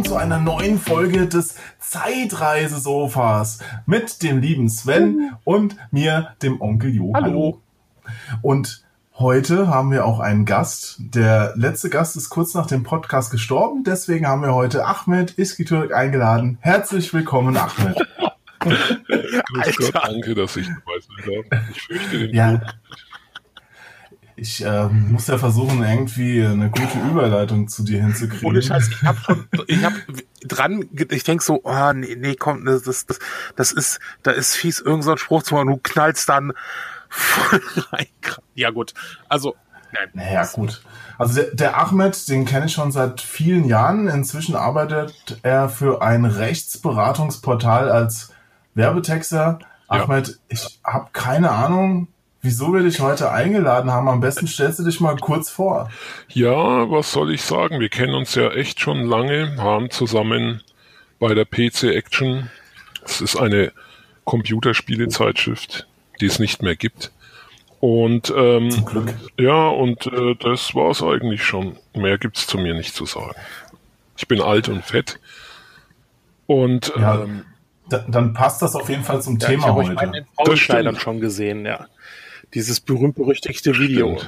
willkommen zu einer neuen Folge des Zeitreisesofas mit dem lieben Sven und mir, dem Onkel Jo. Hallo. Und heute haben wir auch einen Gast. Der letzte Gast ist kurz nach dem Podcast gestorben, deswegen haben wir heute Ahmed Iskitürk eingeladen. Herzlich willkommen, Ahmed. Grüß Gott, danke, dass ich dabei sein darf. Ich fürchte den Ja. Tod. Ich äh, muss ja versuchen, irgendwie eine gute Überleitung zu dir hinzukriegen. Ohne Scheiß, ich hab schon, ich hab dran, ich denk so, oh, nee, nee, komm, das, das, das, das ist, da ist fies, irgend so ein Spruch zu machen, du knallst dann voll rein. Ja, gut. Also, nein. Naja, gut. Also der, der Ahmed, den kenne ich schon seit vielen Jahren. Inzwischen arbeitet er für ein Rechtsberatungsportal als Werbetexter. Ja. Ahmed, ich habe keine Ahnung, wieso wir dich heute eingeladen haben. Am besten stellst du dich mal kurz vor. Ja, was soll ich sagen? Wir kennen uns ja echt schon lange, haben zusammen bei der PC Action, das ist eine Computerspielezeitschrift, die es nicht mehr gibt. Und ähm, Zum Glück. ja, und äh, das war's eigentlich schon. Mehr gibt's zu mir nicht zu sagen. Ich bin alt und fett. Und Ja, ähm, Da, dann passt das auf jeden Fall zum Ja, ich Thema habe euch bei heute. den Das Frauenkleidern stimmt. schon gesehen, ja. Dieses berühmt-berüchtigte Video.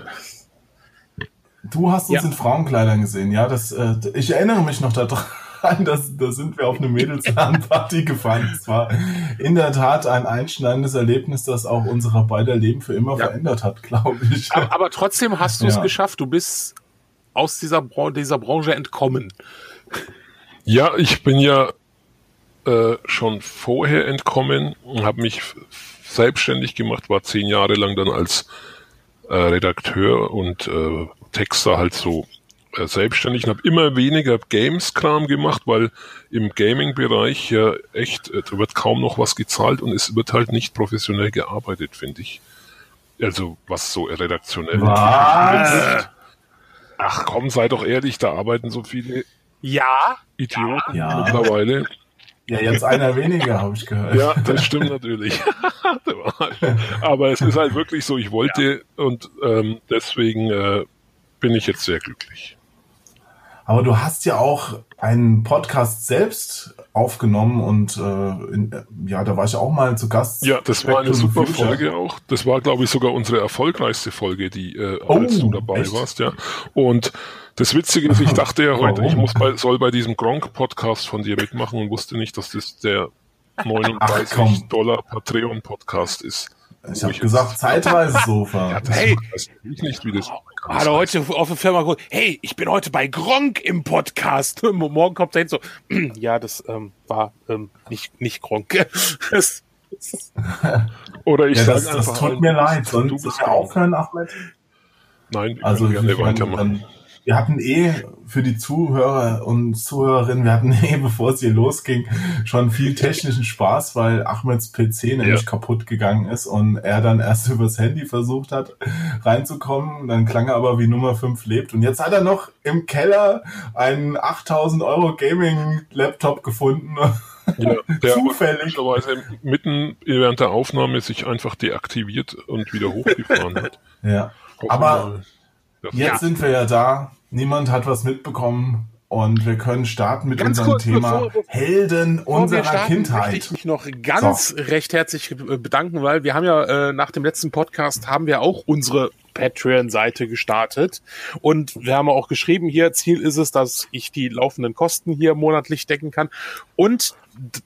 Du hast uns Ja. in Frauenkleidern gesehen, ja. Das, äh, ich erinnere mich noch daran, dass da sind wir auf eine Mädelsparty gefahren. Es war in der Tat ein einschneidendes Erlebnis, das auch unsere beider Leben für immer Ja. verändert hat, glaube ich. Aber, aber trotzdem hast du es Ja. geschafft. Du bist aus dieser, Bran dieser Branche entkommen. Ja, ich bin ja äh, schon vorher entkommen und habe mich selbstständig gemacht, war zehn Jahre lang dann als äh, Redakteur und äh, Texter halt so äh, selbstständig und habe immer weniger Games-Kram gemacht, weil im Gaming-Bereich ja echt, äh, da wird kaum noch was gezahlt und es wird halt nicht professionell gearbeitet, finde ich. Also was so redaktionell Was? Ach komm, sei doch ehrlich, da arbeiten so viele Ja, Idioten Ja. mittlerweile. Ja, jetzt einer weniger, habe ich gehört. Ja, das stimmt natürlich. Aber es ist halt wirklich so, ich wollte und ähm, deswegen äh, bin ich jetzt sehr glücklich. Aber du hast ja auch einen Podcast selbst aufgenommen und äh, in, äh, ja, da war ich auch mal zu Gast. Ja, das war eine super Future. Folge auch. Das war, glaube ich, sogar unsere erfolgreichste Folge, die äh, Oh, als du dabei echt? warst, ja. Und das Witzige ist, ich dachte ja heute, Warum? ich muss bei, soll bei diesem Gronk-Podcast von dir mitmachen und wusste nicht, dass das der 39 komm. Dollar Patreon-Podcast ist. Ich habe gesagt, Zeitreisesofa. das Hey. weiß ich nicht, wie das Hat er heute auf der Firma geholt, hey, ich bin heute bei Gronk im Podcast. Morgen kommt er hin so, ja, das ähm, war ähm, nicht, nicht Gronk. Das, Oder ich Ja, sage das, das einfach tut mir leid. du Sollen bist wir aufhören, Ahmed? Nein, wir Also können gerne weitermachen. dann, wir hatten eh für die Zuhörer und Zuhörerinnen, wir hatten eh, bevor es hier losging, schon viel technischen Spaß, weil Ahmeds PC nämlich Ja. kaputt gegangen ist und er dann erst übers Handy versucht hat reinzukommen. Dann klang er aber wie Nummer 5 lebt. Und jetzt hat er noch im Keller einen 8000 Euro Gaming-Laptop gefunden. Ja, der Zufällig. mitten während der Aufnahme sich einfach deaktiviert und wieder hochgefahren hat. Ja. Aber Jetzt sind wir ja da. Niemand hat was mitbekommen. Und wir können starten mit Ganz unserem kurz, Thema bevor- bevor- Helden unserer starten, möchte Kindheit. ich mich noch ganz recht herzlich äh, bedanken, weil wir haben ja äh, nach dem letzten Podcast haben wir auch unsere Patreon-Seite gestartet und wir haben auch geschrieben, hier Ziel ist es, dass ich die laufenden Kosten hier monatlich decken kann und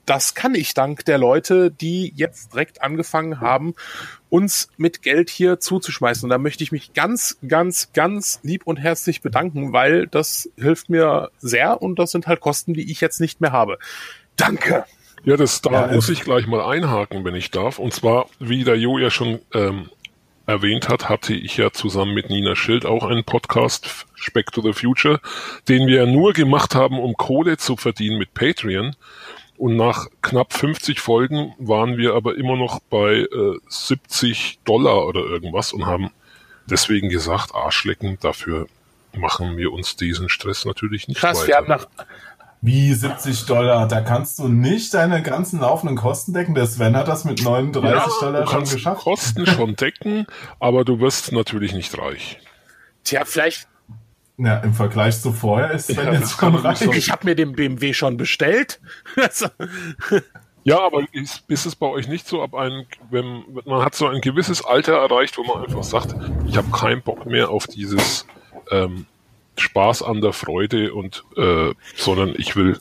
das kann ich dank der Leute, die jetzt direkt angefangen haben, uns mit Geld hier zuzuschmeißen. Und da möchte ich mich ganz, ganz, ganz lieb und herzlich bedanken, weil das hilft mir sehr und das sind halt Kosten, die ich jetzt nicht mehr habe. Danke. Ja, das, da Ja, muss ich gleich mal einhaken, wenn ich darf. Und zwar, wie der Jo ja schon ähm, erwähnt hat, hatte ich ja zusammen mit Nina Schild auch einen Podcast, Speck to the Future, den wir nur gemacht haben, um Kohle zu verdienen mit Patreon. Und nach knapp 50 Folgen waren wir aber immer noch bei äh, 70 Dollar oder irgendwas und haben deswegen gesagt, Arschlecken, dafür machen wir uns diesen Stress natürlich nicht Krass, weiter. wir haben nach, Wie 70 Dollar? Da kannst du nicht deine ganzen laufenden Kosten decken. Der Sven hat das mit 39 Dollar du schon kannst geschafft. Kosten schon decken, aber du wirst natürlich nicht reich. tja, vielleicht, Ja, im Vergleich zu vorher ist Sven Ja, jetzt schon reich. Ich habe mir den BMW schon bestellt. Also, Ja, aber ist, ist es bei euch nicht so, ab einem, wenn man hat so ein gewisses Alter erreicht, wo man einfach sagt, ich habe keinen Bock mehr auf dieses ähm, Spaß an der Freude und äh, sondern ich will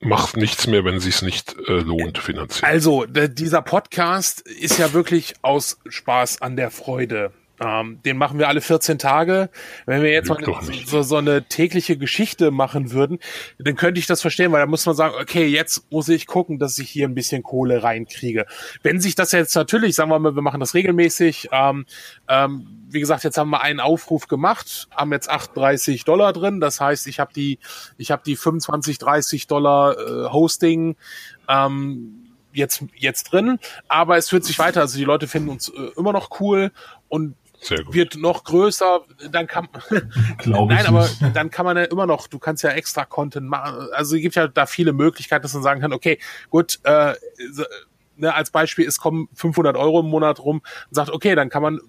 mach nichts mehr, wenn sich's nicht äh, lohnt finanziell. Also, dieser Podcast ist ja wirklich aus Spaß an der Freude. Ähm, den machen wir alle 14 Tage. Wenn wir jetzt mal Lügt nicht. so, so eine tägliche Geschichte machen würden, dann könnte ich das verstehen, weil da muss man sagen, okay, jetzt muss ich gucken, dass ich hier ein bisschen Kohle reinkriege. Wenn sich das jetzt natürlich, sagen wir mal, wir machen das regelmäßig, ähm, ähm, wie gesagt, jetzt haben wir einen Aufruf gemacht, haben jetzt 38 Dollar drin. Das heißt, ich habe die, ich habe die 25, 30 Dollar äh, Hosting ähm, jetzt jetzt drin, aber es führt sich weiter. Also die Leute finden uns äh, immer noch cool und. Wird noch größer. Dann kann Glaube nein, aber nicht. dann kann man ja immer noch. Du kannst ja extra Content machen. Also es gibt ja da viele Möglichkeiten, dass man sagen kann, okay, gut. Äh, ne, als Beispiel, es kommen 500 Euro im Monat rum und sagt, okay, dann kann man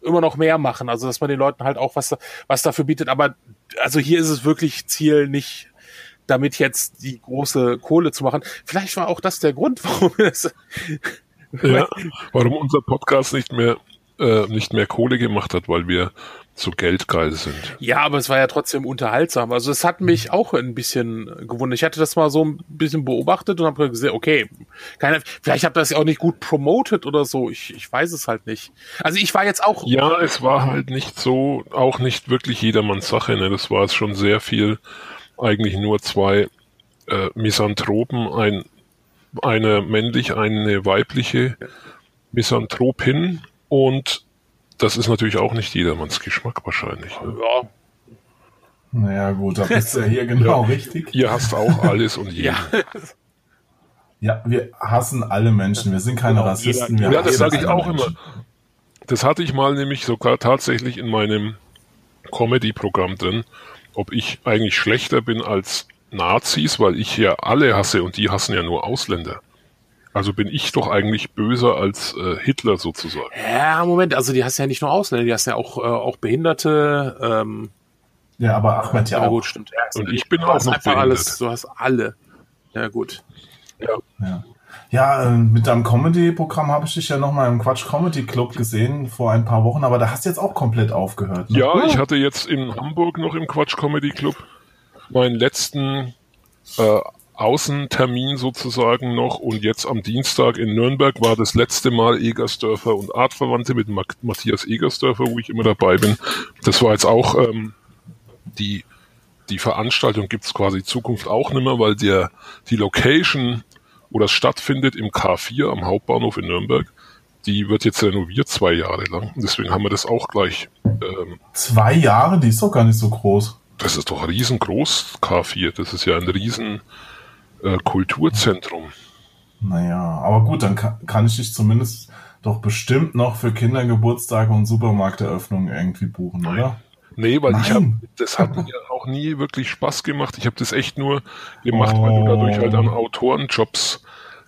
immer noch mehr machen. Also dass man den Leuten halt auch was was dafür bietet. Aber also hier ist es wirklich Ziel nicht damit jetzt die große Kohle zu machen. Vielleicht war auch das der Grund, warum wir das Ja, warum unser Podcast nicht mehr äh, nicht mehr Kohle gemacht hat, weil wir so geldgeil sind. Ja, aber es war ja trotzdem unterhaltsam. Also es hat mich auch ein bisschen gewundert. Ich hatte das mal so ein bisschen beobachtet und habe gesehen, okay, keine, vielleicht habe das ja auch nicht gut promoted oder so. Ich, ich weiß es halt nicht. Also ich war jetzt auch. Ja, es war halt nicht so, auch nicht wirklich jedermanns Sache. Ne? Das war es schon sehr viel, eigentlich nur zwei äh, Misanthropen, ein, eine männlich, eine weibliche Misanthropin und das ist natürlich auch nicht jedermanns Geschmack wahrscheinlich. Ne? Ja, Naja, gut, da bist du ja hier genau richtig. Ihr hasst auch alles und jeden. ja. Ja, wir hassen alle Menschen. Wir sind keine Genau, Rassisten. jeder- wir Ja, das sage ich auch Menschen. immer. Das hatte ich mal nämlich sogar tatsächlich in meinem Comedy-Programm drin, ob ich eigentlich schlechter bin als Nazis, weil ich ja alle hasse und die hassen ja nur Ausländer. Also bin ich doch eigentlich böser als äh, Hitler sozusagen. ja, Moment, also die hast ja nicht nur Ausländer, die hast ja auch, äh, auch Behinderte. Ähm, Ja, aber Ahmed ja ja, auch. gut, stimmt. Ja, Und ich bin du auch hast noch einfach behindert. alles, du hast alle. Ja, gut. Ja. Ja, ja äh, mit deinem Comedy-Programm habe ich dich ja noch mal im Quatsch Comedy Club gesehen vor ein paar Wochen, aber da hast du jetzt auch komplett aufgehört. Ne? Ja, ich hatte jetzt in Hamburg noch im Quatsch Comedy Club meinen letzten äh, Außentermin sozusagen noch und jetzt am Dienstag in Nürnberg war das letzte Mal Egersdörfer und Artverwandte mit Ma- Matthias Egersdörfer, wo ich immer dabei bin. Das war jetzt auch ähm, die die Veranstaltung gibt's quasi in Zukunft auch nicht mehr, weil der die Location, wo das stattfindet, im K4 am Hauptbahnhof in Nürnberg, die wird jetzt renoviert zwei Jahre lang. Deswegen haben wir das auch gleich ähm, Zwei Jahre, die ist doch gar nicht so groß. das ist doch riesengroß, K4. Das ist ja ein riesen äh, Kulturzentrum. Naja, aber gut, dann kann, kann ich dich zumindest doch bestimmt noch für Kindergeburtstage und Supermarkteröffnungen irgendwie buchen, oder? Nee, weil ich habe, Nein. das hat mir auch nie wirklich Spaß gemacht. Ich habe das echt nur gemacht, weil du dadurch halt an Autorenjobs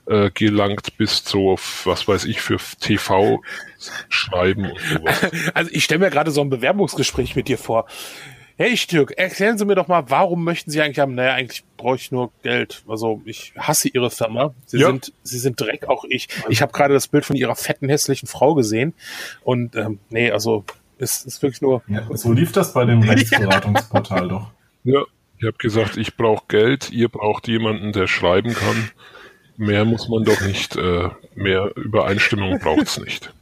äh, gelangt bist, so auf, was weiß ich, für TV schreiben und sowas. Also ich stelle mir gerade so ein Bewerbungsgespräch mit dir vor. Hey Stück, erklären Sie mir doch mal, warum möchten Sie eigentlich haben? Naja, eigentlich brauche ich nur Geld. Also ich hasse Ihre Firma. Sie Ja. sind, Sie sind Dreck, auch ich. Ich habe gerade das Bild von Ihrer fetten hässlichen Frau gesehen und ähm, nee, also es ist wirklich nur. Ja, so lief das bei dem Rechtsberatungsportal doch. Ja, ich habe gesagt, ich brauche Geld, ihr braucht jemanden, der schreiben kann. Mehr muss man doch nicht, äh, mehr Übereinstimmung braucht's nicht.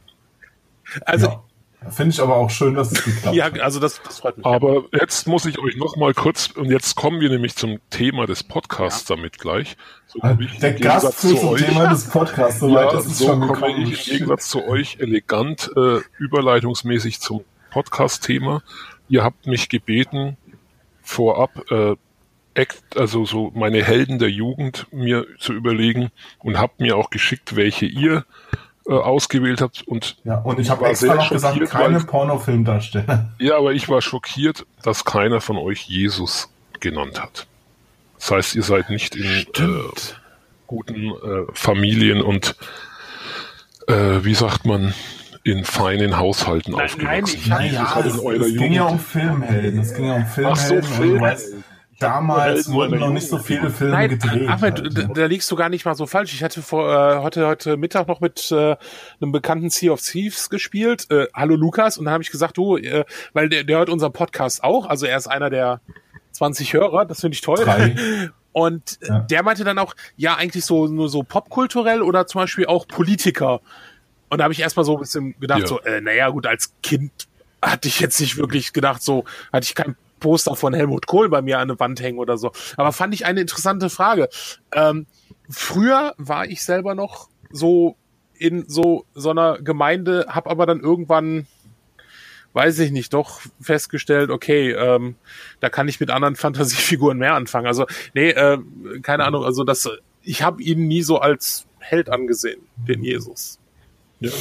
Also Ja. Finde ich aber auch schön, dass es geklappt ja, hat. also das, das freut mich. Aber jetzt muss ich euch noch mal kurz, und jetzt kommen wir nämlich zum Thema des Podcasts damit gleich. So ich Der Gast zu zum euch- Thema des Podcasts, soweit ja, ist es so schon komme gekommen. ich im Gegensatz zu euch elegant äh, überleitungsmäßig zum Podcast-Thema. Ihr habt mich gebeten, vorab äh, Act, also so meine Helden der Jugend mir zu überlegen und habt mir auch geschickt, welche ihr äh, ausgewählt habt. Und Ja, und ich habe extra sehr noch gesagt, keine Pornofilmdarsteller. ja, aber ich war schockiert, dass keiner von euch Jesus genannt hat. Das heißt, ihr seid nicht in äh, guten äh, Familien und äh, wie sagt man in feinen Haushalten Nein, aufgewachsen. nein, ich Nein, ja, es, es ging ja um Filmhelden. Es ging ja um Filmhelden. Ach so, und du Filmhelden. weißt, damals wurden noch nicht so viele Filme Nein, gedreht. Ahmed, halt. da, da liegst du gar nicht mal so falsch. Ich hatte vor äh, heute heute Mittag noch mit äh, einem bekannten Sea of Thieves gespielt. Äh, Hallo Lukas und dann habe ich gesagt, du, äh, weil der, der hört unseren Podcast auch, also er ist einer der 20 Hörer, das finde ich toll. Drei. Und äh, Ja. der meinte dann auch, ja, eigentlich so nur so popkulturell oder zum Beispiel auch Politiker. Und da habe ich erstmal so ein bisschen gedacht, Ja. so, äh, naja, gut, als Kind hatte ich jetzt nicht wirklich gedacht, so, hatte ich kein Poster von Helmut Kohl bei mir an der Wand hängen oder so. Aber fand ich eine interessante Frage. Ähm, früher war ich selber noch so in so so einer Gemeinde, habe aber dann irgendwann weiß ich nicht, doch festgestellt, okay, ähm, da kann ich mit anderen Fantasiefiguren mehr anfangen. Also, nee, äh, keine Ahnung, also das, ich habe ihn nie so als Held angesehen, den Jesus. Ja,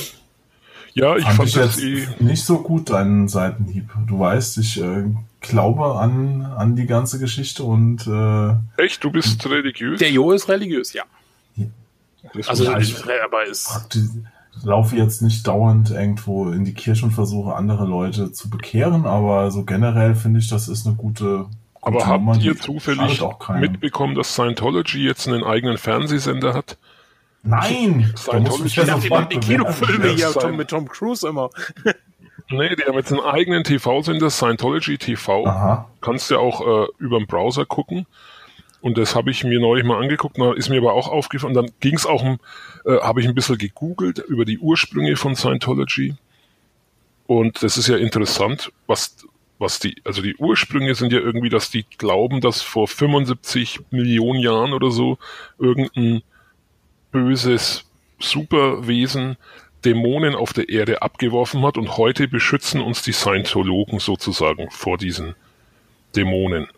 ja ich fand, fand ich das jetzt eh. nicht so gut, deinen Seitenhieb. Du weißt, ich äh, glaube an, an die ganze Geschichte und äh, Echt, du bist religiös? Der Jo ist religiös, ja. Das Also, wusste ich aber ist, laufe jetzt nicht dauernd irgendwo in die Kirche und versuche andere Leute zu bekehren, aber so generell finde ich, das ist eine gute. Aber gute habt Nummer, ihr die zufällig mitbekommen, dass Scientology jetzt einen eigenen Fernsehsender hat? Nein! Scientology- ja ich dachte, die machen die. Kinofilme Ja, hier mit Tom Cruise immer. Nee, die haben jetzt einen eigenen TV-Sender, Scientology TV. Aha. Kannst ja auch äh, über den Browser gucken. Und das habe ich mir neulich mal angeguckt, da ist mir aber auch aufgefallen. Dann ging es auch um, äh, habe ich ein bisschen gegoogelt über die Ursprünge von Scientology. Und das ist ja interessant, was, was die, also die Ursprünge sind ja irgendwie, dass die glauben, dass vor 75 Millionen Jahren oder so irgendein böses Superwesen Dämonen auf der Erde abgeworfen hat und heute beschützen uns die Scientologen sozusagen vor diesen Dämonen.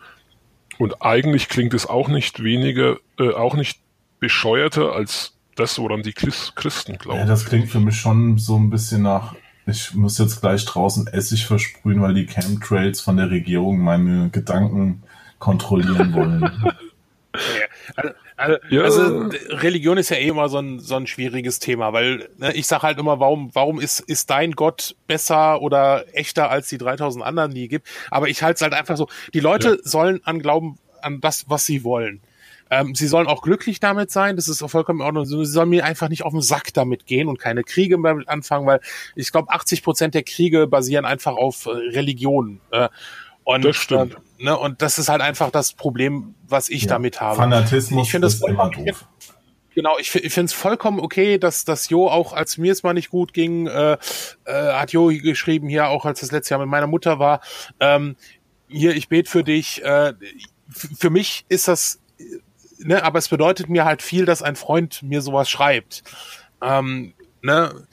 Und eigentlich klingt es auch nicht weniger, äh, auch nicht bescheuerter als das, woran die Chris Christen glauben. Ja, das klingt für mich schon so ein bisschen nach, ich muss jetzt gleich draußen Essig versprühen, weil die Chemtrails von der Regierung meine Gedanken kontrollieren wollen. Also, also, Ja. also Religion ist ja eh immer so ein, so ein schwieriges Thema, weil ne, ich sage halt immer, warum, warum ist, ist dein Gott besser oder echter als die 3000 anderen, die es gibt? Aber ich halte es halt einfach so, die Leute sollen an Glauben an das, was sie wollen. Ähm, sie sollen auch glücklich damit sein, das ist auch vollkommen in Ordnung. Sie sollen mir einfach nicht auf den Sack damit gehen und keine Kriege damit anfangen, weil ich glaube, 80 Prozent der Kriege basieren einfach auf äh, Religion. Äh, und, Das stimmt. Äh, ne, und das ist halt einfach das Problem, was ich Ja. damit habe. Fanatismus Ich finde das ist immer vollkommen- doof. Genau, ich, ich finde es vollkommen okay, dass das Jo auch, als mir es mal nicht gut ging, äh, äh, hat Jo geschrieben, hier auch als das letzte Jahr mit meiner Mutter war, ähm, hier, ich bete für dich. Äh, für mich ist das, äh, ne, aber es bedeutet mir halt viel, dass ein Freund mir sowas schreibt. Ähm, ne,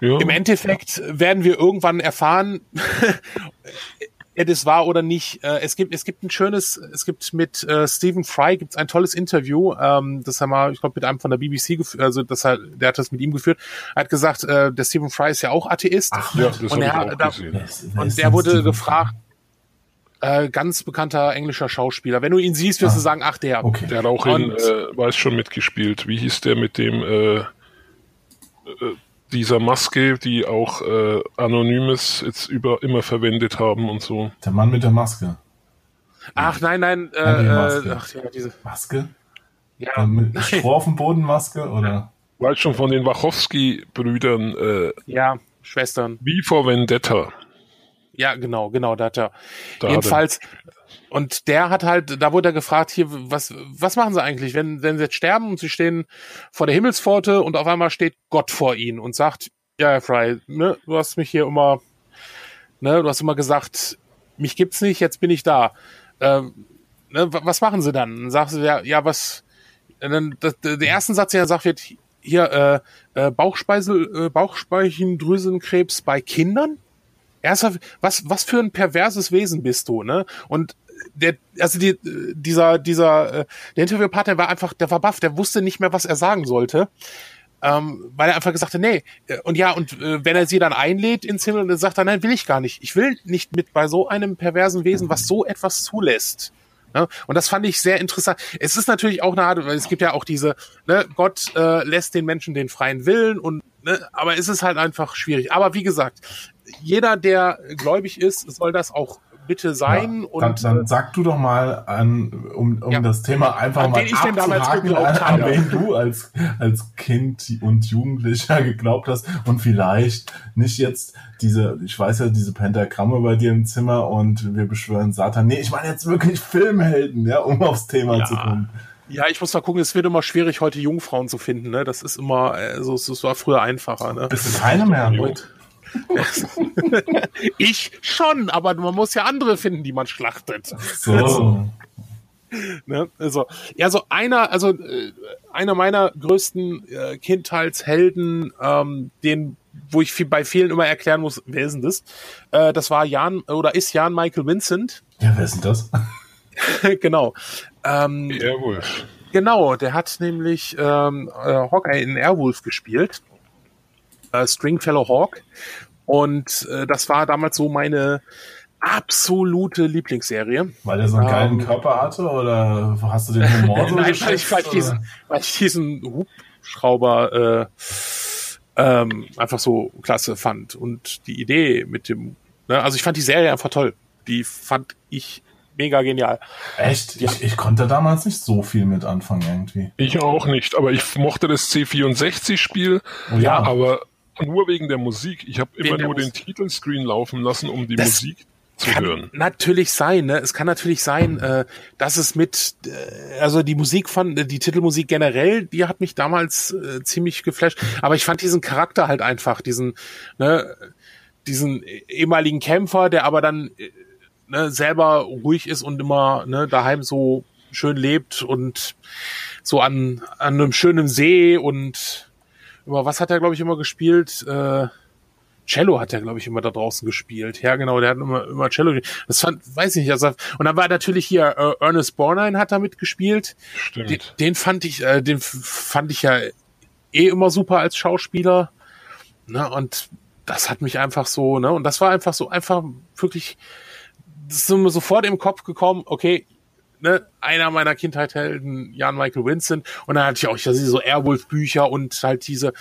Ja. im Endeffekt werden wir irgendwann erfahren, ob es war oder nicht. Äh, es gibt es gibt ein schönes, es gibt mit äh, Stephen Fry gibt's ein tolles Interview, ähm, das haben wir, ich glaube, mit einem von der BBC geführt, also das hat, der hat das mit ihm geführt. Er hat gesagt, äh, der Stephen Fry ist ja auch Atheist. Ach, ja, das Und er- ich auch da- Und der wurde Stephen gefragt, äh, ganz bekannter englischer Schauspieler. Wenn du ihn siehst, wirst Ah. du sagen, ach der. Okay. Der hat auch in, Und- äh, weiß schon mitgespielt. Wie hieß der mit dem, äh, äh, dieser Maske, die auch äh, Anonymous jetzt über immer verwendet haben und so. Der Mann mit der Maske. Ach nein, nein, äh, die äh, Maske. ach ja, diese, Maske? ja, Äh, mit nein, Stroh auf dem Boden Maske oder? Weiß schon von den Wachowski-Brüdern, äh, ja, Schwestern. wie vor Vendetta. Ja, genau, genau, da hat er. Da Jedenfalls, und der hat halt, da wurde er gefragt, hier, was, was machen sie eigentlich, wenn, wenn sie jetzt sterben und sie stehen vor der Himmelspforte und auf einmal steht Gott vor ihnen und sagt, ja, Herr Fry, ne, du hast mich hier immer, ne, du hast immer gesagt, mich gibt's nicht, jetzt bin ich da. Ähm, ne, wa- was machen sie dann? Dann sagst du, ja, ja, was, dann, das, der erste Satz, der sagt wird, hier, äh, äh, Bauchspeisel, äh, Bauchspeicheldrüsenkrebs bei Kindern? Ernsthaft, was, was für ein perverses Wesen bist du, ne? Und der, also die, dieser, dieser, äh, der Interviewpartner war einfach, der war baff, der wusste nicht mehr, was er sagen sollte. Ähm, weil er einfach gesagt hat, nee, äh, und ja, und äh, wenn er sie dann einlädt ins Himmel, dann sagt er, nein, will ich gar nicht. Ich will nicht mit bei so einem perversen Wesen, was so etwas zulässt. Ne? Und das fand ich sehr interessant. Es ist natürlich auch eine Art, weil es gibt ja auch diese, ne, Gott äh, lässt den Menschen den freien Willen und ne, aber es ist halt einfach schwierig. Aber wie gesagt, jeder, der gläubig ist, soll das auch bitte sein. Ja, und dann, dann sag du doch mal an, um, um Ja. das Thema einfach An mal ich abzuhaken, an, an wen du als, als Kind und Jugendlicher geglaubt hast und vielleicht nicht jetzt diese, ich weiß ja, diese Pentagramme bei dir im Zimmer und wir beschwören Satan. Nee, ich meine jetzt wirklich Filmhelden, ja, um aufs Thema Ja. zu kommen. ja, ich muss mal gucken, es wird immer schwierig, heute Jungfrauen zu finden. Ne? Das ist immer, also es war früher einfacher. Ne? Bist du keine mehr? Und- ich schon, aber man muss ja andere finden, die man schlachtet. So. Ne? Also, ja, so einer, also äh, einer meiner größten äh, Kindheitshelden, ähm, den, wo ich viel, bei vielen immer erklären muss, wer ist denn das? Äh, das war Jan oder ist Jan Michael Vincent. Ja, wer ist denn das? genau. Ähm, Airwolf. Genau, der hat nämlich ähm, äh, Hawkeye in Airwolf gespielt. Äh, Stringfellow Hawk. Und äh, das war damals so meine absolute Lieblingsserie. Weil er so einen geilen Ähm. Körper hatte oder hast du den Humor so Nein, weil ich, weil, ich diesen, weil ich diesen Hubschrauber äh, ähm, einfach so klasse fand. Und die Idee mit dem, ne, also ich fand die Serie einfach toll. Die fand ich mega genial. Echt? Ja. Ich, ich konnte damals nicht so viel mit anfangen irgendwie. Ich auch nicht, aber ich mochte das C64-Spiel, Oh ja. aber nur wegen der Musik. Ich habe immer nur den. Titelscreen laufen lassen, um die Das Musik zu kann hören. natürlich sein, ne? Es kann natürlich sein, äh, dass es mit, äh, also die Musik von, die Titelmusik generell, die hat mich damals äh, ziemlich geflasht. Aber ich fand diesen Charakter halt einfach, diesen, ne, diesen ehemaligen Kämpfer, der aber dann äh, ne, selber ruhig ist und immer ne, daheim so schön lebt und so an, an einem schönen See und über was hat er, glaube ich, immer gespielt? Äh, Cello hat er, glaube ich, immer da draußen gespielt. Ja, genau, der hat immer, immer Cello. gespielt. Das fand, weiß ich nicht. Also, und dann war natürlich hier äh, Ernest Borgnine hat da mitgespielt. Stimmt. Den, den fand ich, äh, den fand ich ja eh immer super als Schauspieler. Ne, und das hat mich einfach so, ne, und das war einfach so, einfach wirklich, das ist mir sofort im Kopf gekommen, okay, ne, einer meiner Kindheitshelden, Jan Michael Vincent, und dann hatte ich auch ja, so Airwolf-Bücher und halt diese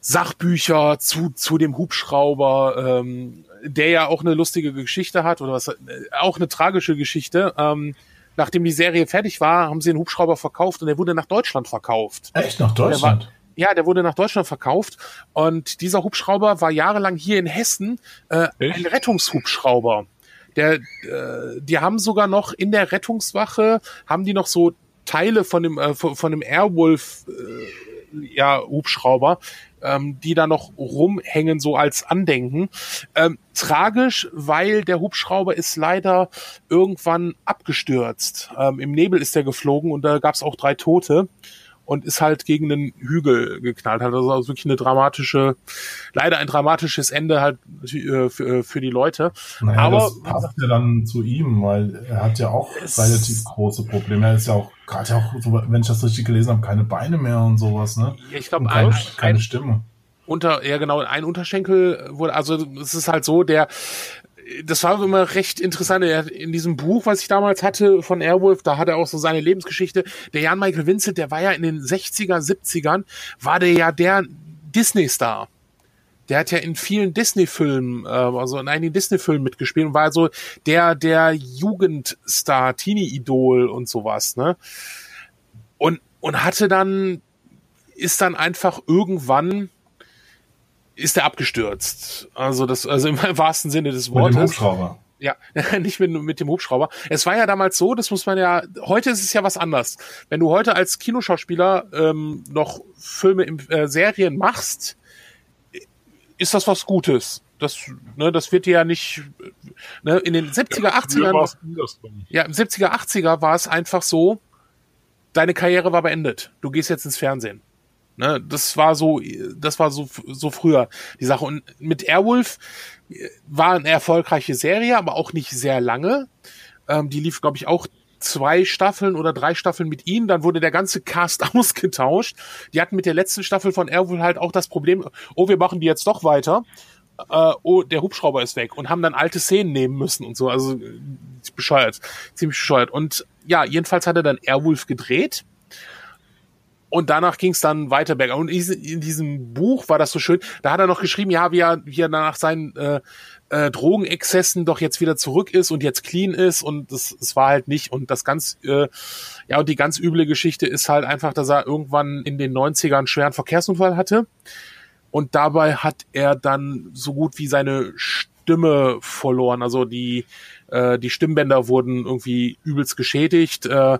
Sachbücher zu, zu dem Hubschrauber, ähm, der ja auch eine lustige Geschichte hat, oder was, äh, auch eine tragische Geschichte. Ähm, nachdem die Serie fertig war, haben sie den Hubschrauber verkauft und er wurde nach Deutschland verkauft. Echt nach Deutschland? Ja, der wurde nach Deutschland verkauft und dieser Hubschrauber war jahrelang hier in Hessen äh, ein Rettungshubschrauber. Der, äh, die haben sogar noch in der Rettungswache haben die noch so Teile von dem äh, von, von dem Airwolf äh, ja Hubschrauber, ähm, die da noch rumhängen so als Andenken. Ähm, tragisch, weil der Hubschrauber ist leider irgendwann abgestürzt. Ähm, Im Nebel ist er geflogen und da gab es auch drei Tote und ist halt gegen einen Hügel geknallt. Hat also wirklich eine dramatische, leider ein dramatisches Ende halt äh, für, für die Leute. Naja, Aber- das passt ja dann zu ihm, weil er hat ja auch relativ große Probleme. Er ist ja auch, gerade auch, wenn ich das richtig gelesen habe, keine Beine mehr und sowas, ne? Ich glaube, ein, keine, keine ein, Stimme. unter, ja genau, ein Unterschenkel wurde, also es ist halt so, der, das war immer recht interessant. Er, in diesem Buch, was ich damals hatte von Airwolf, da hat er auch so seine Lebensgeschichte. Der Jan Michael Vincent, der war ja in den 60er, 70ern, war der ja der Disney-Star. Der hat ja in vielen Disney-Filmen, äh, also in einigen Disney-Filmen mitgespielt und war also der, der Jugendstar, Teenie-Idol und sowas, ne? Und, und hatte dann, ist dann einfach irgendwann, ist er abgestürzt. Also das, also im wahrsten Sinne des Mit dem Wortes. Hubschrauber. Ja, nicht mit, mit dem Hubschrauber. Es war ja damals so, das muss man ja, heute ist es ja was anders. Wenn du heute als Kinoschauspieler ähm, noch Filme, im, äh, Serien machst, ist das was Gutes. Das, ne, das wird dir ja nicht, ne, in den 70er, 80ern, Früher war- war's andersrum. ja, im 70er, 80er war es einfach so, deine Karriere war beendet. Du gehst jetzt ins Fernsehen. Ne, das war so, das war so, so früher die Sache. Und mit Airwolf äh, war eine erfolgreiche Serie, aber auch nicht sehr lange. Ähm, die lief, glaube ich, auch zwei Staffeln oder drei Staffeln mit ihnen. Dann wurde der ganze Cast ausgetauscht. Die hatten mit der letzten Staffel von Airwolf halt auch das Problem, oh, wir machen die jetzt doch weiter. Äh, oh, der Hubschrauber ist weg und haben dann alte Szenen nehmen müssen und so. Also äh, bescheuert, ziemlich bescheuert. Und ja, jedenfalls hat er dann Airwolf gedreht Und danach ging es dann weiter bergab. Und in diesem Buch war das so schön. Da hat er noch geschrieben, ja, wie er, wie er nach seinen äh, äh, Drogenexzessen doch jetzt wieder zurück ist und jetzt clean ist. Und das, das war halt nicht. Und das ganz, äh, ja, und die ganz üble Geschichte ist halt einfach, dass er irgendwann in den 90ern einen schweren Verkehrsunfall hatte. Und dabei hat er dann so gut wie seine Stimme verloren. Also die, äh, die Stimmbänder wurden irgendwie übelst geschädigt. Äh,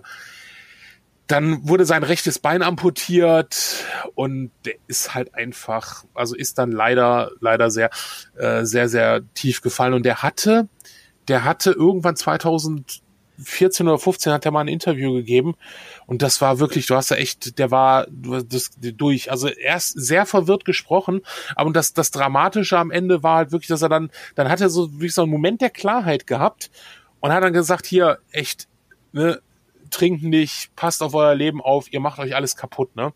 dann wurde sein rechtes Bein amputiert und der ist halt einfach, also ist dann leider, leider sehr, äh, sehr, sehr tief gefallen. Und der hatte, der hatte irgendwann 2014 oder 15 hat er mal ein Interview gegeben und das war wirklich, du hast ja echt, der war das, durch, also erst sehr verwirrt gesprochen, aber das, das Dramatische am Ende war halt wirklich, dass er dann, dann hat er so wirklich so einen Moment der Klarheit gehabt und hat dann gesagt, hier, echt, ne, trinkt nicht, passt auf euer Leben auf, ihr macht euch alles kaputt, ne?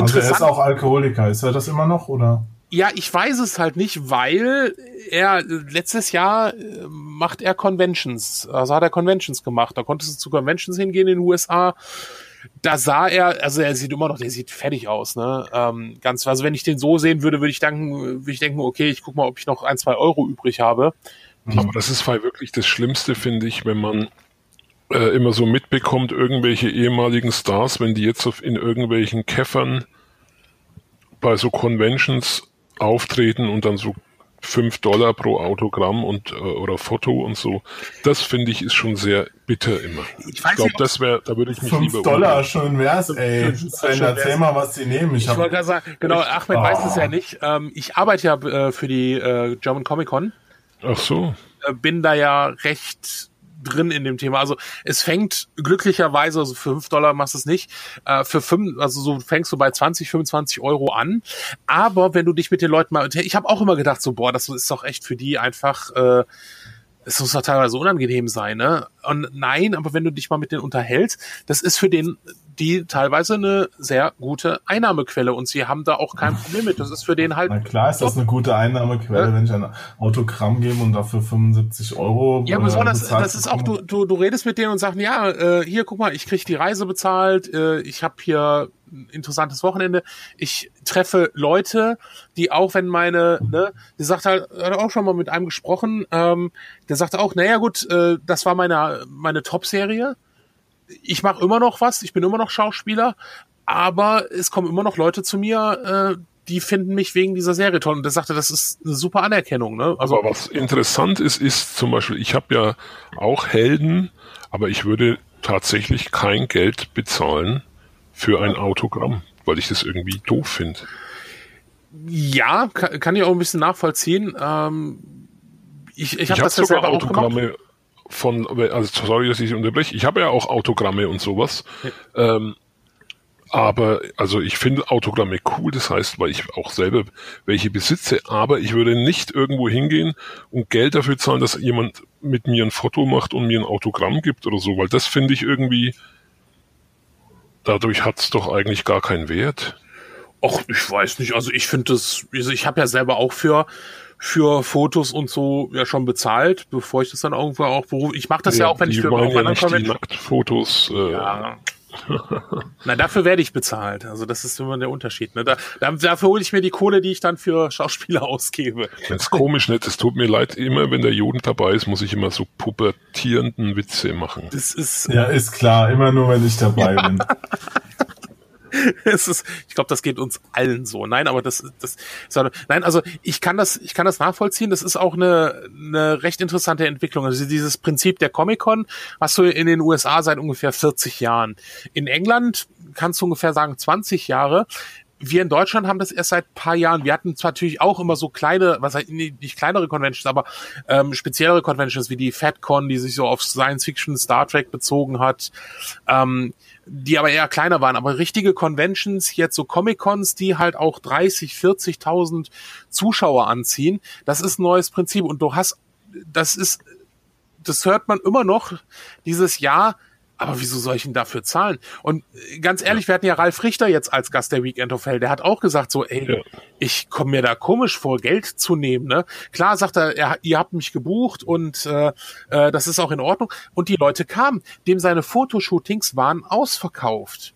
Also er ist auch Alkoholiker, ist er das immer noch, oder? Ja, ich weiß es halt nicht, weil er letztes Jahr äh, macht er Conventions, also hat er Conventions gemacht. Da konntest du zu Conventions hingehen in den USA. Da sah er, also er sieht immer noch, der sieht fertig aus, ne? Ähm, ganz, also wenn ich den so sehen würde, würde ich denken, würde ich denken, okay, ich guck mal, ob ich noch ein, zwei Euro übrig habe. Aber das ist wirklich das Schlimmste, finde ich, wenn man äh, immer so mitbekommt, irgendwelche ehemaligen Stars, wenn die jetzt auf, in irgendwelchen Käffern bei so Conventions auftreten und dann so fünf Dollar pro Autogramm und äh, oder Foto und so. Das finde ich ist schon sehr bitter immer. Ich, ich glaube, das wäre, da würde ich mich fünf lieber Dollar um schon wär's, ey. Sven, erzähl mal, was die nehmen. Ich, ich wollte gerade sagen, genau, Achmed oh. weiß es ja nicht. Ähm, ich arbeite ja äh, für die äh, German Comic Con. Ach so. Äh, bin da ja recht drin in dem Thema. Also es fängt glücklicherweise, also für 5 Dollar machst du es nicht, äh, für 5, also so fängst du bei 20, 25 Euro an. Aber wenn du dich mit den Leuten mal, ich habe auch immer gedacht, so, boah, das ist doch echt für die einfach, äh, es muss doch teilweise unangenehm sein, ne? Und nein, aber wenn du dich mal mit denen unterhältst, das ist für den die teilweise eine sehr gute Einnahmequelle und sie haben da auch kein Problem mit. Das ist für den halt. Na klar ist das eine gute Einnahmequelle, ja. wenn ich ein Autogramm gebe und dafür 75 Euro. Ja, besonders, das ist auch, du, du, du redest mit denen und sagst, ja, äh, hier, guck mal, ich krieg die Reise bezahlt, äh, ich habe hier ein interessantes Wochenende. Ich treffe Leute, die auch, wenn meine, ne, die sagt halt, hat auch schon mal mit einem gesprochen, ähm, der sagte auch, naja gut, äh, das war meine, meine Top-Serie ich mache immer noch was, ich bin immer noch Schauspieler, aber es kommen immer noch Leute zu mir, äh, die finden mich wegen dieser Serie toll. Und der sagte, das ist eine super Anerkennung. Ne? Also aber was interessant ist, ist zum Beispiel, ich habe ja auch Helden, aber ich würde tatsächlich kein Geld bezahlen für ein Autogramm, weil ich das irgendwie doof finde. Ja, kann, kann, ich auch ein bisschen nachvollziehen. Ähm, ich ich habe hab das ja selber Autogramme von, also sorry, dass ich unterbreche, ich habe ja auch Autogramme und sowas. Ja. Ähm, aber also ich finde Autogramme cool, das heißt, weil ich auch selber welche besitze, aber ich würde nicht irgendwo hingehen und Geld dafür zahlen, dass jemand mit mir ein Foto macht und mir ein Autogramm gibt oder so, weil das finde ich irgendwie, dadurch hat es doch eigentlich gar keinen Wert. Och, ich weiß nicht, also ich finde das, also ich habe ja selber auch für für Fotos und so ja schon bezahlt, bevor ich das dann irgendwo auch berufe. Ich mache das ja, ja, auch, wenn ich für auf ja nicht die Nacktfotos. Äh, ja. Na, dafür werde ich bezahlt. Also das ist immer der Unterschied. Ne? Da, dafür hole ich mir die Kohle, die ich dann für Schauspieler ausgebe. Das ist komisch, nicht? Es tut mir leid, immer wenn der Juden dabei ist, muss ich immer so pubertierenden Witze machen. Das ist ja ist klar, immer nur wenn ich dabei bin. es ist, ich glaube, das geht uns allen so. Nein, aber das, das, nein, also ich kann das, ich kann das nachvollziehen. Das ist auch eine, eine recht interessante Entwicklung. Also dieses Prinzip der Comic-Con hast du in den USA seit ungefähr 40 Jahren. In England kannst du ungefähr sagen 20 Jahre wir in Deutschland haben das erst seit paar Jahren. Wir hatten zwar natürlich auch immer so kleine, was heißt nicht kleinere Conventions, aber ähm, speziellere Conventions wie die FatCon, die sich so auf Science Fiction, Star Trek bezogen hat. Ähm, die aber eher kleiner waren. Aber richtige Conventions, jetzt so Comic-Cons, die halt auch 30, 40.000 Zuschauer anziehen, das ist ein neues Prinzip. Und du hast, das ist, das hört man immer noch dieses Jahr, aber wieso soll ich ihn dafür zahlen? Und äh, ganz ehrlich, wir hatten ja Ralf Richter jetzt als Gast der Weekend of Hell, der hat auch gesagt so, ey, ja. ich komme mir da komisch vor, Geld zu nehmen. Ne? Klar sagt er, er, ihr habt mich gebucht und äh, äh, das ist auch in Ordnung. Und die Leute kamen, dem seine Fotoshootings waren ausverkauft.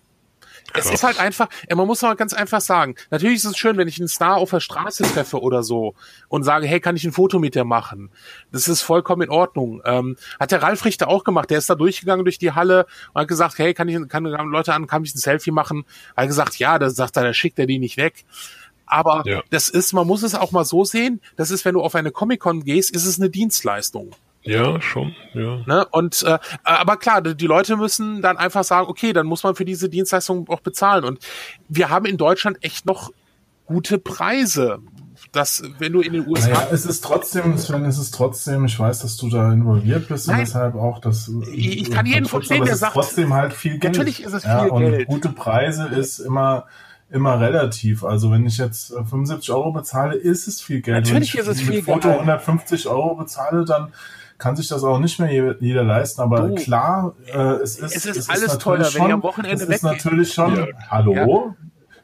Es ist halt einfach, man muss mal ganz einfach sagen, natürlich ist es schön, wenn ich einen Star auf der Straße treffe oder so und sage, hey, kann ich ein Foto mit dir machen? Das ist vollkommen in Ordnung. Ähm, hat der Ralf Richter auch gemacht, der ist da durchgegangen durch die Halle und hat gesagt, hey, kann ich, kann Leute an, kann ich ein Selfie machen? Hat gesagt, ja, da sagt er, da schickt er die nicht weg. Aber ja. das ist, man muss es auch mal so sehen, das ist, wenn du auf eine Comic-Con gehst, ist es eine Dienstleistung. Ja, schon, ja. Ne? Und äh, aber klar, die Leute müssen dann einfach sagen, okay, dann muss man für diese Dienstleistung auch bezahlen. Und wir haben in Deutschland echt noch gute Preise. Das, wenn du in den USA. Naja, es ist trotzdem, Sven, es ist trotzdem, ich weiß, dass du da involviert bist Nein. und deshalb auch das. Ich kann jeden verstehen, der sagt. trotzdem halt viel Geld. Natürlich ist es viel ja, und Geld. Gute Preise ist immer immer relativ. Also wenn ich jetzt 75 Euro bezahle, ist es viel Geld. Natürlich ist es viel Geld. Wenn ich Foto 150 Euro bezahle, dann kann sich das auch nicht mehr jeder leisten, aber du, klar, äh, es ist, es ist es alles ist teurer, schon, wenn ihr am Wochenende Es ist natürlich schon, ja. hallo, ja.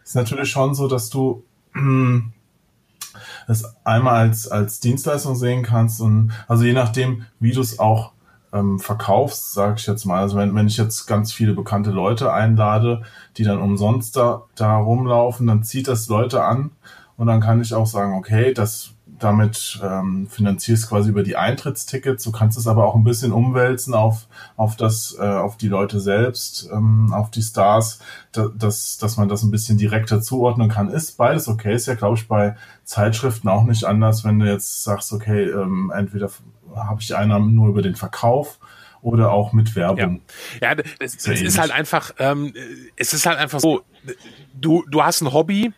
ist natürlich schon so, dass du es einmal als, als Dienstleistung sehen kannst und also je nachdem, wie du es auch ähm, verkaufst, sage ich jetzt mal. Also wenn, wenn ich jetzt ganz viele bekannte Leute einlade, die dann umsonst da, da rumlaufen, dann zieht das Leute an und dann kann ich auch sagen, okay, das damit ähm, finanzierst quasi über die Eintrittstickets. Du kannst es aber auch ein bisschen umwälzen auf, auf das, äh, auf die Leute selbst, ähm, auf die Stars, da, dass, dass man das ein bisschen direkter zuordnen kann. Ist beides okay. Ist ja, glaube ich, bei Zeitschriften auch nicht anders, wenn du jetzt sagst, okay, ähm, entweder habe ich Einnahmen nur über den Verkauf oder auch mit Werbung. Ja, ja es, es ist halt einfach, ähm, es ist halt einfach so, du, du hast ein Hobby,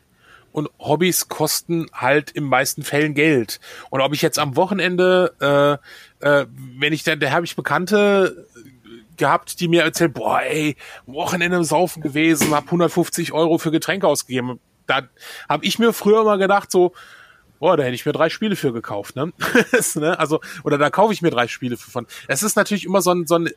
und Hobbys kosten halt im meisten Fällen Geld. Und ob ich jetzt am Wochenende, äh, äh, wenn ich dann, da habe ich Bekannte gehabt, die mir erzählen, boah, ey, Wochenende im Saufen gewesen, hab 150 Euro für Getränke ausgegeben. Da habe ich mir früher mal gedacht, so, boah, da hätte ich mir drei Spiele für gekauft, ne? ne? Also, oder da kaufe ich mir drei Spiele für von. Es ist natürlich immer so ein, so ein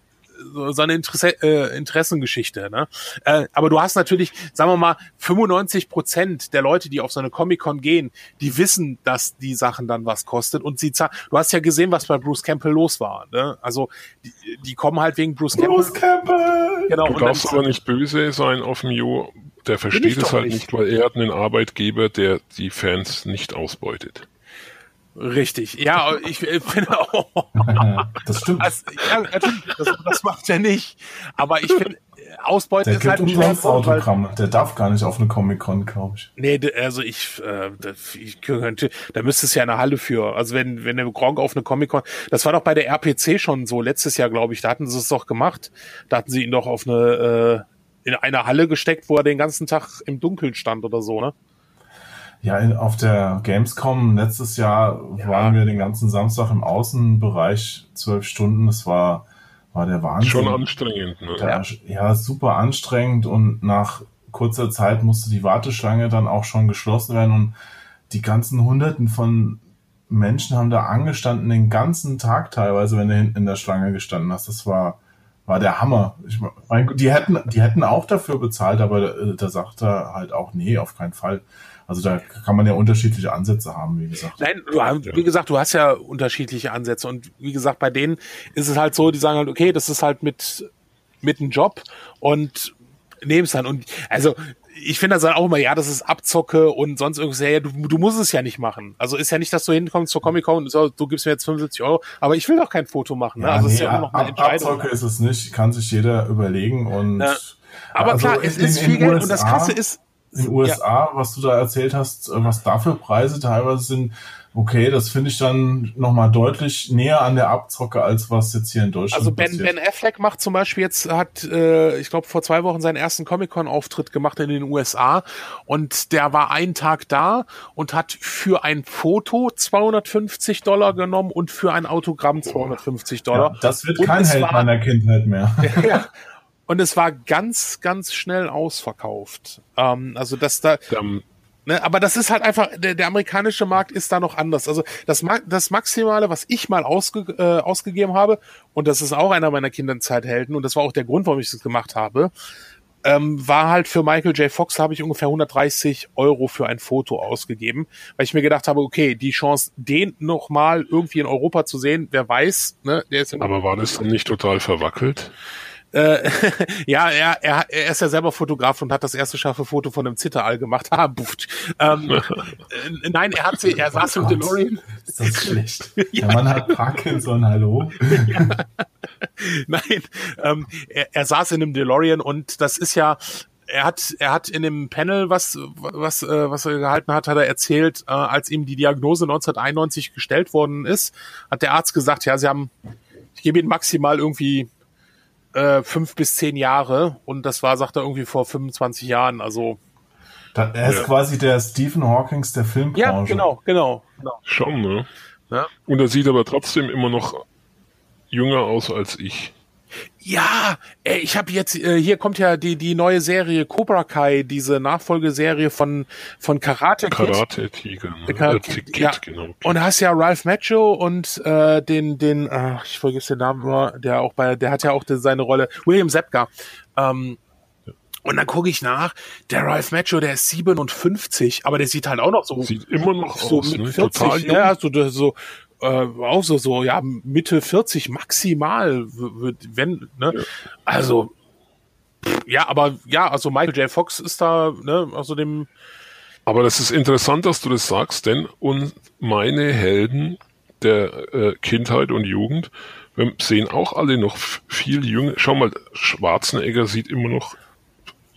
so eine Interesse, äh, Interessengeschichte. Ne? Äh, aber du hast natürlich, sagen wir mal, 95 Prozent der Leute, die auf so eine Comic-Con gehen, die wissen, dass die Sachen dann was kostet und sie zahlen. Du hast ja gesehen, was bei Bruce Campbell los war. Ne? Also die, die kommen halt wegen Bruce Campbell. Bruce Campbell! Genau, du darfst aber nicht böse sein auf dem Jo. Der versteht es halt nicht. nicht, weil er hat einen Arbeitgeber, der die Fans nicht ausbeutet. Richtig, ja, ich finde auch. das stimmt. Das, ja, das, das macht er nicht. Aber ich finde, Ausbeute der ist halt ein umsonst Autogramme. Der darf gar nicht auf eine Comic-Con, glaube ich. Nee, also ich, äh, ich könnte, da müsste es ja eine Halle für. Also wenn, wenn der Gronk auf eine Comic-Con, das war doch bei der RPC schon so, letztes Jahr, glaube ich, da hatten sie es doch gemacht. Da hatten sie ihn doch auf eine, äh, in eine Halle gesteckt, wo er den ganzen Tag im Dunkeln stand oder so, ne? Ja, auf der Gamescom letztes Jahr ja. waren wir den ganzen Samstag im Außenbereich zwölf Stunden. Das war, war der Wahnsinn. Schon anstrengend, ne? Der, ja, super anstrengend und nach kurzer Zeit musste die Warteschlange dann auch schon geschlossen werden und die ganzen Hunderten von Menschen haben da angestanden den ganzen Tag teilweise, wenn du hinten in der Schlange gestanden hast. Das war, war der Hammer. Ich mein, die hätten, die hätten auch dafür bezahlt, aber äh, da sagt er halt auch, nee, auf keinen Fall. Also da kann man ja unterschiedliche Ansätze haben, wie gesagt. Nein, du, wie gesagt, du hast ja unterschiedliche Ansätze und wie gesagt, bei denen ist es halt so, die sagen halt, okay, das ist halt mit mit einem Job und nehmen es dann und also ich finde das dann auch immer, ja, das ist Abzocke und sonst irgendwas. Ja, du, du musst es ja nicht machen. Also ist ja nicht, dass du hinkommst zur Comic Con und so, du gibst mir jetzt 75 Euro, aber ich will doch kein Foto machen. Ne? Ja, also nee, ist ja immer noch eine Entscheidung. Abzocke ist es nicht, kann sich jeder überlegen und. Ja. Aber also klar, es ist viel Geld USA, und das Krasse ist, in den USA, ja. was du da erzählt hast, äh, was da für Preise teilweise sind, okay, das finde ich dann nochmal deutlich näher an der Abzocke, als was jetzt hier in Deutschland Also Ben, passiert. Ben Affleck macht zum Beispiel jetzt, hat, äh, ich glaube, vor zwei Wochen seinen ersten Comic-Con-Auftritt gemacht in den USA und der war einen Tag da und hat für ein Foto 250 Dollar genommen und für ein Autogramm 250 Dollar. Ja, das wird und kein Held war, meiner Kindheit mehr. ja, und es war ganz, ganz schnell ausverkauft. Ähm, also dass da. Um, ne, aber das ist halt einfach, der, der amerikanische Markt ist da noch anders. Also das, das Maximale, was ich mal ausge, äh, ausgegeben habe, und das ist auch einer meiner Kinderzeithelden, und das war auch der Grund, warum ich das gemacht habe, ähm, war halt für Michael J. Fox habe ich ungefähr 130 Euro für ein Foto ausgegeben, weil ich mir gedacht habe, okay, die Chance, den nochmal irgendwie in Europa zu sehen, wer weiß, ne, der ist Aber war das dann nicht total verwackelt? Äh, ja, er, er, er ist ja selber Fotograf und hat das erste scharfe Foto von einem Zitterall gemacht. Ah, bufft. Ähm, äh, nein, er hat sie, er saß im DeLorean. Ist das schlecht? ja. Der Mann hat Parkinson, hallo? ja. Nein, ähm, er, er saß in einem DeLorean und das ist ja, er hat, er hat in dem Panel, was, was, äh, was er gehalten hat, hat er erzählt, äh, als ihm die Diagnose 1991 gestellt worden ist, hat der Arzt gesagt, ja, sie haben, ich gebe Ihnen maximal irgendwie äh, fünf bis zehn Jahre und das war, sagt er, irgendwie vor 25 Jahren, also. Da, er ist ja. quasi der Stephen Hawkings der Filmbranche. Ja, genau, genau. genau. Schon, ne? Ja. Und er sieht aber trotzdem immer noch jünger aus als ich. Ja, ey, ich habe jetzt äh, hier kommt ja die die neue Serie Cobra Kai, diese Nachfolgeserie von von Karate Kid. Karate Tiger. Ne? Kar äh, Kid, ja. genau. Und da hast ja Ralph Macchio und äh, den den ach, ich vergesse den Namen, der auch bei der hat ja auch die, seine Rolle William Zepka. Ähm, und dann gucke ich nach, der Ralph Macchio, der ist 57, aber der sieht halt auch noch so. Sieht immer noch so aus, mit ne? 40, Total jung. Ja, so, so äh, auch so, so, ja, Mitte 40 maximal, wenn, ne? Ja. Also, ja, aber ja, also Michael J. Fox ist da, ne, also dem. Aber das ist interessant, dass du das sagst, denn und meine Helden der äh, Kindheit und Jugend sehen auch alle noch viel jünger. Schau mal, Schwarzenegger sieht immer noch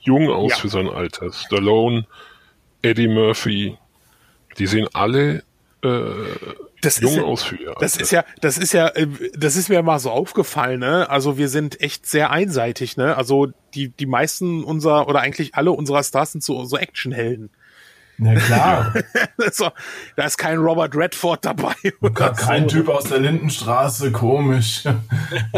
jung aus ja. für sein Alter. Stallone, Eddie Murphy, die sehen alle äh, das jung ist, aus für ihr Das ist ja, das ist ja, äh, das ist mir mal so aufgefallen, ne? Also wir sind echt sehr einseitig, ne? Also die, die meisten unserer, oder eigentlich alle unserer Stars sind so, so Actionhelden. Ja klar. so, da ist kein Robert Redford dabei. kein so. Typ aus der Lindenstraße, komisch.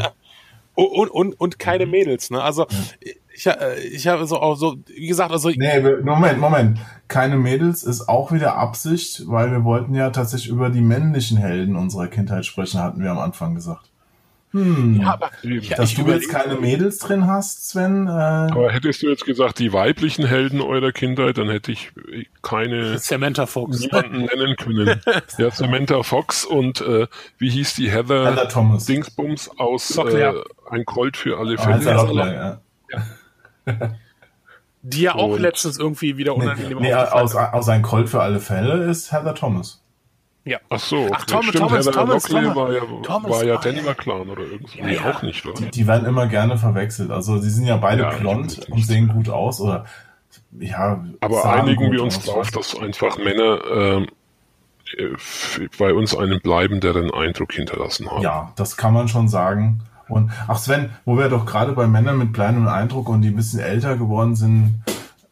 und, und, und keine Mädels, ne? Also ja ich, äh, ich habe so auch so, wie gesagt, also. Nee, Moment, Moment. Keine Mädels ist auch wieder Absicht, weil wir wollten ja tatsächlich über die männlichen Helden unserer Kindheit sprechen, hatten wir am Anfang gesagt. Hm. Ja, aber, Dass du jetzt keine Mädels drin hast, Sven. Äh aber hättest du jetzt gesagt, die weiblichen Helden eurer Kindheit, dann hätte ich keine Samantha Fox niemanden nennen können. ja, Samantha Fox und äh, wie hieß die Heather, Heather Thomas. Dingsbums aus äh, Ein Colt für alle Fälle. Ah, ja. Die ja auch und letztens irgendwie wieder unangenehm nee, nee, aus, aus ein Colt für alle Fälle ist Heather Thomas. Ja. Ach so, okay. Ach, Tom, Stimmt, Thomas, Heather Thomas, Thomas, war ja, Thomas, war ja ah, Denver Clan oder irgendwie. Ja, nee, ja. auch nicht, oder? Die, die, werden immer gerne verwechselt. Also, die sind ja beide ja, blond und sehen gut aus, oder, ja. Aber einigen wir uns darauf, dass einfach Männer, ähm, bei uns einen bleibenderen Eindruck hinterlassen haben. Ja, das kann man schon sagen. Und ach Sven, wo wir doch gerade bei Männern mit kleinem Eindruck und die ein bisschen älter geworden sind,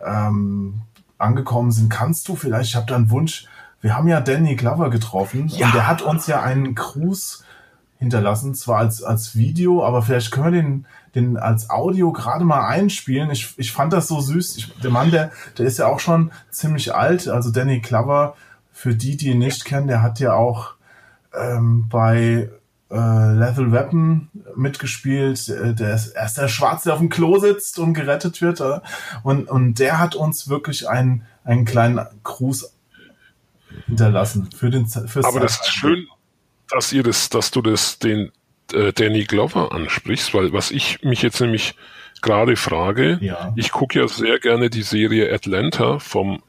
ähm, angekommen sind, kannst du vielleicht, ich habe da einen Wunsch, wir haben ja Danny Glover getroffen ja. und der hat uns ja einen Gruß hinterlassen, zwar als, als Video, aber vielleicht können wir den, den als Audio gerade mal einspielen. Ich, ich fand das so süß. Ich, der Mann, der, der ist ja auch schon ziemlich alt. Also Danny Glover, für die, die ihn nicht kennen, der hat ja auch ähm, bei äh, Lethal Weapon mitgespielt. Äh, der ist, er ist der Schwarze, der auf dem Klo sitzt und gerettet wird. Äh, und, und der hat uns wirklich einen, einen kleinen Gruß hinterlassen für den fürs Aber das ist schön, dass ihr das, dass du das den äh, Danny Glover ansprichst, weil was ich mich jetzt nämlich gerade frage, ja. ich gucke ja sehr gerne die Serie Atlanta vom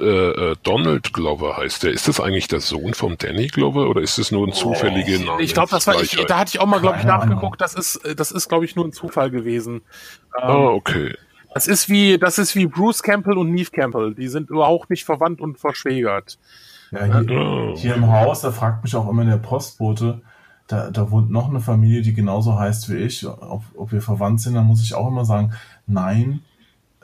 äh, äh, Donald Glover heißt der. Ist das eigentlich der Sohn von Danny Glover oder ist das nur ein zufälliger oh, Name? Ich glaube, das war ich, da hatte ich auch mal, glaube ich, nachgeguckt. Das ist, das ist, glaube ich, nur ein Zufall gewesen. Ähm, ah, okay. Das ist wie, das ist wie Bruce Campbell und Neve Campbell. Die sind überhaupt nicht verwandt und verschwägert. Ja, hier, oh. hier im Haus, da fragt mich auch immer der Postbote, da, da wohnt noch eine Familie, die genauso heißt wie ich. Ob, ob wir verwandt sind, dann muss ich auch immer sagen, nein,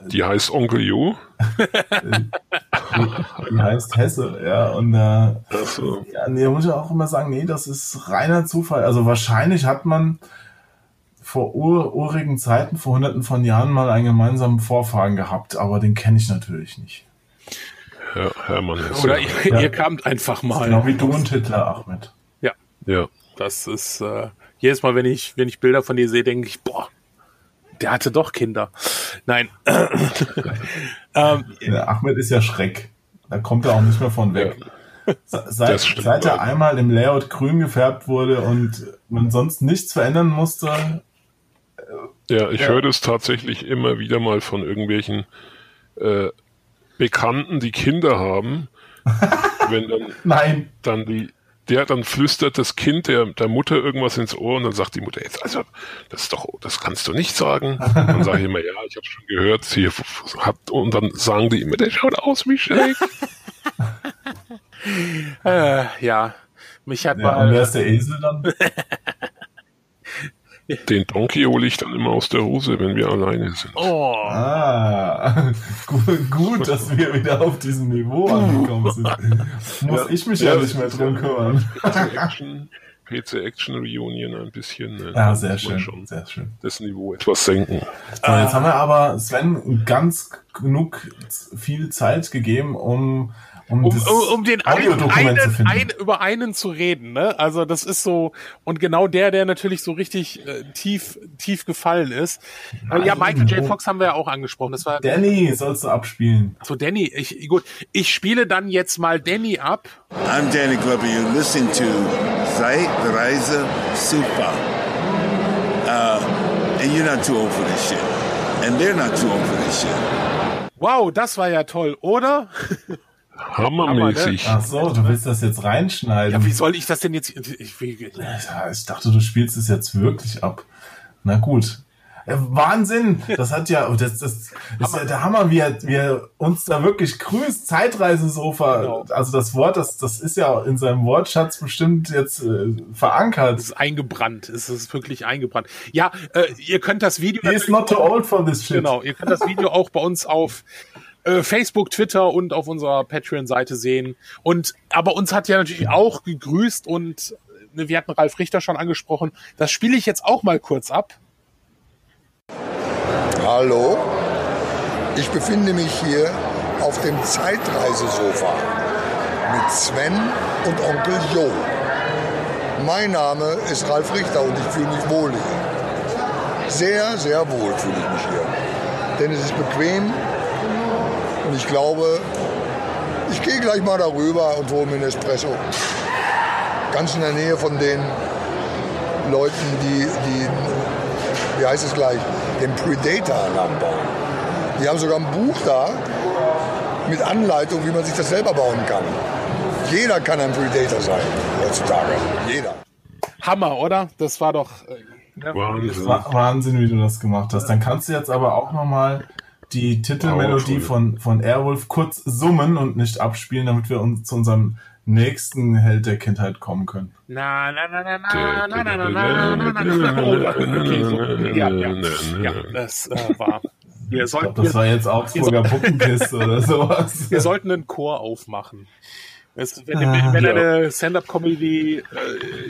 die heißt Onkel Jo. die heißt Hesse, ja. Und äh, so. ja, nee, muss ich auch immer sagen, nee, das ist reiner Zufall. Also wahrscheinlich hat man vor ur urigen Zeiten, vor hunderten von Jahren mal einen gemeinsamen Vorfahren gehabt, aber den kenne ich natürlich nicht. Herr, Hermann Hesse. Oder ihr, ja. ihr kamt einfach mal. Genau wie du und Hitler, Ahmed. Ja. Ja. Das ist äh, jedes Mal, wenn ich, wenn ich Bilder von dir sehe, denke ich, boah, der hatte doch Kinder. Nein. ähm, der Ahmed ist ja Schreck. Da kommt er auch nicht mehr von weg. Ja. Seit, seit er einmal im Layout grün gefärbt wurde und man sonst nichts verändern musste, äh, Ja, ich Ja. höre das tatsächlich immer wieder mal von irgendwelchen äh, Bekannten, die Kinder haben. wenn dann, Nein. dann die, der dann flüstert das Kind der, der Mutter irgendwas ins Ohr und dann sagt die Mutter, jetzt, also, das ist doch, das kannst du nicht sagen. Dann sage ich immer, ja, ich habe schon gehört, sie hat, und dann sagen die immer, der schaut aus wie Shrek. Äh, ja. Mich hat Ja, und mal. wer ist der Esel dann? Den Donkey hole ich dann immer aus der Hose, wenn wir alleine sind. oh. Ah, gut, gut, dass wir wieder auf diesem Niveau angekommen sind. Muss Ja. ich mich ja, Ja, nicht mehr drum kümmern. PC Action, Reunion ein bisschen. ne, Ja, da sehr muss man schön, Schon sehr schön. das Niveau etwas senken. So, jetzt haben wir aber Sven ganz genug viel Zeit gegeben, um, um, Um, um, um den einen, einen, finden. ein, über einen zu reden, ne? Also das ist so und genau der, der natürlich so richtig äh, tief tief gefallen ist. Äh, ja, Michael J. Fox haben wir ja auch angesprochen. Das war Danny sollst du abspielen. so Danny. Ich gut, ich spiele dann jetzt mal Danny ab. I'm Danny Glover. You're listening to Zeitreise Super. Uh, and you're not too old for this shit. And they're not too old for this shit. Wow, das war ja toll, oder? Hammermäßig. Ach so, du willst das jetzt reinschneiden. Ja, wie soll ich das denn jetzt? Ich, Ja, ich dachte, du spielst es jetzt wirklich ab. Na gut. Äh, Wahnsinn! Das hat ja, das, das ist ja der Hammer, wie er, wie er uns da wirklich grüßt. Zeitreisesofa. Genau. Also das Wort, das, das ist ja in seinem Wortschatz bestimmt jetzt äh, verankert. es ist eingebrannt. Es ist wirklich eingebrannt. Ja, äh, ihr könnt das Video. He is not too old for this shit. Genau, ihr könnt das Video auch bei uns auf äh, Facebook, Twitter und auf unserer Patreon-Seite sehen. Und aber uns hat ja natürlich auch gegrüßt und äh, wir hatten Ralf Richter schon angesprochen. Das spiele ich jetzt auch mal kurz ab. Hallo, ich befinde mich hier auf dem Zeitreisesofa mit Sven und Onkel Jo. Mein Name ist Ralf Richter und ich fühle mich wohl hier. Sehr, sehr wohl fühle ich mich hier. Denn es ist bequem und ich glaube, ich gehe gleich mal darüber und hole mir einen Espresso. Ganz in der Nähe von den Leuten, die, die wie heißt es gleich, den Predator nachbauen. Die haben sogar ein Buch da mit Anleitung, wie man sich das selber bauen kann. Jeder kann ein Predator sein heutzutage. Jeder. Hammer, oder? Das war doch. Äh? Wahnsinn. Wa- Wahnsinn, wie du das gemacht hast. Dann kannst du jetzt aber auch nochmal die Titelmelodie von, von Airwolf kurz summen und nicht abspielen, damit wir uns zu unserem nächsten Held der Kindheit kommen können. Na, na, na, na, na, na, na, na, na, na, na, na. Oh, okay, so. Ja, ja. ja das äh, war. Wir Ich sollten, glaube, das war wir, jetzt Augsburger Puppenkiste oder sowas. wir sollten einen Chor aufmachen. Es, wenn wenn Ja. eine Stand-up-Comedy äh,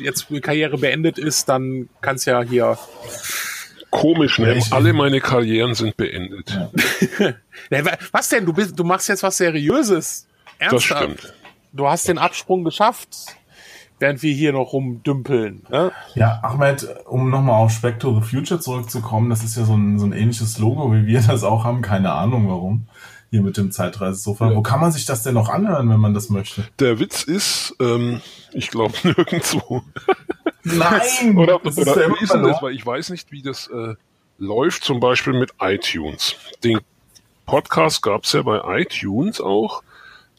jetzt Karriere beendet ist, dann kann's ja hier Komisch, ne? Alle meine Karrieren sind beendet. Ja, wa- Was denn? Du bist, du machst jetzt was Seriöses. Das Ernsthaft? stimmt. Du hast den Absprung geschafft, während wir hier noch rumdümpeln. Ne? Ja, Ahmed, um nochmal auf to the Future zurückzukommen, das ist ja so ein, so ein ähnliches Logo, wie wir das auch haben. Keine Ahnung warum. Hier mit dem Zeitreisesofa. Wo kann man sich das denn noch anhören, wenn man das möchte? Der Witz ist, ähm, ich glaube nirgendwo. Nein! Oder, das oder ist denn das? Weil ich weiß nicht, wie das äh, läuft, zum Beispiel mit iTunes. Den Podcast gab's ja bei iTunes auch.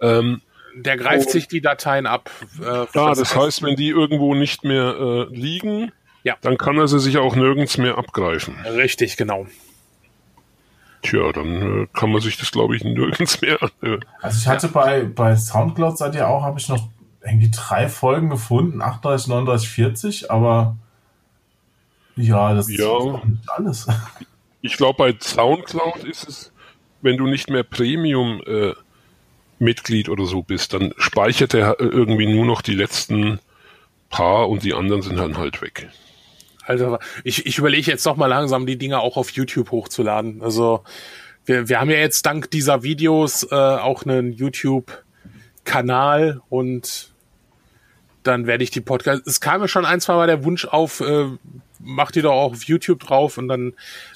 Ähm, Der greift Oh. sich die Dateien ab. Äh, ja, das heißt, wenn die irgendwo nicht mehr äh, liegen, Ja. dann kann er sie sich auch nirgends mehr abgreifen. Richtig, genau. Tja, dann äh, kann man sich das, glaube ich, nirgends mehr anhören. Also ich hatte bei, bei Soundcloud seid ihr auch, habe ich noch irgendwie drei Folgen gefunden, 38, 39, 40, aber ja, das Ja. ist nicht alles. Ich glaube, bei Soundcloud ist es, wenn du nicht mehr Premium äh, Mitglied oder so bist, dann speichert er äh, irgendwie nur noch die letzten paar und die anderen sind dann halt weg. Also ich, ich überlege jetzt doch mal langsam, die Dinger auch auf YouTube hochzuladen. Also wir, wir haben ja jetzt dank dieser Videos äh, auch einen YouTube-Kanal und dann werde ich die Podcast. Es kam mir schon ein, zwei Mal der Wunsch auf, äh, mach die doch auch auf YouTube drauf und dann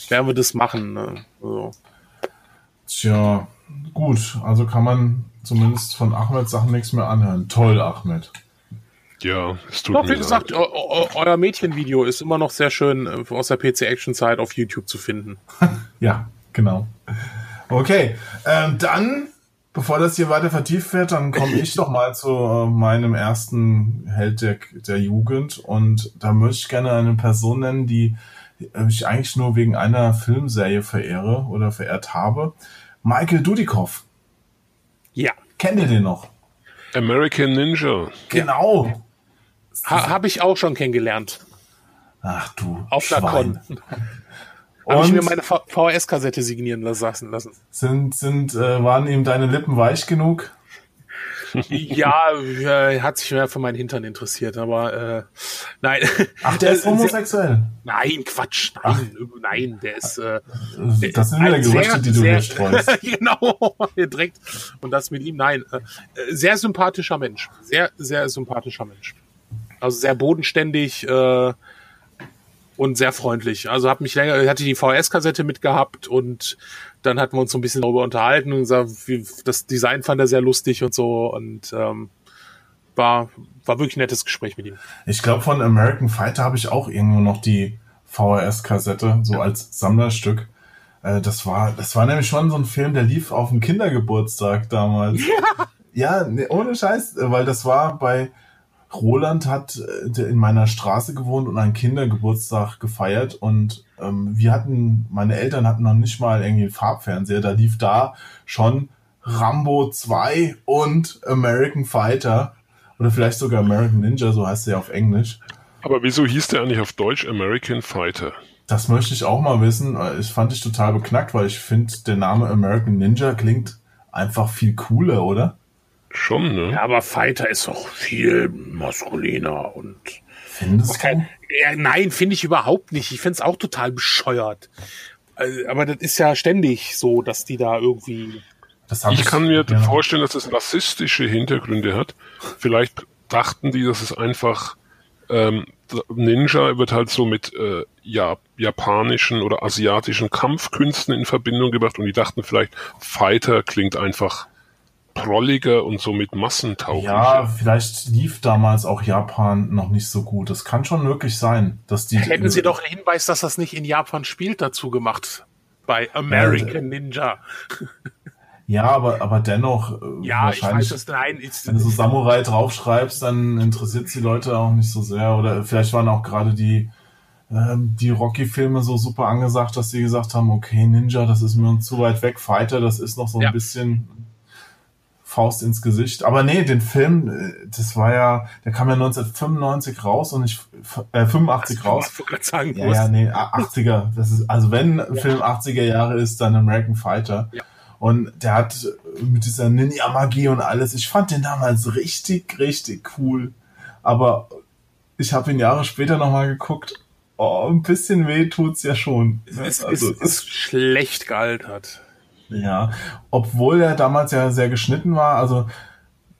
werden wir das machen. Ne? Also, Tja, gut, also kann man zumindest von Ahmed Sachen nichts mehr anhören. Toll, Ahmed. Ja, es tut Doch, mir wie leid. gesagt, eu- eu- euer Mädchenvideo ist immer noch sehr schön äh, aus der PC-Action-Zeit auf YouTube zu finden. Ja, genau. Okay, ähm, dann, bevor das hier weiter vertieft wird, dann komme ich doch mal zu äh, meinem ersten Held der, der Jugend. Und da möchte ich gerne eine Person nennen, die äh, ich eigentlich nur wegen einer Filmserie verehre oder verehrt habe. Michael Dudikoff. Ja. Kennt ihr den noch? American Ninja. Genau. Ha, Habe ich auch schon kennengelernt. Ach du. Auf der Schwein. Con. Habe ich mir meine VHS-Kassette signieren lassen. lassen. sind, sind, äh, waren ihm deine Lippen weich genug? Ja, äh, hat sich mehr für meinen Hintern interessiert, aber äh, nein. Ach, der ist Äh, homosexuell. Nein, Quatsch, nein, nein, der ist äh, Das sind wieder Gerüchte, sehr, die du sehr, hier streust. genau, direkt. Und das mit ihm, nein. Äh, äh, sehr sympathischer Mensch. Sehr, sehr sympathischer Mensch. Also sehr bodenständig äh, und sehr freundlich. Also hab mich länger, hatte die VHS-Kassette mitgehabt und dann hatten wir uns so ein bisschen darüber unterhalten und gesagt, wie, das Design fand er sehr lustig und so und ähm, war, war wirklich ein nettes Gespräch mit ihm. Ich glaube, von American Fighter habe ich auch irgendwo noch die VHS-Kassette, so als Sammlerstück. Äh, das war, das war nämlich schon so ein Film, der lief auf dem Kindergeburtstag damals. Ja, ja nee, ohne Scheiß, weil das war bei Roland hat äh, der in meiner Straße gewohnt und einen Kindergeburtstag gefeiert und ähm, wir hatten, meine Eltern hatten noch nicht mal irgendwie einen Farbfernseher, da lief da schon Rambo 2 und American Fighter oder vielleicht sogar American Ninja, so heißt er ja auf Englisch. Aber wieso hieß der eigentlich auf Deutsch American Fighter? Das möchte ich auch mal wissen. Ich fand ich total beknackt, weil ich finde, der Name American Ninja klingt einfach viel cooler, oder? Schon, ne? Ja, aber Fighter ist auch viel maskuliner und Findest du? Kein, ja, nein, finde ich überhaupt nicht. Ich finde es auch total bescheuert. Also, Aber das ist ja ständig so, dass die da irgendwie. Das Ich kann mir ja. vorstellen, dass es rassistische Hintergründe hat. Vielleicht dachten die, dass es einfach ähm, Ninja wird halt so mit äh, ja, japanischen oder asiatischen Kampfkünsten in Verbindung gebracht und die dachten vielleicht, Fighter klingt einfach prolliger und somit massentauglicher. Ja, vielleicht lief damals auch Japan noch nicht so gut. Das kann schon möglich sein, dass die. Hätten sie doch einen Hinweis, dass das nicht in Japan spielt, dazu gemacht. Bei American Ninja. Ja, aber, aber dennoch. äh, Ja, ich wahrscheinlich, weiß es, nein. Ist, Wenn du so Samurai draufschreibst, dann interessiert die Leute auch nicht so sehr. Oder vielleicht waren auch gerade die, ähm, die Rocky-Filme so super angesagt, dass sie gesagt haben, okay, Ninja, das ist mir zu weit weg. Fighter, das ist noch so ein Ja. bisschen Faust ins Gesicht. Aber nee, den Film, äh, das war ja, der kam ja 1995 raus und ich, äh, 85 raus. Ich wollte sagen, Ja, ja, nee, 80er. Das ist, also wenn ein Film 80er Jahre ist, dann American Fighter. Ja. Und der hat mit dieser Ninja-Magie und alles, ich fand den damals richtig, richtig cool. Aber ich habe ihn Jahre später nochmal geguckt. Oh, ein bisschen weh tut's ja schon. es Also, ist, ist schlecht gealtert. Ja, obwohl er damals ja sehr geschnitten war, also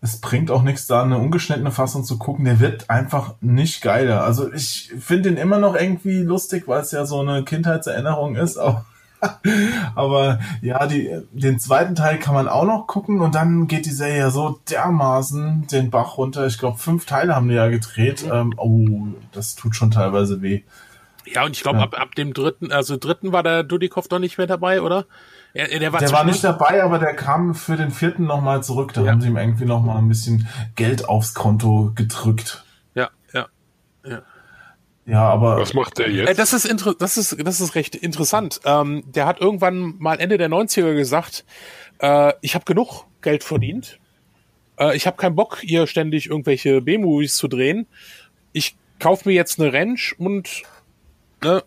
es bringt auch nichts, da eine ungeschnittene Fassung zu gucken. Der wird einfach nicht geiler. Also ich finde ihn immer noch irgendwie lustig, weil es ja so eine Kindheitserinnerung ist. Aber, aber ja, die, den zweiten Teil kann man auch noch gucken und dann geht die Serie ja so dermaßen den Bach runter. Ich glaube, fünf Teile haben die ja gedreht. Ähm, oh, das tut schon teilweise weh. Ja, und ich glaube, Ja. ab, ab dem dritten, also dritten war der Dudikoff doch nicht mehr dabei, oder? Er, der war, Der war nicht dabei, aber der kam für den vierten nochmal zurück. Da Ja. haben sie ihm irgendwie nochmal ein bisschen Geld aufs Konto gedrückt. Ja, ja. Ja, aber Was macht der Äh, jetzt? das ist inter das ist das ist recht interessant. Ähm, der hat irgendwann mal Ende der 90er gesagt, äh, ich habe genug Geld verdient. Äh, ich habe keinen Bock, hier ständig irgendwelche B-Movies zu drehen. Ich kauf mir jetzt eine Ranch und ne,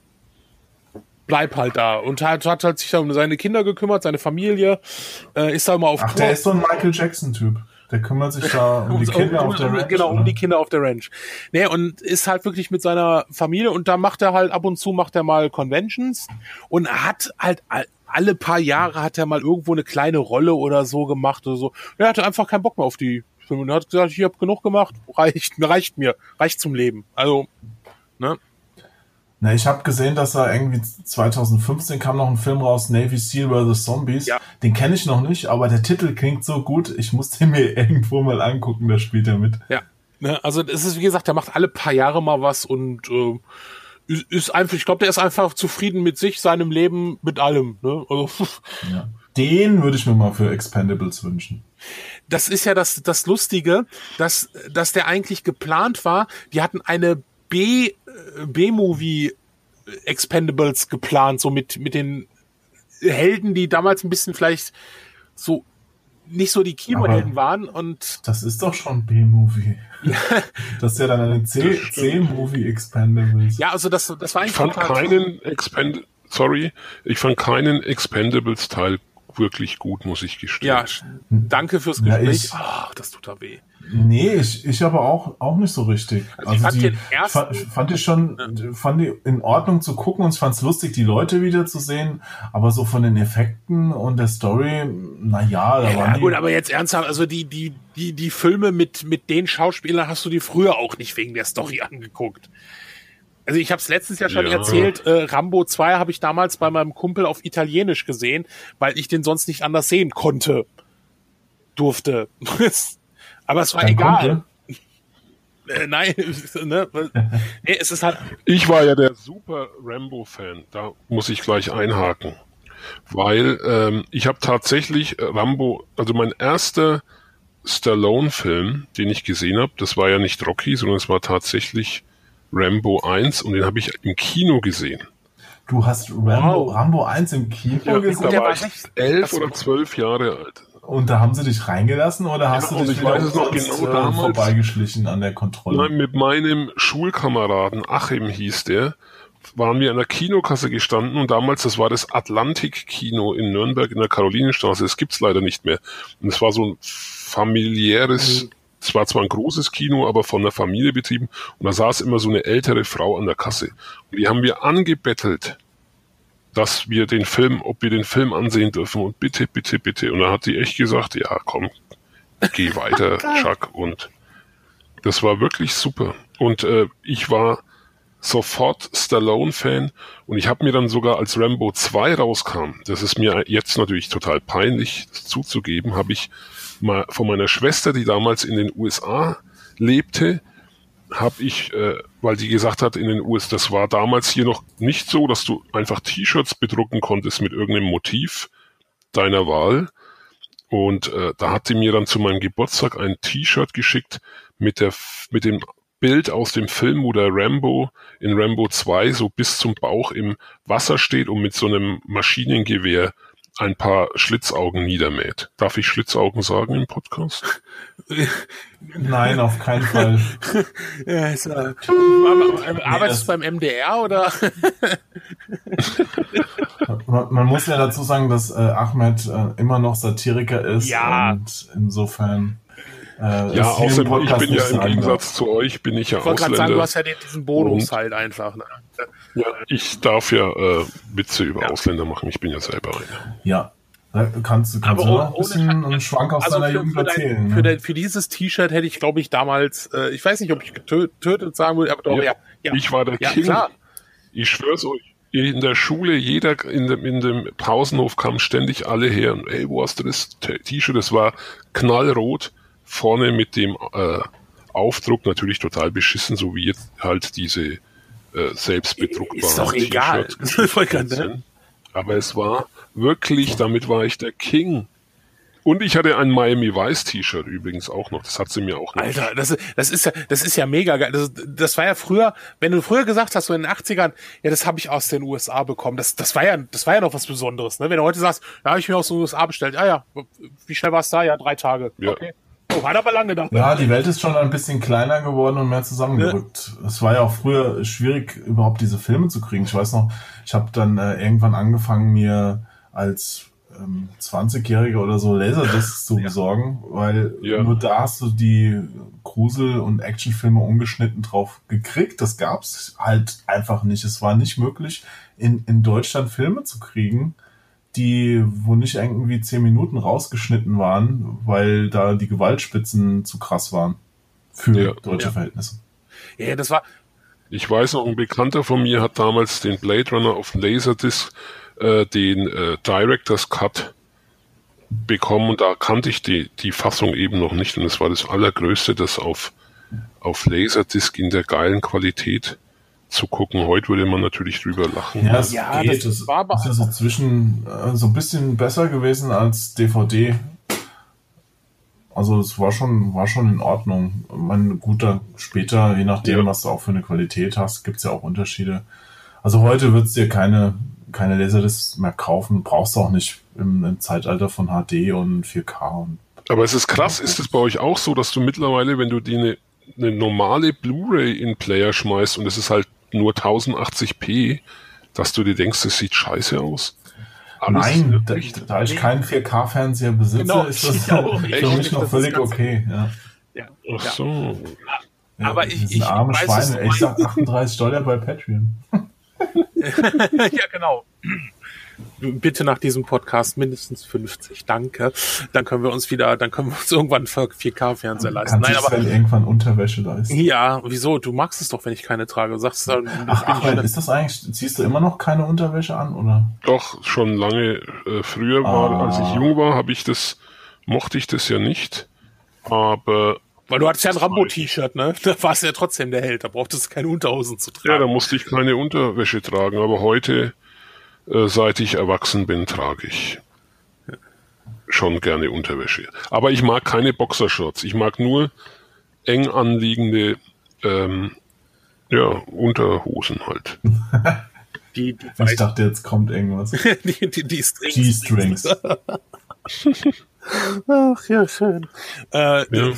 bleib halt da. Und hat, hat halt sich da um seine Kinder gekümmert, seine Familie, äh, ist da immer auf ach, der ist so ein Michael Jackson-Typ. Der kümmert sich da um die Kinder um- auf der Ranch. Genau, um oder? die Kinder auf der Ranch. Nee, und ist halt wirklich mit seiner Familie und da macht er halt ab und zu macht er mal Conventions und hat halt all- alle paar Jahre hat er mal irgendwo eine kleine Rolle oder so gemacht oder so. Er hatte einfach keinen Bock mehr auf die Filme und er hat gesagt, ich habe genug gemacht, reicht, reicht mir, reicht zum Leben. Also, ne? Na, ich habe gesehen, dass er irgendwie 2015 kam noch ein Film raus, Navy SEAL vs. Zombies. Ja. Den kenne ich noch nicht, aber der Titel klingt so gut. Ich muss den mir irgendwo mal angucken, da spielt er mit. Ja, Ne? Also es ist, wie gesagt, der macht alle paar Jahre mal was und äh, ist, ist einfach, ich glaube, der ist einfach zufrieden mit sich, seinem Leben, mit allem. Ne? Also, Ja. Den würde ich mir mal für Expendables wünschen. das ist ja das, das Lustige, dass, dass der eigentlich geplant war. Die hatten eine B, äh, B-Movie Expendables geplant, so mit, mit den Helden, die damals ein bisschen vielleicht so nicht so die Kinohelden waren und Das ist doch schon B-Movie. Das ist ja dann eine C-Movie Expendables. ja, also das, das war Ich eigentlich fand total- keinen Expend sorry, ich fand keinen Expendables Teil wirklich gut, muss ich gestehen. Ja, danke fürs Ja, Gespräch. ich- Ach, das tut da weh. Nee, ich, ich aber auch, auch nicht so richtig. Also ich fand den ersten- fa- fand ich schon, fand die in Ordnung zu gucken und ich fand es lustig, die Leute wiederzusehen, aber so von den Effekten und der Story, na ja, da Ja, waren die, gut, aber jetzt ernsthaft, also die, die, die, die Filme mit, mit den Schauspielern hast du dir früher auch nicht wegen der Story angeguckt. Also ich habe es letztens ja schon Ja. erzählt, äh, Rambo 2 habe ich damals bei meinem Kumpel auf Italienisch gesehen, weil ich den sonst nicht anders sehen konnte, durfte. aber es war Dein egal. Kumpel? Äh, nein, ne? nee, es ist halt, Ich war ja der super Rambo-Fan, da muss ich gleich einhaken. Weil ähm, ich habe tatsächlich äh, Rambo, also mein erster Stallone-Film, den ich gesehen habe, das war ja nicht Rocky, sondern es war tatsächlich Rambo 1 und den habe ich im Kino gesehen. Du hast Rambo, Wow. Rambo 1 im Kino Ja, gesehen da war ich elf oder zwölf Jahre alt. Und da haben sie dich reingelassen oder hast Ja, du dich ich weiß es noch genau äh, damals. vorbeigeschlichen an der Kontrolle? Nein, mit meinem Schulkameraden Achim hieß der, waren wir an der Kinokasse gestanden und damals, das war das Atlantik-Kino in Nürnberg in der Karolinenstraße. Das gibt's leider nicht mehr. Und es war so ein familiäres, es war zwar ein großes Kino, aber von der Familie betrieben. Und da saß immer so eine ältere Frau an der Kasse. Und die haben wir angebettelt, dass wir den Film, ob wir den Film ansehen dürfen. Und bitte, bitte, bitte. Und da hat die echt gesagt, ja, komm, geh weiter, Chuck. Und das war wirklich super. Und äh, ich war sofort Stallone-Fan und ich habe mir dann sogar, als Rambo 2 rauskam, das ist mir jetzt natürlich total peinlich zuzugeben, habe ich mal von meiner Schwester, die damals in den USA lebte, habe ich, äh, weil die gesagt hat, in den USA, das war damals hier noch nicht so, dass du einfach T-Shirts bedrucken konntest mit irgendeinem Motiv deiner Wahl. Und äh, da hat sie mir dann zu meinem Geburtstag ein T-Shirt geschickt mit der mit dem Bild aus dem Film, wo der Rambo in Rambo 2 so bis zum Bauch im Wasser steht und mit so einem Maschinengewehr ein paar Schlitzaugen niedermäht. Darf ich Schlitzaugen sagen im Podcast? Nein, auf keinen Fall. Ja, ist, äh, arbeitest du beim MDR oder? Man, man muss ja dazu sagen, dass äh, Ahmed äh, immer noch Satiriker ist Ja. und insofern äh, Ja, außerdem, ich bin ja im Gegensatz zu euch, bin ich ja Ich wollte gerade sagen, du Ausländer. hast ja den, diesen Bonus Und- halt einfach. Ne? Ja, ich darf ja äh, Witze über Ausländer machen, ich bin ja selber einer. Ja, da kannst du kannst du ohne- noch ein bisschen einen Schwank aus Also deiner für, Jugend für, erzählen. dein, ne? für, dein, für dieses T-Shirt hätte ich, glaube ich, damals, äh, ich weiß nicht, ob ich getötet sagen würde, aber doch, ja. ja. Ich war der ja, King. klar. Ich schwör's euch. In der Schule, jeder in dem, in dem Pausenhof kamen ständig alle her und ey, wo hast du das T-Shirt? Das war knallrot, vorne mit dem äh, Aufdruck natürlich total beschissen, so wie jetzt halt diese äh, selbstbedruckbaren Ist doch egal. Sind. Aber es war wirklich, damit war ich der King. Und ich hatte ein Miami Vice T-Shirt übrigens auch noch. Das hat sie mir auch noch. Alter, das, ist- das ist ja, das ist ja mega geil. Das, das war ja früher, wenn du früher gesagt hast, so in den 80ern, ja, das habe ich aus den USA bekommen. Das, das war ja, das war ja noch was Besonderes, ne? Wenn du heute sagst, ja, habe ich mir aus den USA bestellt. Ah ja, wie schnell war es da? Ja, drei Tage. Ja. Okay. Oh, hat aber lange gedauert. Ja, die Welt ist schon ein bisschen kleiner geworden und mehr zusammengerückt. Es war ja auch früher schwierig, überhaupt diese Filme zu kriegen. Ich weiß noch, ich habe dann äh, irgendwann angefangen, mir als ähm, 20-Jähriger oder so Laserdiscs zu besorgen, weil Ja. nur da hast du die Grusel- und Actionfilme ungeschnitten drauf gekriegt. Das gab's halt einfach nicht. Es war nicht möglich, in, in Deutschland Filme zu kriegen, die, wo nicht irgendwie zehn Minuten rausgeschnitten waren, weil da die Gewaltspitzen zu krass waren für Ja. deutsche Ja. Verhältnisse. Ja, das war, Ich weiß noch, ein Bekannter von mir hat damals den Blade Runner auf Laserdisc, äh, den äh, Director's Cut bekommen und da kannte ich die, die Fassung eben noch nicht und es war das Allergrößte, das auf auf Laserdisc in der geilen Qualität zu gucken. Heute würde man natürlich drüber lachen. Ja, es Ja, geht. das Das war aber- ist ja so zwischen äh, so ein bisschen besser gewesen als DVD. Also es war schon, war schon in Ordnung. Man, gut, dann später, je nachdem, Ja. was du auch für eine Qualität hast, gibt's ja auch Unterschiede. Also heute wird's dir keine, keine Laserdiscs mehr kaufen, brauchst du auch nicht im, im Zeitalter von HD und 4K. Und, Aber es ist krass, ist es bei euch auch so, dass du mittlerweile, wenn du die eine, eine normale Blu-ray in Player schmeißt und es ist halt nur 1080p, dass du dir denkst, das sieht scheiße aus? Alles Nein, da, da ich keinen 4K-Fernseher besitze, Genau, ist ich das auch. Ich für mich noch völlig okay. Ja. Ja, Ach ja. so. Ja, Aber ich- ich arme weiß es Schweine. so Ich sag 38 Dollar bei Patreon. ja, genau. Bitte nach diesem Podcast mindestens 50. Danke. Dann können wir uns wieder, dann können wir uns irgendwann für 4K-Fernseher leisten. Kann Nein, aber irgendwann Unterwäsche leisten. ja, wieso? Du magst es doch, wenn ich keine trage. Du sagst dann, Ach, Achmed, ist das eigentlich, ziehst du immer noch keine Unterwäsche an, oder? Doch, schon lange äh, früher war, Ah. als ich jung war, habe ich das, mochte ich das ja nicht. Aber weil du hattest ja ein Rambo-T-Shirt, ne? Da warst du ja trotzdem der Held. Da brauchtest du keine Unterhosen zu ja, da tragen. musste ich keine Unterwäsche tragen. Aber heute, äh, seit ich erwachsen bin, trage ich schon gerne Unterwäsche. Aber ich mag keine Boxershorts. Ich mag nur eng anliegende ähm, ja, Unterhosen halt. die, die, Ich weiß, dachte, jetzt kommt irgendwas. die, die, die Strings. G-Strings. Ach ja, schön. Äh, Ja.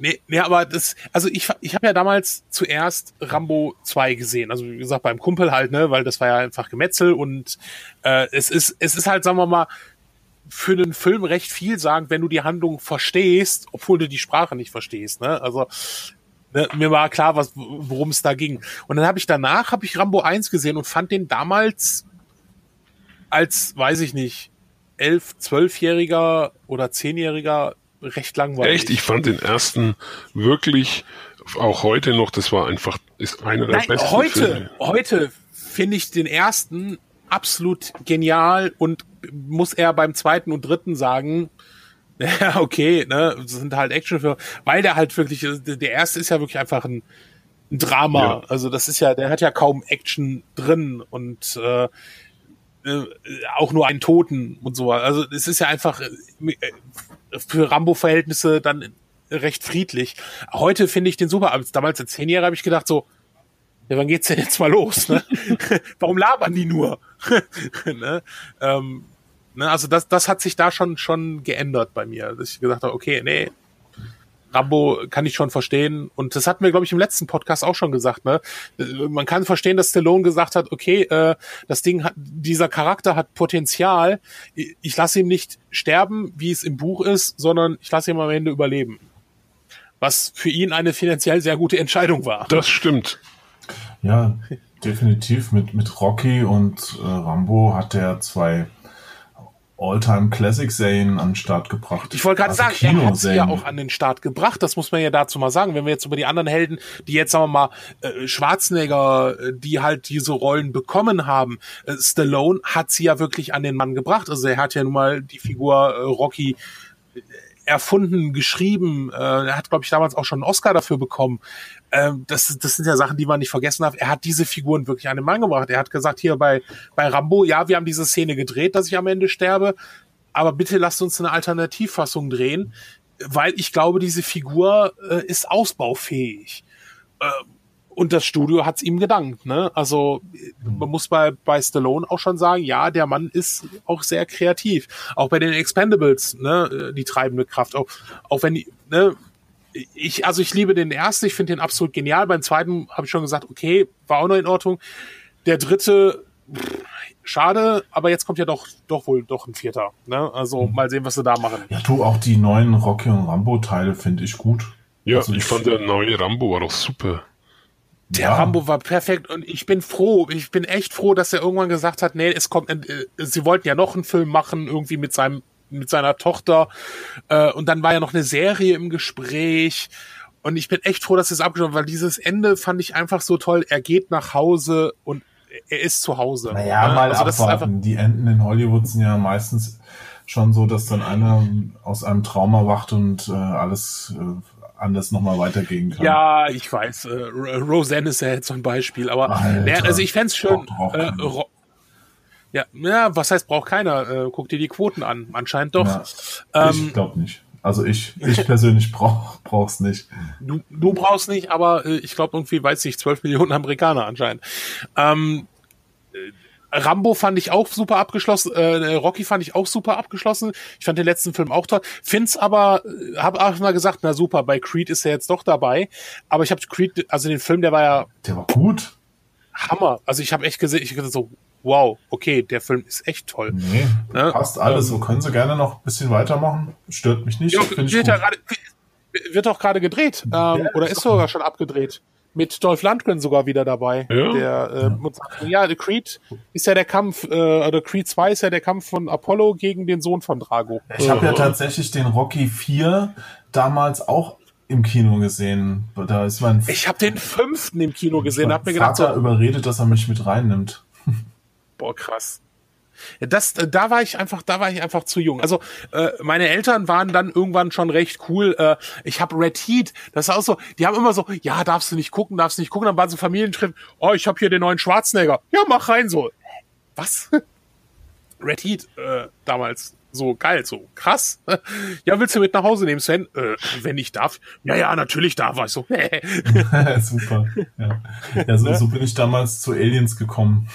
Nee, nee, aber das, also ich, ich habe ja damals zuerst Rambo 2 gesehen. Also wie gesagt, beim Kumpel halt, ne, weil das war ja einfach Gemetzel und äh, es ist, es ist halt, sagen wir mal, für einen Film recht viel sagen, wenn du die Handlung verstehst, obwohl du die Sprache nicht verstehst. Ne? Also ne, mir war klar, was worum es da ging. Und dann habe ich danach habe ich Rambo 1 gesehen und fand den damals als, weiß ich nicht, elf, zwölfjähriger oder zehnjähriger recht langweilig. Echt, ich fand den ersten wirklich, auch heute noch, das war einfach, ist einer der Nein, besten heute, Filme. heute finde ich den ersten absolut genial und muss er beim zweiten und dritten sagen, ja, okay, ne, das sind halt Actionfilme, weil der halt wirklich, der erste ist ja wirklich einfach ein, ein Drama. Ja. Also das ist ja, der hat ja kaum Action drin und äh, äh, auch nur einen Toten und so. Also es ist ja einfach äh, für Rambo-Verhältnisse dann recht friedlich. Heute finde ich den super. Aber damals als Zehnjähriger habe ich gedacht so, ja, wann geht's denn jetzt mal los? Ne? Warum labern die nur? ne? Ähm, ne? Also das, das hat sich da schon schon geändert bei mir, dass ich gesagt habe, okay, nee, Rambo kann ich schon verstehen. Und das hatten wir, glaube ich, im letzten Podcast auch schon gesagt. Ne? Man kann verstehen, dass Stallone gesagt hat, okay, äh, das Ding hat, dieser Charakter hat Potenzial. Ich, lasse ihn nicht sterben, wie es im Buch ist, sondern ich lasse ihn am Ende überleben. Was für ihn eine finanziell sehr gute Entscheidung war. Das stimmt. Ja, definitiv. Mit, mit Rocky und äh, Rambo hat er zwei All-Time-Classic-Serien an den Start gebracht. Ich wollte gerade Also sagen, er hat ja auch an den Start gebracht. Das muss man ja dazu mal sagen. Wenn wir jetzt über die anderen Helden, die jetzt sagen wir mal äh, Schwarzenegger, äh, die halt diese Rollen bekommen haben, äh, Stallone hat sie ja wirklich an den Mann gebracht. Also er hat ja nun mal die Figur äh, Rocky äh, erfunden, geschrieben. Äh, er hat, glaube ich, damals auch schon einen Oscar dafür bekommen. Ähm, das, das sind ja Sachen, die man nicht vergessen darf. Er hat diese Figuren wirklich an den Mann gebracht. Er hat gesagt, hier bei, bei Rambo, ja, wir haben diese Szene gedreht, dass ich am Ende sterbe, aber bitte lasst uns eine Alternativfassung drehen, weil ich glaube, diese Figur äh, ist ausbaufähig. Äh, und das Studio hat's ihm gedankt. Ne? Also man muss bei, bei Stallone auch schon sagen, ja, der Mann ist auch sehr kreativ. Auch bei den Expendables, ne, die treibende Kraft. Auch, auch wenn ne, ich, also ich liebe den ersten, ich finde den absolut genial. Beim zweiten habe ich schon gesagt, okay, war auch noch in Ordnung. Der dritte, pff, schade, aber jetzt kommt ja doch, doch wohl doch ein vierter. Ne? Also mal sehen, was sie da machen. Ja, du, auch die neuen Rocky und Rambo-Teile finde ich gut. Ja, Also ich fand der neue Rambo war doch super. Der Ja. Rambo war perfekt und ich bin froh, ich bin echt froh, dass er irgendwann gesagt hat, nee, es kommt, äh, sie wollten ja noch einen Film machen, irgendwie mit seinem, mit seiner Tochter, äh, und dann war ja noch eine Serie im Gespräch und ich bin echt froh, dass es abgeschaut weil dieses Ende fand ich einfach so toll. Er geht nach Hause und er ist zu Hause. Naja, Ne? mal also das ist einfach, abwarten. Die Enden in Hollywood sind ja meistens schon so, dass dann einer aus einem Trauma wacht und äh, alles, äh, anders nochmal weitergehen kann. Ja, ich weiß. Äh, Roseanne ist ja jetzt so ein Beispiel, aber Alter, also ich fände schön. braucht Äh. Ro- ja, ja, was heißt braucht keiner? Äh, guck dir die Quoten an. Anscheinend doch. Ja, Ähm, ich glaube nicht. Also ich, ich persönlich brauch, brauch's nicht. Du, du brauchst nicht, aber äh, ich glaube irgendwie, weiß nicht, 12 Millionen Amerikaner anscheinend. Ähm, äh, Rambo fand ich auch super abgeschlossen, äh, Rocky fand ich auch super abgeschlossen. Ich fand den letzten Film auch toll. Find's aber, äh, hab auch mal gesagt, na super, bei Creed ist er jetzt doch dabei. Aber ich habe Creed, also den Film, der war ja Der war gut. Hammer. Also ich habe echt gesehen, ich so, wow, okay, der Film ist echt toll. Nee, Ja, passt alles. So können sie gerne noch ein bisschen weitermachen. Stört mich nicht. Ja, wird, ja gerade, wird auch gerade gedreht. Ähm, oder ist sogar schon abgedreht. Mit Dolph Lundgren sogar wieder dabei. Ja. Der, äh, ja, der Creed ist ja der Kampf, äh, oder Creed 2 ist ja der Kampf von Apollo gegen den Sohn von Drago. Ich habe ja tatsächlich den Rocky 4 damals auch im Kino gesehen. Da ist mein, Ich habe den fünften im Kino gesehen, mein hab mir gedacht, Vater so, überredet, dass er mich mit reinnimmt. Boah, krass. Das, äh, da war ich einfach, da war ich einfach zu jung. Also äh, meine Eltern waren dann irgendwann schon recht cool. Äh, ich habe Red Heat, das ist auch so. Die haben immer so, ja, darfst du nicht gucken, darfst du nicht gucken. Dann waren so Familientreffen. Oh, ich habe hier den neuen Schwarzenegger. Ja, mach rein so. Was? Red Heat äh, damals so geil, so krass. Ja, willst du mit nach Hause nehmen, Sven? Äh, wenn ich darf. Ja, ja, natürlich darf. Ich so. Super. Ja, ja so, so bin ich damals zu Aliens gekommen.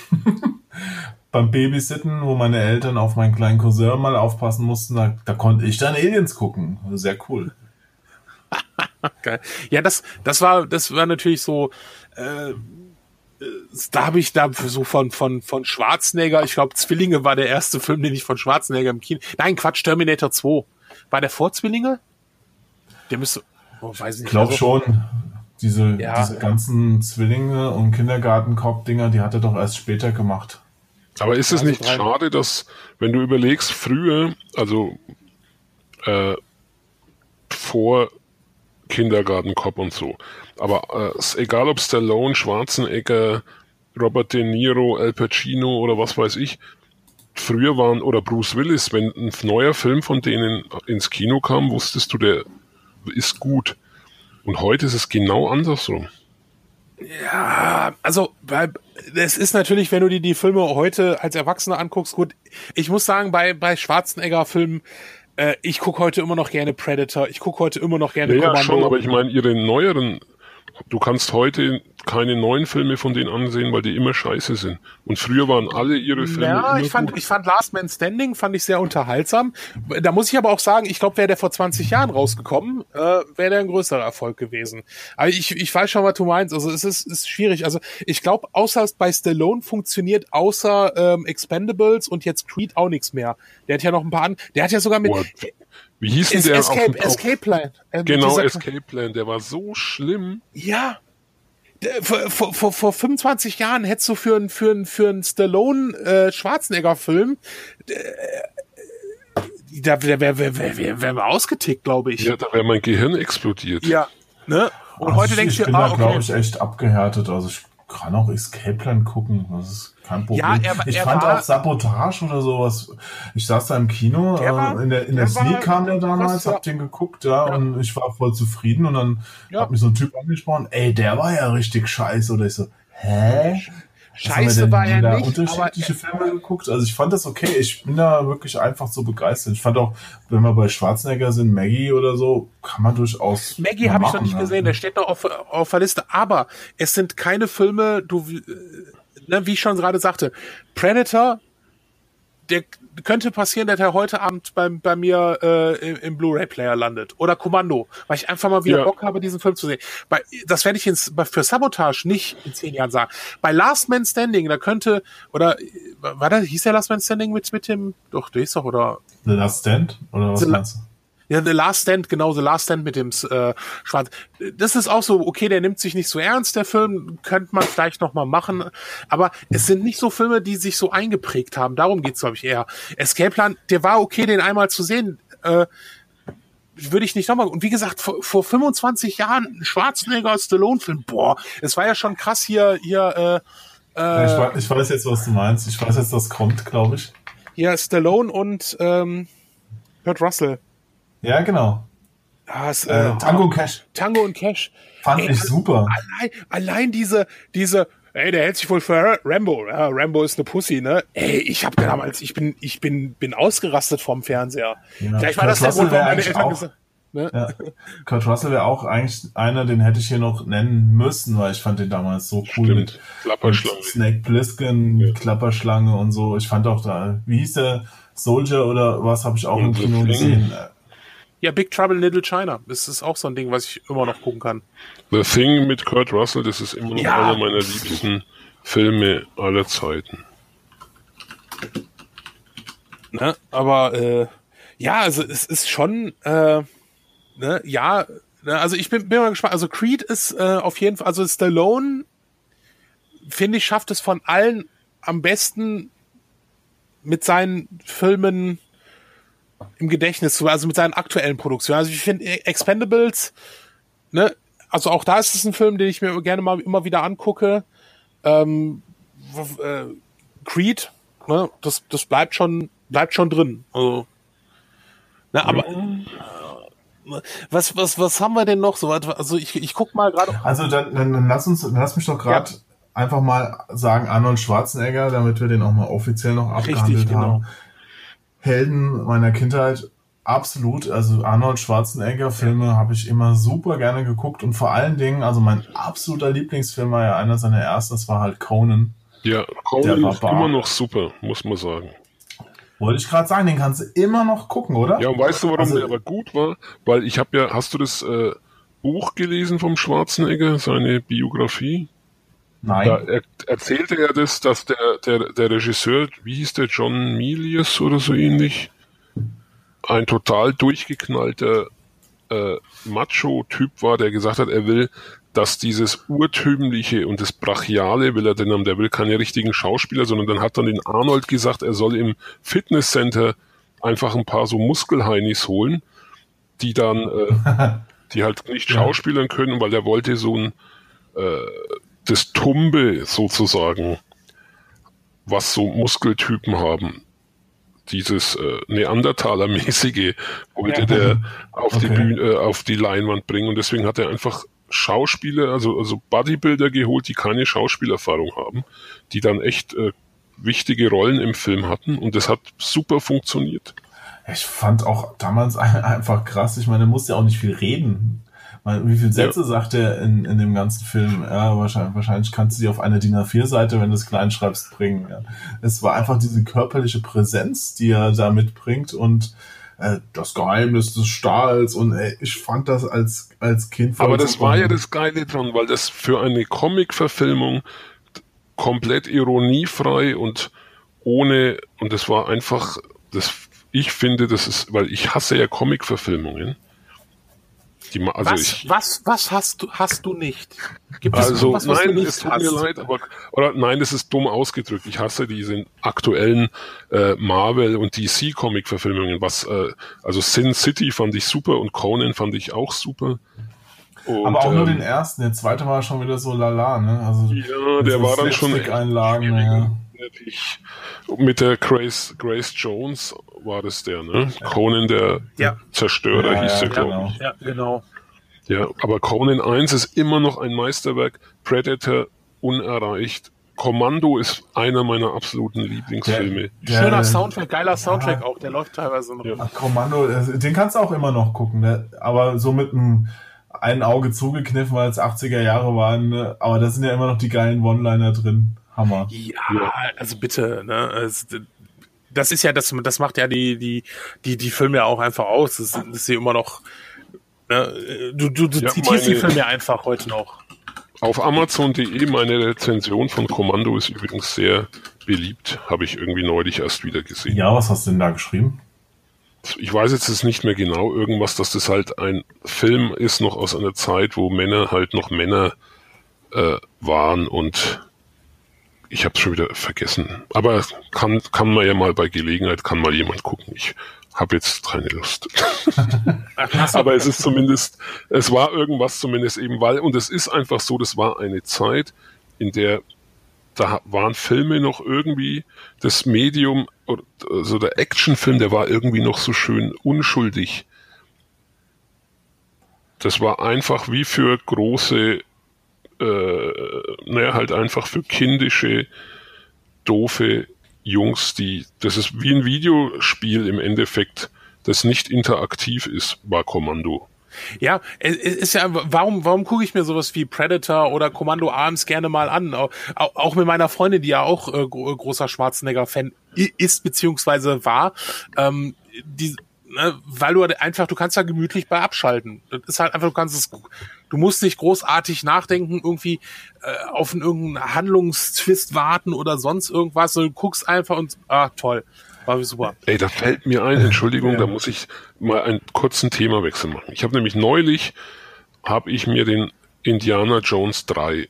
Beim Babysitten, wo meine Eltern auf meinen kleinen Cousin mal aufpassen mussten, da, da konnte ich dann Aliens gucken. Sehr cool. Geil. Ja, das, das war, das war natürlich so, äh, da habe ich da so von, von, von Schwarzenegger, ich glaube, Zwillinge war der erste Film, den ich von Schwarzenegger im Kino, nein, Quatsch, Terminator 2. War der vor Zwillinge? Der müsste, oh, weiß nicht. Ich glaube also- schon. Diese, Ja. diese ganzen Zwillinge und Kindergartenkorb-Dinger, die hat er doch erst später gemacht. Aber ist es Also nicht drei- schade, dass, wenn du überlegst, früher, also äh, vor Kindergartenkopf und so, aber äh, egal ob Stallone, Schwarzenegger, Robert De Niro, Al Pacino oder was weiß ich, früher waren, oder Bruce Willis, wenn ein neuer Film von denen ins Kino kam, wusstest du, der ist gut. Und heute ist es genau andersrum. Ja, also bei, es ist natürlich, wenn du dir die Filme heute als Erwachsener anguckst, gut, ich muss sagen, bei, bei Schwarzenegger-Filmen, äh, ich gucke heute immer noch gerne Predator, ich gucke heute immer noch gerne Ja, ja Commando. schon, aber ich meine, ihre neueren, du kannst heute keine neuen Filme von denen ansehen, weil die immer scheiße sind. Und früher waren alle ihre Filme Ja, ich fand, gut. ich fand Last Man Standing fand ich sehr unterhaltsam. Da muss ich aber auch sagen, ich glaube, wäre der vor 20 Jahren rausgekommen, äh, wäre der ein größerer Erfolg gewesen. Aber ich, ich weiß schon, was du meinst. Also es ist, ist schwierig. Also ich glaube, außer bei Stallone funktioniert außer ähm, Expendables und jetzt Creed auch nichts mehr. Der hat ja noch ein paar an. Der hat ja sogar mit Boah, Wie hieß denn der? Escape, auf, Escape Plan. Äh, mit Genau, Escape Plan, der war so schlimm. Ja. Vor, vor, vor, vor 25 Jahren hättest du für einen für einen für einen Stallone äh, Schwarzenegger Film äh, da wäre wär, wär, wär, wär, wär mal ausgetickt, glaube ich. Ja, da wäre mein Gehirn explodiert. Ja, ne? Und Also heute ich, denkst ich du, bin ah, da, glaube okay. ich, echt abgehärtet. Also ich kann auch Escape Plan gucken. Das ist kein Problem. Ja, er- ich er fand war- auch Sabotage oder sowas. Ich saß da im Kino, Der war- äh, in der, in der, der war Sneak kam der damals, ja. hab den geguckt, ja, und ich war voll zufrieden und dann Ja. hat mich so ein Typ angesprochen, ey, der war ja richtig scheiße. Oder ich so, hä? Scheiße war er nicht, unterschiedliche Filme geguckt. Also ich fand das okay. Ich bin da wirklich einfach so begeistert. Ich fand auch, wenn wir bei Schwarzenegger sind, Maggie oder so, kann man durchaus. Maggie habe ich noch nicht ja. gesehen, der steht noch auf, auf der Liste. Aber es sind keine Filme, du, äh, ne, wie ich schon gerade sagte, Predator, der könnte passieren, dass er heute Abend bei, bei mir äh, im, im Blu-ray-Player landet. Oder Kommando, weil ich einfach mal wieder Ja. Bock habe, diesen Film zu sehen. Bei, das werde ich ins, für Sabotage nicht in zehn Jahren sagen. Bei Last Man Standing, da könnte, oder äh, war da, hieß der Last Man Standing mit, mit dem, doch, der ist doch, oder The Last Stand? Oder was meinst du? Ja, The Last Stand, genau, The Last Stand mit dem äh, Schwarz. Das ist auch so, okay, der nimmt sich nicht so ernst, der Film, könnte man vielleicht noch mal machen, aber es sind nicht so Filme, die sich so eingeprägt haben, darum geht's glaube ich, eher. Escape Plan, der war okay, den einmal zu sehen, äh, würde ich nicht nochmal. Und wie gesagt, vor, vor 25 Jahren ein Schwarzenegger Stallone-Film, boah, es war ja schon krass hier, hier, äh, Ja, ich, weiß, ich weiß jetzt, was du meinst. Ich weiß jetzt, was kommt, glaube ich. hier Stallone und ähm, Kurt Russell. Ja, genau. Es, Äh, äh, Tango und Cash Tango und Cash. fand Ey, ich super. Allein, allein diese, diese, ey, der hält sich wohl für Rambo. Ja, Rambo ist eine Pussy, ne? Ey, ich hab damals, ich bin, ich bin, bin ausgerastet vom Fernseher. Ja. Vielleicht war Kurt das der Grund, warum meine Eltern auch- gesagt ne? Ja. Kurt Russell wäre auch eigentlich einer, den hätte ich hier noch nennen müssen, weil ich fand den damals so cool Stimmt. mit, Klapperschlange. mit Snake Plissken, Ja. Klapperschlange und so. Ich fand auch da, wie hieß der Soldier oder was habe ich auch im Und The Kino gesehen. Ja, Big Trouble in Little China. Das ist auch so ein Ding, was ich immer noch gucken kann. The Thing mit Kurt Russell, das ist immer noch Ja. einer meiner liebsten Filme aller Zeiten. Ne? Aber äh, ja, also es ist schon, äh, ne, ja, ne, also ich bin, bin mal gespannt. Also Creed ist äh, auf jeden Fall, also Stallone, finde ich, schafft es von allen am besten mit seinen Filmen im Gedächtnis zu, also mit seinen aktuellen Produktionen. Also ich finde Expendables, ne, also auch da ist es ein Film, den ich mir gerne mal immer wieder angucke. Ähm, äh, Creed, ne, das, das bleibt schon, bleibt schon drin. Also, ne, aber äh, was, was, was haben wir denn noch so? Also ich, ich guck mal gerade. Also dann, dann, dann lass uns, dann lass mich doch gerade einfach mal sagen Arnold Schwarzenegger, damit wir den auch mal offiziell noch abgehandelt Richtig, genau. haben. Helden meiner Kindheit, absolut. Also Arnold Schwarzenegger Filme habe ich immer super gerne geguckt und vor allen Dingen, also mein absoluter Lieblingsfilm war ja einer seiner ersten, das war halt Conan. Ja, Conan war ist immer noch super, muss man sagen. Wollte ich gerade sagen, den kannst du immer noch gucken, oder? Ja, und weißt du, warum Also- der aber gut war? Weil ich habe ja, hast du das äh, Buch gelesen vom Schwarzenegger, seine Biografie? Nein. Da er, erzählte er das, dass der, der, der Regisseur, wie hieß der, John Milius oder so ähnlich, ein total durchgeknallter äh, Macho-Typ war, der gesagt hat, er will, dass dieses Urtümliche und das Brachiale will er denn haben, der will keine richtigen Schauspieler, sondern dann hat dann den Arnold gesagt, er soll im Fitnesscenter einfach ein paar so Muskelheinis holen, die dann, äh, die halt nicht schauspielern können, weil er wollte so ein äh, das Tumbe sozusagen, was so Muskeltypen haben. Dieses äh, Neandertaler-mäßige wollte Ja. der auf die Okay. Bühne, äh, auf die Leinwand bringen und deswegen hat er einfach Schauspieler, also, also Bodybuilder geholt, die keine Schauspielerfahrung haben, die dann echt äh, wichtige Rollen im Film hatten und das hat super funktioniert. Ich fand auch damals einfach krass. Ich meine, er musste ja auch nicht viel reden. Weil, Wie viele Sätze sagt er in, in dem ganzen Film? Ja, wahrscheinlich, wahrscheinlich kannst du sie auf eine DIN A4-Seite, wenn du es klein schreibst, bringen. Ja. Es war einfach diese körperliche Präsenz, die er da mitbringt und äh, das Geheimnis des Stahls und ey, ich fand das als, als Kind Aber das war ja das Geile dran, weil das für eine Comic-Verfilmung komplett ironiefrei und ohne, und das war einfach, das, ich finde, das ist, weil ich hasse ja Comic-Verfilmungen. Die, ma- also was, ich, was, was hast du, hast du nicht? Gibt es also was, was du nein, nicht es tut mir hast? leid, aber oder nein, das ist dumm ausgedrückt. Ich hasse diese aktuellen äh, Marvel und DC Comic Verfilmungen. Was äh, also Sin City fand ich super und Conan fand ich auch super. Und, Aber auch nur ähm, den ersten. Der zweite war schon wieder so lala, ne? Also, Ja, der war dann schon Einlagen, ja. Ich, mit der Grace, Grace Jones war das der, ne? Conan der Ja. Zerstörer Ja, hieß ja, der, glaube genau. ich. Ja, genau. Ja, aber Conan 1 ist immer noch ein Meisterwerk. Predator unerreicht. Kommando ist einer meiner absoluten Lieblingsfilme. Der- Schöner Soundtrack, geiler Soundtrack auch, der läuft teilweise noch. Ja. Ach, Kommando, den kannst du auch immer noch gucken, ne? aber so mit einem ein Auge zugekniffen, weil es 80er Jahre waren, ne? aber da sind ja immer noch die geilen One-Liner drin. Hammer. Ja, also bitte, ne? Das ist ja, das, das macht ja die, die, die, die Filme ja auch einfach aus. Das, das ist ja immer noch. Ne? Du, du, du Ja, zitierst die Filme ja einfach heute noch. Auf Amazon.de meine Rezension von Kommando ist übrigens sehr beliebt. Habe ich irgendwie neulich erst wieder gesehen. Ja, was hast du denn da geschrieben? Ich weiß jetzt nicht mehr genau, irgendwas, dass das halt ein Film ist noch aus einer Zeit, wo Männer halt noch Männer äh, waren und ich habe schon wieder vergessen. Aber kann, kann man ja mal bei Gelegenheit, kann mal jemand gucken. Ich habe jetzt keine Lust. Aber es ist zumindest, es war irgendwas zumindest eben, weil, und es ist einfach so, das war eine Zeit, in der da waren Filme noch irgendwie das Medium, also der Actionfilm, der war irgendwie noch so schön unschuldig. das war einfach wie für große, äh, naja, halt einfach für kindische, doofe Jungs, die, das ist wie ein Videospiel im Endeffekt, das nicht interaktiv ist, war Kommando. Ja, es ist ja, warum, warum gucke ich mir sowas wie Predator oder Kommando abends gerne mal an? Auch, auch mit meiner Freundin, die ja auch äh, großer Schwarzenegger-Fan ist, beziehungsweise war, ähm, die, ne, weil du einfach, du kannst da gemütlich bei abschalten. Das ist halt einfach, du kannst es, du musst nicht großartig nachdenken, irgendwie äh, auf einen irgendeinen Handlungstwist warten oder sonst irgendwas, sondern du guckst einfach und, ah, toll. War super. Ey, da fällt mir ein, Entschuldigung, ja. da muss ich mal einen kurzen Themawechsel machen. Ich habe nämlich neulich, habe ich mir den Indiana Jones 3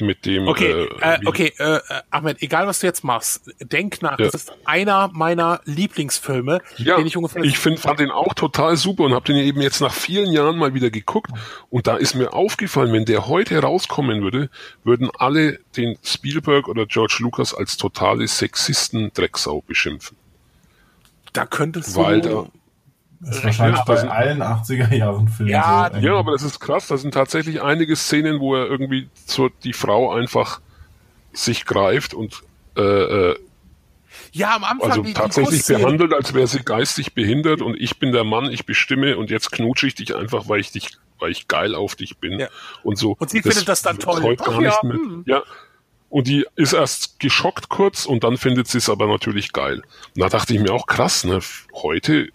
mit dem. Okay, äh, äh, okay, äh, Ahmed, egal was du jetzt machst, denk nach. Ja. Das ist einer meiner Lieblingsfilme, ja, den ich ungefähr. Ich find, fand den auch total super und habe den eben jetzt nach vielen Jahren mal wieder geguckt. Und da ist mir aufgefallen, wenn der heute rauskommen würde, würden alle den Spielberg oder George Lucas als totale Sexisten-Drecksau beschimpfen. Da könntest du. Weil da, das ist wahrscheinlich ja, bei sind, allen 80er Jahren Filmen. Ja, so ja, aber das ist krass. Da sind tatsächlich einige Szenen, wo er irgendwie so die Frau einfach sich greift und äh, äh, ja, am Anfang also die, tatsächlich behandelt, als wäre sie geistig behindert und ich bin der Mann, ich bestimme und jetzt knutsche ich dich einfach, weil ich dich, weil ich geil auf dich bin ja. und so. Und sie das findet das dann toll. Heute gar ja, nicht mehr. Hm. Ja. Und die ist erst geschockt kurz und dann findet sie es aber natürlich geil. Und da dachte ich mir auch krass, ne? Heute äh,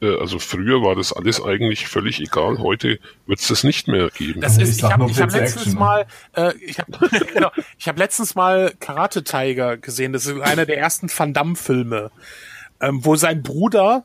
also früher war das alles eigentlich völlig egal. Heute wird es das nicht mehr geben. Das ist, ich, habe hab letztens mal, äh, ich habe genau, ich hab letztens mal Karate Tiger gesehen. Das ist einer der ersten Van Damme Filme, ähm, wo sein Bruder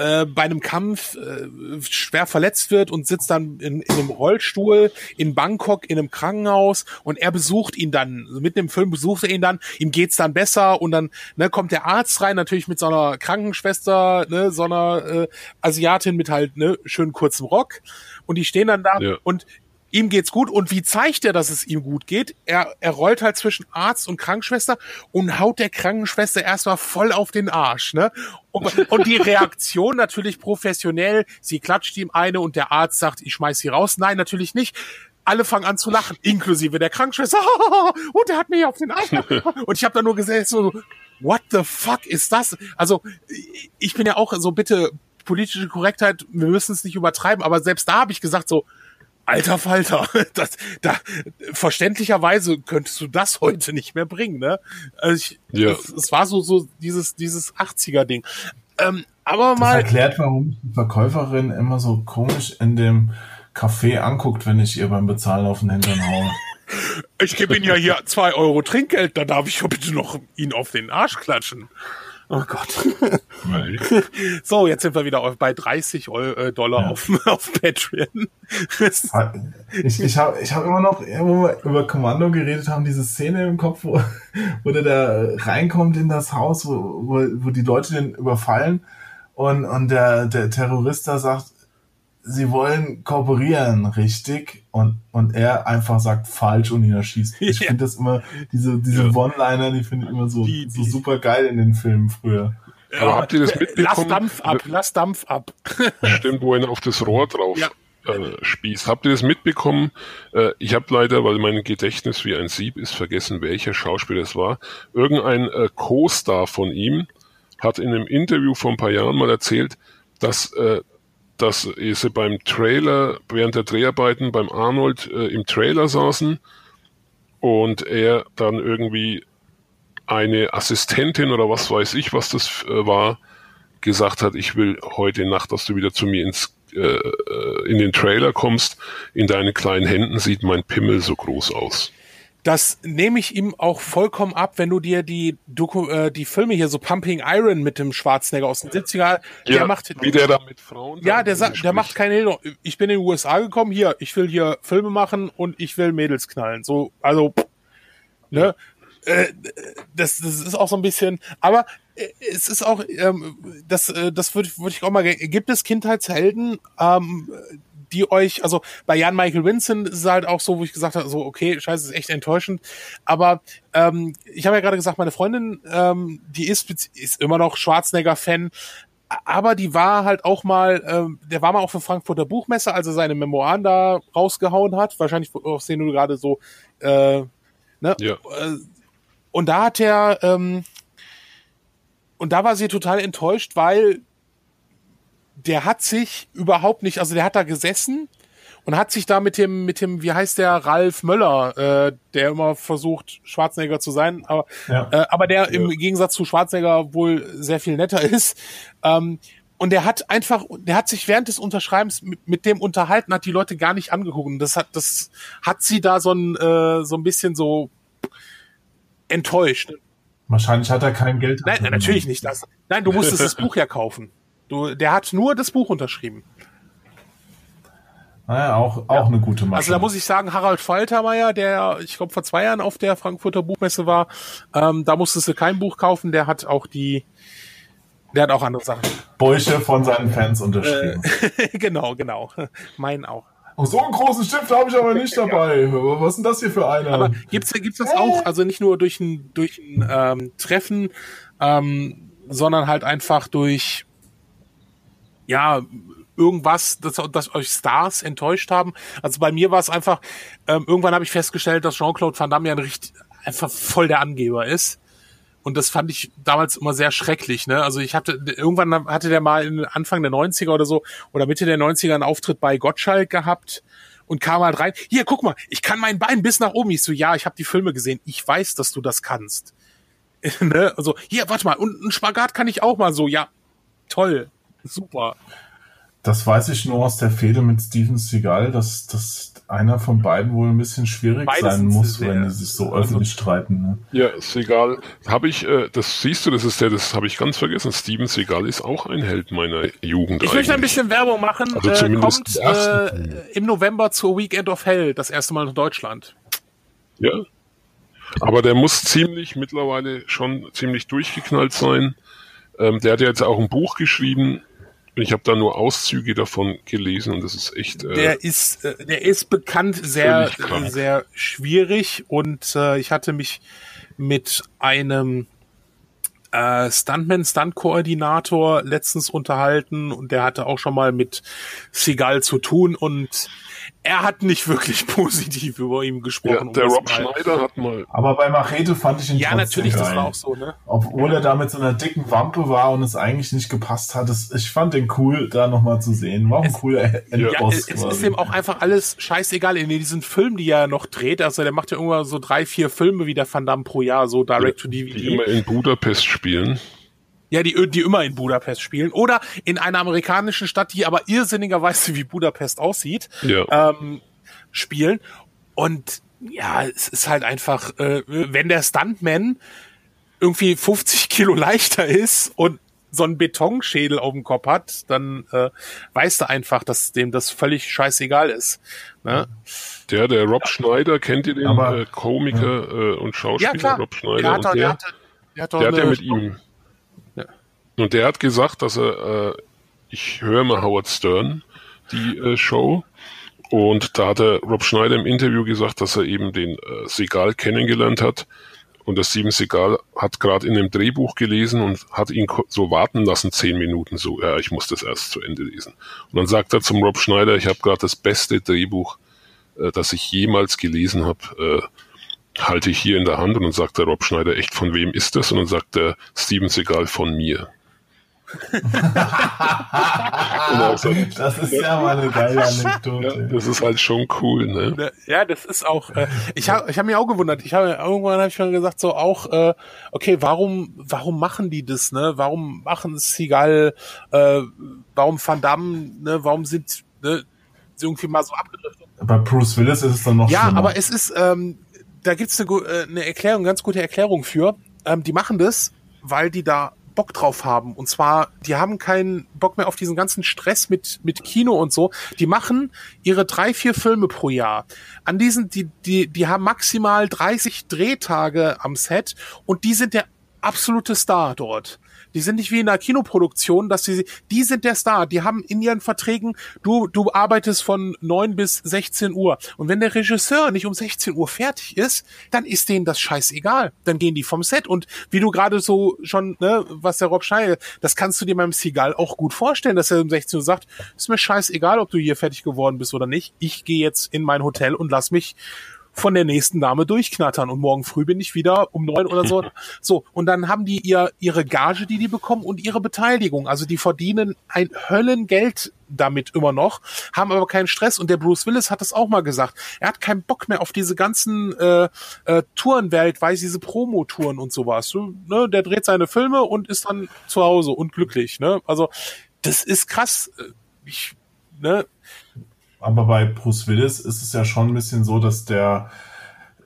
äh, bei einem Kampf äh, schwer verletzt wird und sitzt dann in, in einem Rollstuhl in Bangkok in einem Krankenhaus und er besucht ihn dann, also mitten im Film besucht er ihn dann, ihm geht's dann besser und dann ne, kommt der Arzt rein, natürlich mit so einer Krankenschwester, ne, so einer äh, Asiatin mit halt ne, schön kurzem Rock. Und die stehen dann da ja. und ihm geht's gut und wie zeigt er, dass es ihm gut geht? Er, er rollt halt zwischen Arzt und Krankenschwester und haut der Krankenschwester erstmal voll auf den Arsch, ne? Und, und die Reaktion natürlich professionell, sie klatscht ihm eine und der Arzt sagt, ich schmeiß sie raus. Nein, natürlich nicht. Alle fangen an zu lachen, inklusive der Krankenschwester. Und er hat mich auf den Arsch. Und ich habe da nur gesagt, so, what the fuck ist das? Also, ich bin ja auch so, bitte, politische Korrektheit, wir müssen es nicht übertreiben, aber selbst da habe ich gesagt, so, Alter Falter, das, da, verständlicherweise könntest du das heute nicht mehr bringen, ne? Also ich, ja. es, es war so, so dieses, dieses 80er-Ding. Ähm, aber mal. Das erklärt, warum die Verkäuferin immer so komisch in dem Café anguckt, wenn ich ihr beim Bezahlen auf den Hintern haue. Ich gebe Ihnen ja hier zwei Euro Trinkgeld, da darf ich ja bitte noch ihn auf den Arsch klatschen. Oh Gott. so, jetzt sind wir wieder bei 30 Euro, äh, Dollar ja. auf, auf Patreon. ich ich habe ich hab immer noch, wo wir über Kommando geredet haben, diese Szene im Kopf, wo, wo der da reinkommt in das Haus, wo, wo, wo die Leute den überfallen und, und der, der Terrorist da sagt, sie wollen kooperieren, richtig? Und, und er einfach sagt falsch und ihn erschießt. Ich ja. finde das immer, diese, diese ja. One-Liner, die finde ich immer so, die, die, so super geil in den Filmen früher. Ja, Aber habt ihr das mitbekommen? Lass Dampf ab, lass Dampf ab. Stimmt, wo er auf das Rohr drauf ja. äh, spießt. Habt ihr das mitbekommen? Äh, ich habe leider, weil mein Gedächtnis wie ein Sieb ist, vergessen, welcher Schauspieler es war. Irgendein äh, Co-Star von ihm hat in einem Interview vor ein paar Jahren mal erzählt, dass äh, dass sie beim Trailer, während der Dreharbeiten beim Arnold äh, im Trailer saßen und er dann irgendwie eine Assistentin oder was weiß ich, was das äh, war, gesagt hat, ich will heute Nacht, dass du wieder zu mir ins, äh, äh in den Trailer kommst. In deinen kleinen Händen sieht mein Pimmel so groß aus das nehme ich ihm auch vollkommen ab, wenn du dir die Doku, äh, die Filme hier so Pumping Iron mit dem Schwarzenegger aus den 70er, der ja, macht wie der da mit Frauen Ja, der sagt, der macht keine Hilfe. Ich bin in den USA gekommen, hier, ich will hier Filme machen und ich will Mädels knallen. So, also ne? Äh, das, das ist auch so ein bisschen, aber äh, es ist auch, ähm, das, äh, das würde würd ich auch mal, gibt es Kindheitshelden, ähm, die euch, also bei Jan Michael Vincent ist es halt auch so, wo ich gesagt habe, so, okay, scheiße, ist echt enttäuschend. Aber ähm, ich habe ja gerade gesagt, meine Freundin, ähm, die ist, ist immer noch Schwarzenegger-Fan. aber die war halt auch mal, ähm, der war mal auf der Frankfurter Buchmesse, als er seine Memoiren da rausgehauen hat. Wahrscheinlich aus denen du gerade so, äh, ne? Ja. Äh, und da hat er, ähm, und da war sie total enttäuscht, weil der hat sich überhaupt nicht, also der hat da gesessen und hat sich da mit dem, mit dem, wie heißt der, Ralf Möller, äh, der immer versucht, Schwarzenegger zu sein, aber, Ja. äh, aber der im Gegensatz zu Schwarzenegger wohl sehr viel netter ist. Ähm, und der hat einfach, der hat sich während des Unterschreibens mit, mit dem unterhalten, hat die Leute gar nicht angeguckt. Und das hat, das hat sie da so ein, äh, so ein bisschen so enttäuscht. Wahrscheinlich hat er kein Geld. Nein, natürlich nicht das. Nein, du musstest das Buch ja kaufen. Du, der hat nur das Buch unterschrieben. Naja, auch, auch eine gute Masche. Also da muss ich sagen, Harald Faltermeier, der, ich glaube, vor zwei Jahren auf der Frankfurter Buchmesse war, ähm, da musstest du kein Buch kaufen, der hat auch die, der hat auch andere Sachen. Bäuche von seinen Fans unterschrieben. genau, genau. Mein auch. Oh, so einen großen Stift habe ich aber nicht dabei. Was ist denn das hier für einer? Aber gibt's, gibt's das auch, also nicht nur durch ein, durch ein ähm, Treffen, ähm, sondern halt einfach durch, ja, irgendwas, dass, dass euch Stars enttäuscht haben. Also bei mir war es einfach, ähm, irgendwann habe ich festgestellt, dass Jean-Claude Van Damme ja ein richtig, einfach voll der Angeber ist. Und das fand ich damals immer sehr schrecklich, ne? Also ich hatte, irgendwann hatte der mal Anfang der 90er oder so, oder Mitte der 90er einen Auftritt bei Gottschalk gehabt und kam halt rein. Hier, guck mal, ich kann mein Bein bis nach oben. Ich so, ja, ich habe die Filme gesehen. Ich weiß, dass du das kannst. ne? Also, hier, warte mal, und einen Spagat kann ich auch mal so. Ja, toll, super. Das weiß ich nur aus der Fehde mit Steven Seagal, dass, dass einer von beiden wohl ein bisschen schwierig Beide sein muss, sehr- wenn die sich so also- öffentlich streiten. Ne? Ja, Segal, habe ich, äh, das siehst du, das ist der, das habe ich ganz vergessen. Steven Seagal ist auch ein Held meiner Jugend. Ich möchte ein bisschen Werbung machen. Also äh, zumindest kommt äh, im November zur Weekend of Hell, das erste Mal in Deutschland. Ja. Aber der muss ziemlich mittlerweile schon ziemlich durchgeknallt sein. Ähm, der hat ja jetzt auch ein Buch geschrieben. Ich habe da nur Auszüge davon gelesen und das ist echt. Äh, Der ist, äh, der ist bekannt sehr, sehr schwierig und äh, ich hatte mich mit einem äh, Stuntman, Stunt-Koordinator letztens unterhalten und der hatte auch schon mal mit Seagal zu tun und er hat nicht wirklich positiv über ihn ja, gesprochen. um der das Rob mal- Schneider hat mal. Aber bei Machete fand ich ihn Ja, trotzdem natürlich, das geil. war auch so, ne? Obwohl er da mit so einer dicken Wampe war und es eigentlich nicht gepasst hat. Das, ich fand den cool, da nochmal zu sehen. War auch ein cooler Ja, Endboss es, es ist ihm auch einfach alles scheißegal in diesen Filmen, die er noch dreht. Also der macht ja irgendwann so drei, vier Filme wie der Van Damme pro Jahr, so direct to DVD. die immer in Budapest spielen. Ja, die, die immer in Budapest spielen. Oder in einer amerikanischen Stadt, die aber irrsinnigerweise wie Budapest aussieht, Ja. ähm, spielen. Und ja, es ist halt einfach, äh, wenn der Stuntman irgendwie 50 Kilo leichter ist und so einen Betonschädel auf dem Kopf hat, dann äh, weißt du einfach, dass dem das völlig scheißegal ist. Ne? Der, der Rob Schneider, kennt ihr den Aber- äh, Komiker äh, und Schauspieler Ja, klar. Rob Schneider? Der hat, und der, der, hat, der hat der hat ja mit ihm. Und der hat gesagt, dass er, äh, ich höre mal Howard Stern, die äh, Show. Und da hat er Rob Schneider im Interview gesagt, dass er eben den äh, Segal kennengelernt hat. Und der Steven Segal hat gerade in dem Drehbuch gelesen und hat ihn so warten lassen, zehn Minuten, so, ja, ich muss das erst zu Ende lesen. Und dann sagt er zum Rob Schneider, ich habe gerade das beste Drehbuch, äh, das ich jemals gelesen habe, äh, halte ich hier in der Hand. Und dann sagt der Rob Schneider, echt, von wem ist das? Und dann sagt der Steven Segal, von mir. Das ist ja mal eine geile Anekdote. das ist halt schon cool, ne? Ja, das ist auch. Äh, ich habe ich hab mich auch gewundert. Ich habe irgendwann habe ich schon gesagt so auch äh, okay, warum warum machen die das? Ne? Warum machen Seagal? Äh, warum Van Damme? Ne? Warum sind ne, sie irgendwie mal so abgedriftet? Bei Bruce Willis ist es dann noch Ja, schlimmer. aber es ist ähm, da gibt's eine, äh, eine Erklärung, ganz gute Erklärung für. Ähm, die machen das, weil die da Bock drauf haben. Und zwar, die haben keinen Bock mehr auf diesen ganzen Stress mit, mit Kino und so. Die machen ihre drei, vier Filme pro Jahr. An diesen, die, die, die haben maximal 30 Drehtage am Set und die sind der absolute Star dort. Die sind nicht wie in einer Kinoproduktion, dass sie, die sind der Star. Die haben in ihren Verträgen, du, du arbeitest von neun bis 16 Uhr. Und wenn der Regisseur nicht um 16 Uhr fertig ist, dann ist denen das scheißegal. Dann gehen die vom Set. Und wie du gerade so schon, ne, was der Rob Schneider, das kannst du dir beim Seagal auch gut vorstellen, dass er um 16 Uhr sagt, ist mir scheißegal, ob du hier fertig geworden bist oder nicht. Ich gehe jetzt in mein Hotel und lass mich von der nächsten Dame durchknattern und morgen früh bin ich wieder um neun oder so. So, und dann haben die ihr ihre Gage, die die bekommen und ihre Beteiligung. Also die verdienen ein Höllengeld damit immer noch, haben aber keinen Stress. Und der Bruce Willis hat das auch mal gesagt. Er hat keinen Bock mehr auf diese ganzen äh, äh, Touren weltweit, diese Promo-Touren und sowas. So, ne? Der dreht seine Filme und ist dann zu Hause und glücklich. Ne? Also das ist krass. Ich, ne? Aber bei Bruce Willis ist es ja schon ein bisschen so, dass der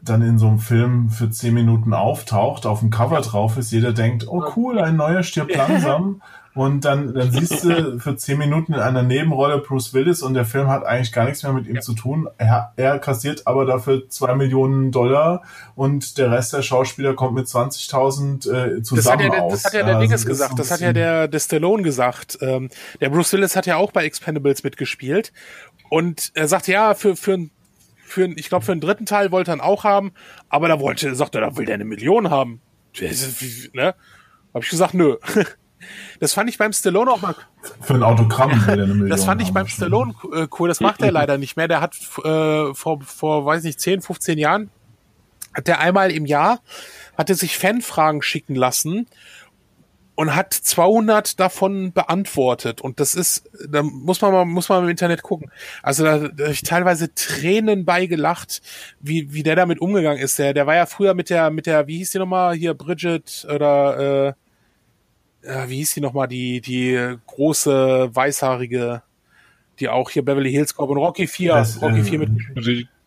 dann in so einem Film für zehn Minuten auftaucht, auf dem Cover drauf ist, jeder denkt, oh cool, ein neuer stirbt langsam. Und dann, dann siehst du für zehn Minuten in einer Nebenrolle Bruce Willis und der Film hat eigentlich gar nichts mehr mit ihm ja. zu tun. Er, er kassiert aber dafür zwei Millionen Dollar und der Rest der Schauspieler kommt mit 20.000 äh, zusammen das hat ja, aus. Das hat ja der also Dinges gesagt, das hat ja der, der Stallone gesagt. Ähm, der Bruce Willis hat ja auch bei Expendables mitgespielt und er sagt, ja, für, für, für ich glaube, für einen dritten Teil wollte er ihn auch haben, aber da wollte, sagt er, da will der eine Million haben. Ne? Hab ich gesagt, nö. Das fand ich beim Stallone auch mal. Für ein Autogramm will er eine Million. Das fand ich beim Stallone äh, cool. Das macht er leider nicht mehr. Der hat äh, vor, vor, weiß nicht, 10, 15 Jahren, hat der einmal im Jahr, hat er sich Fanfragen schicken lassen und hat 200 davon beantwortet. Und das ist da muss man mal muss man im Internet gucken. Also da, da ich teilweise Tränen beigelacht wie wie der damit umgegangen ist. Der der war ja früher mit der mit der wie hieß die nochmal hier Bridget oder äh, äh, wie hieß die nochmal die die große weißhaarige die auch hier Beverly Hills Cop und Rocky 4 das, Rocky äh, 4 mit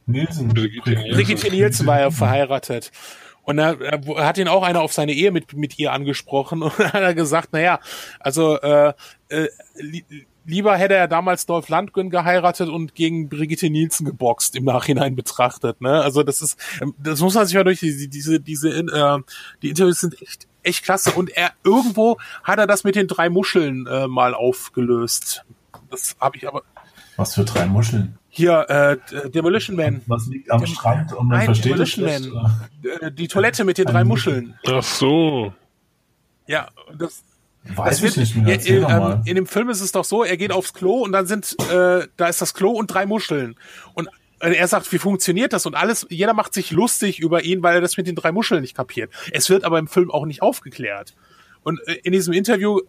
Nielsen Brigitte Nielsen war ja verheiratet und er, er hat ihn auch einer auf seine Ehe mit, mit ihr angesprochen und hat er gesagt, naja, also äh, äh, li lieber hätte er damals Dolph Landgren geheiratet und gegen Brigitte Nielsen geboxt im Nachhinein betrachtet. Ne? Also das ist, ähm, das muss man sich mal durch diese, diese, diese äh, die Interviews sind echt, echt klasse. Und er irgendwo hat er das mit den drei Muscheln äh, mal aufgelöst. Das habe ich aber. Was für drei Muscheln? Hier, äh, Demolition Man. Was liegt am Dem Strand und man Nein, versteht Demolition es Man. Äh, die Toilette mit den drei Muscheln. Ach so. Ja, das, Weiß ich nicht mehr. In, ähm, in, dem Film ist es doch so, er geht aufs Klo und dann sind, äh, da ist das Klo und drei Muscheln. Und äh, er sagt, wie funktioniert das? Und alles, jeder macht sich lustig über ihn, weil er das mit den drei Muscheln nicht kapiert. Es wird aber im Film auch nicht aufgeklärt. Und äh, in diesem Interview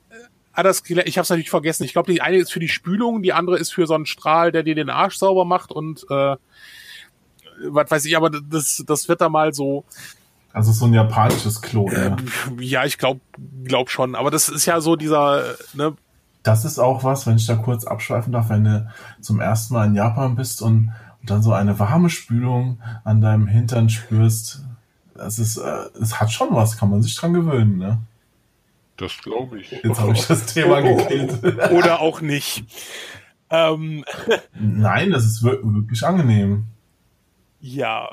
Ah, das, ich habe es natürlich vergessen. Ich glaube, die eine ist für die Spülung, die andere ist für so einen Strahl, der dir den Arsch sauber macht und äh, was weiß ich, aber das, das wird da mal so. Also so ein japanisches Klo, äh, ja. ich glaube glaub schon. Aber das ist ja so dieser, ne? Das ist auch was, wenn ich da kurz abschweifen darf, wenn du zum ersten Mal in Japan bist und, und dann so eine warme Spülung an deinem Hintern spürst. Das ist, äh, es hat schon was, kann man sich dran gewöhnen, ne? Das glaube ich. Jetzt habe ich das Thema gekillt. Oder auch nicht. Ähm. Nein, das ist wirklich angenehm. Ja.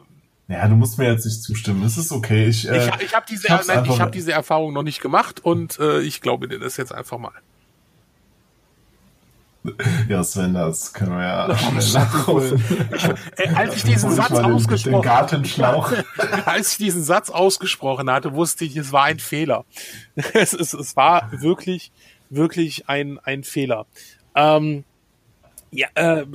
Ja, du musst mir jetzt nicht zustimmen. Es ist okay. Ich, äh, ich, ich habe diese, ich hab diese Erfahrung noch nicht gemacht und äh, ich glaube dir das jetzt einfach mal. Ja, Sven, das können wir ja nachholen. Äh, als ich diesen Satz ausgesprochen Gartenschlauch. als ich diesen Satz ausgesprochen hatte, wusste ich, es war ein Fehler. es, es, es war wirklich, wirklich ein, ein Fehler. Ähm, ja, äh,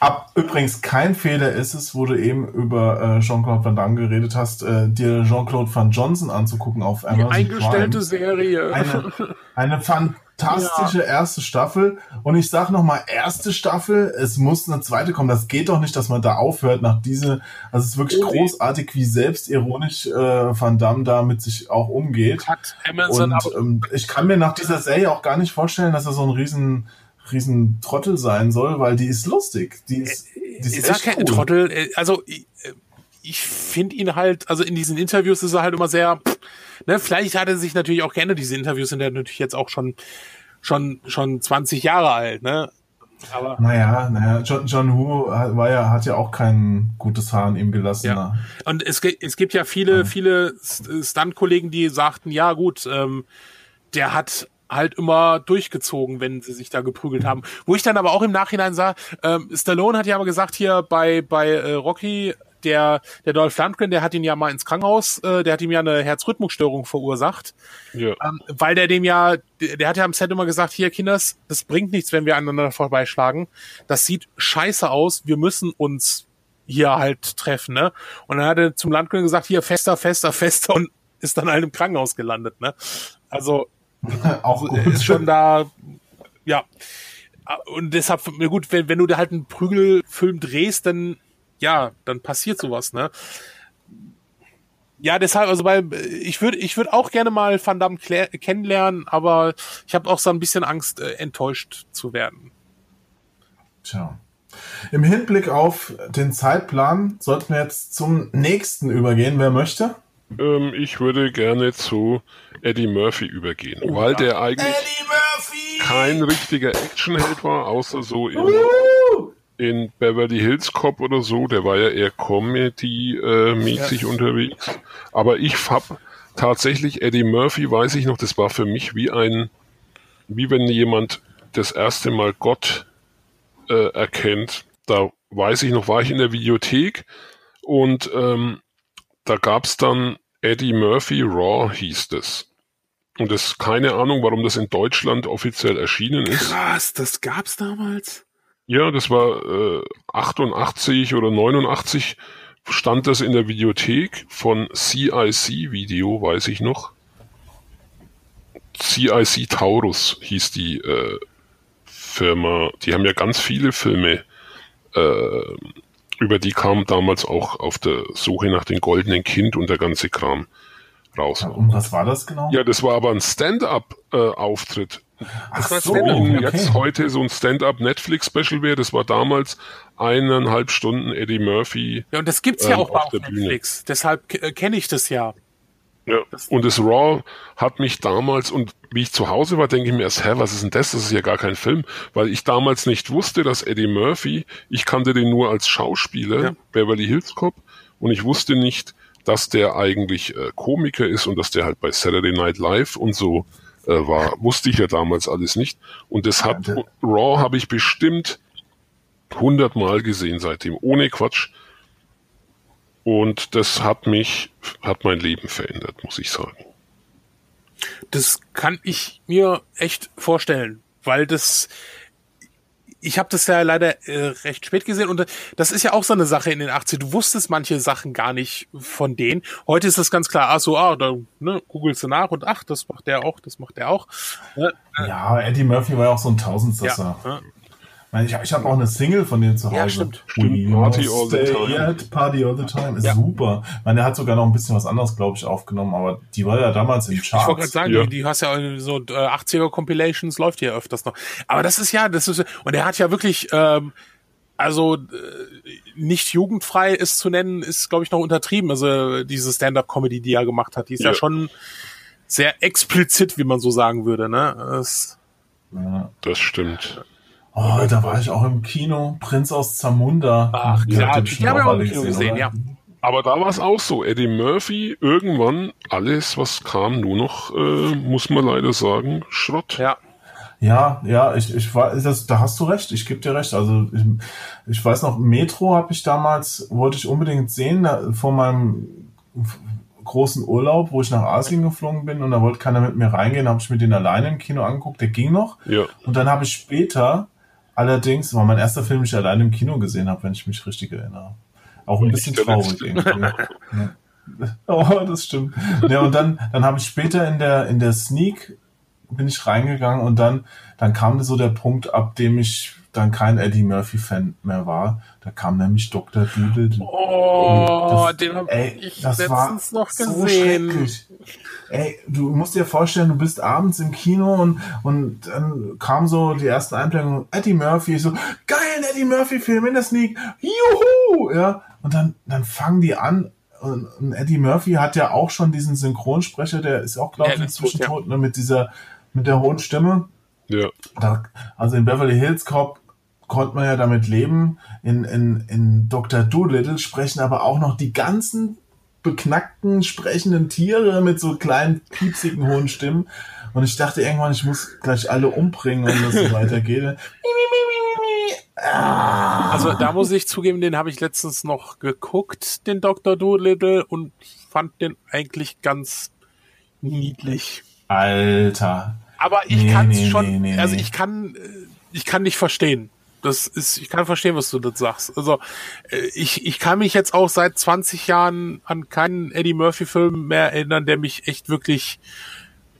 Ab, übrigens kein Fehler ist es, wo du eben über äh, Jean-Claude Van Damme geredet hast, äh, dir Jean-Claude Van Johnson anzugucken auf Amazon Die eingestellte Prime. Serie. Eine, eine fantastische ja. erste Staffel. Und ich sag noch mal, erste Staffel, es muss eine zweite kommen. Das geht doch nicht, dass man da aufhört nach diese. Also es ist wirklich oh, großartig, wie selbstironisch äh, Van Damme da mit sich auch umgeht. Hat Amazon Und ähm, ich kann mir nach dieser Serie auch gar nicht vorstellen, dass er so ein riesen riesen Trottel sein soll, weil die ist lustig. Die ist, die ist, ist echt kein cool. Trottel. Äh, also ich, äh, ich finde ihn halt, also in diesen Interviews ist er halt immer sehr, ne, vielleicht hat er sich natürlich auch gerne, diese Interviews sind ja natürlich jetzt auch schon, schon, schon 20 Jahre alt, ne? Aber naja, naja, John, John Woo war ja, hat ja auch kein gutes Haar an ihm gelassen. Ja. Und es, es gibt ja viele, ja. viele Stunt-Kollegen, die sagten, ja gut, ähm, der hat halt immer durchgezogen, wenn sie sich da geprügelt haben. Wo ich dann aber auch im Nachhinein sah, ähm, Stallone hat ja aber gesagt hier bei bei äh, Rocky, der der Dolph Lundgren, der hat ihn ja mal ins Krankenhaus, äh, der hat ihm ja eine Herzrhythmusstörung verursacht, Ja. ähm, weil der dem ja, der, der hat ja am Set immer gesagt, hier Kinders, das bringt nichts, wenn wir aneinander vorbeischlagen. Das sieht scheiße aus, wir müssen uns hier halt treffen, ne? Und dann hat er zum Landgren gesagt, hier fester, fester, fester und ist dann halt im Krankenhaus gelandet, ne? Also Auch gut. ist schon da, ja. Und deshalb, na gut, wenn, wenn du da halt einen Prügelfilm drehst, dann, ja, dann passiert sowas, ne? Ja, deshalb, also weil ich würde ich würde auch gerne mal Van Damme klär, kennenlernen, aber ich habe auch so ein bisschen Angst, äh, enttäuscht zu werden. Tja. Im Hinblick auf den Zeitplan sollten wir jetzt zum nächsten übergehen. Wer möchte? Ähm, ich würde gerne zu Eddie Murphy übergehen, weil der eigentlich kein richtiger Actionheld war, außer so in, in Beverly Hills Cop oder so. Der war ja eher Comedy-mäßig unterwegs. Aber ich hab tatsächlich Eddie Murphy, weiß ich noch, das war für mich wie ein, wie wenn jemand das erste Mal Gott äh, erkennt. Da weiß ich noch, war ich in der Videothek und ähm, da gab's dann Eddie Murphy Raw hieß es. Und das keine Ahnung, warum das in Deutschland offiziell erschienen ist. Krass, das gab's damals? Ja, das war äh, 88 oder 89 stand das in der Videothek von CIC Video, weiß ich noch. CIC Taurus hieß die äh, Firma. Die haben ja ganz viele Filme, äh, über die kam damals auch auf der Suche nach dem goldenen Kind und der ganze Kram raus. Und was war das genau? Ja, das war aber ein Stand-up-Auftritt. Ach war so, okay. jetzt heute so ein Stand-up-Netflix-Special wäre, das war damals eineinhalb Stunden Eddie Murphy. Ja, und das gibt's ja Ähm, auch auf auf der Bühne. Netflix. Deshalb äh, kenne ich das ja. Ja. Und das Raw hat mich damals, und wie ich zu Hause war, denke ich mir erst, hä, was ist denn das? Das ist ja gar kein Film. Weil ich damals nicht wusste, dass Eddie Murphy, ich kannte den nur als Schauspieler, Ja. Beverly Hills Cop, und ich wusste nicht, dass der eigentlich äh, Komiker ist und dass der halt bei Saturday Night Live und so äh, war. Wusste ich ja damals alles nicht. Und das hat, Raw habe ich bestimmt hundertmal gesehen seitdem, ohne Quatsch. Und das hat mich, hat mein Leben verändert, muss ich sagen. Das kann ich mir echt vorstellen, weil das ich habe das ja leider äh, recht spät gesehen und äh, das ist ja auch so eine Sache in den 80 Du wusstest manche Sachen gar nicht von denen. Heute ist das ganz klar, ach so, ah, da ne, googelst du nach und ach, das macht der auch, das macht der auch. Ne? Ja, Eddie Murphy war ja auch so ein Tausendsasser. Ja, ja. Ich, meine, ich, ich habe auch eine Single von dem zu Hause. Ja, stimmt. Stimmt, Party all the time. at Party all the time. Ist Ja. super. Ich meine, er hat sogar noch ein bisschen was anderes, glaube ich, aufgenommen, aber die war ja damals im Ich wollte gerade Charts. sagen, Ja. die, die hast ja so äh, 80er Compilations läuft hier öfters noch. Aber das ist ja, das ist und er hat ja wirklich ähm, also äh, nicht jugendfrei ist zu nennen, ist glaube ich noch untertrieben. Also diese Stand-up Comedy, die er gemacht hat, die ist ja, Ja. schon sehr explizit, wie man so sagen würde, ne? Das, Ja. Das stimmt. Oh, da war ich auch im Kino. Prinz aus Zamunda. Ach, Ihr ja, bestimmt haben wir auch im Kino gesehen, oder? ja. Aber da war es auch so. Eddie Murphy, irgendwann alles, was kam, nur noch, äh, muss man leider sagen, Schrott. ja. Ja, ja, ich, ich war, das, da hast du recht, ich gebe dir recht. Also ich, ich weiß noch, Metro habe ich damals, wollte ich unbedingt sehen, da, vor meinem großen Urlaub, wo ich nach Asien geflogen bin und da wollte keiner mit mir reingehen, habe ich mir den alleine im Kino angeguckt, der ging noch. Ja. Und dann habe ich später, allerdings, war mein erster Film, den ich alleine im Kino gesehen habe, wenn ich mich richtig erinnere. Auch ein bisschen traurig irgendwie. Ja. Oh, das stimmt. Ja, und dann, dann habe ich später in der, in der Sneak bin ich reingegangen und dann, dann kam so der Punkt, ab dem ich dann kein Eddie Murphy Fan mehr war. Da kam nämlich Dr. Doodle. Oh, Das- den habe ich das letztens war noch so gesehen. schrecklich. Ey, du musst dir vorstellen, du bist abends im Kino und, und dann kam so die ersten Einblendungen, Eddie Murphy, ich so, geil, ein Eddie Murphy Film in der Sneak, juhu, ja, und dann, dann fangen die an, und, Eddie Murphy hat ja auch schon diesen Synchronsprecher, der ist auch, glaube Ja, ich, der ist tot, inzwischen ja. tot, ne, mit dieser, mit der hohen Stimme. Ja. Da, also in Beverly Hills Cop konnte man ja damit leben. In, in, in Dr. Doolittle sprechen aber auch noch die ganzen beknackten, sprechenden Tiere mit so kleinen, piepsigen, hohen Stimmen. Und ich dachte irgendwann, ich muss gleich alle umbringen, wenn das so weitergeht. Also da muss ich zugeben, den habe ich letztens noch geguckt, den Dr. Doolittle, und fand den eigentlich ganz niedlich. Alter. Aber ich Nee, kann es nee, schon, nee, also ich kann, äh, ich kann nicht verstehen. Das ist, ich kann verstehen, was du das sagst. Also äh, ich, ich kann mich jetzt auch seit 20 Jahren an keinen Eddie Murphy-Film mehr erinnern, der mich echt wirklich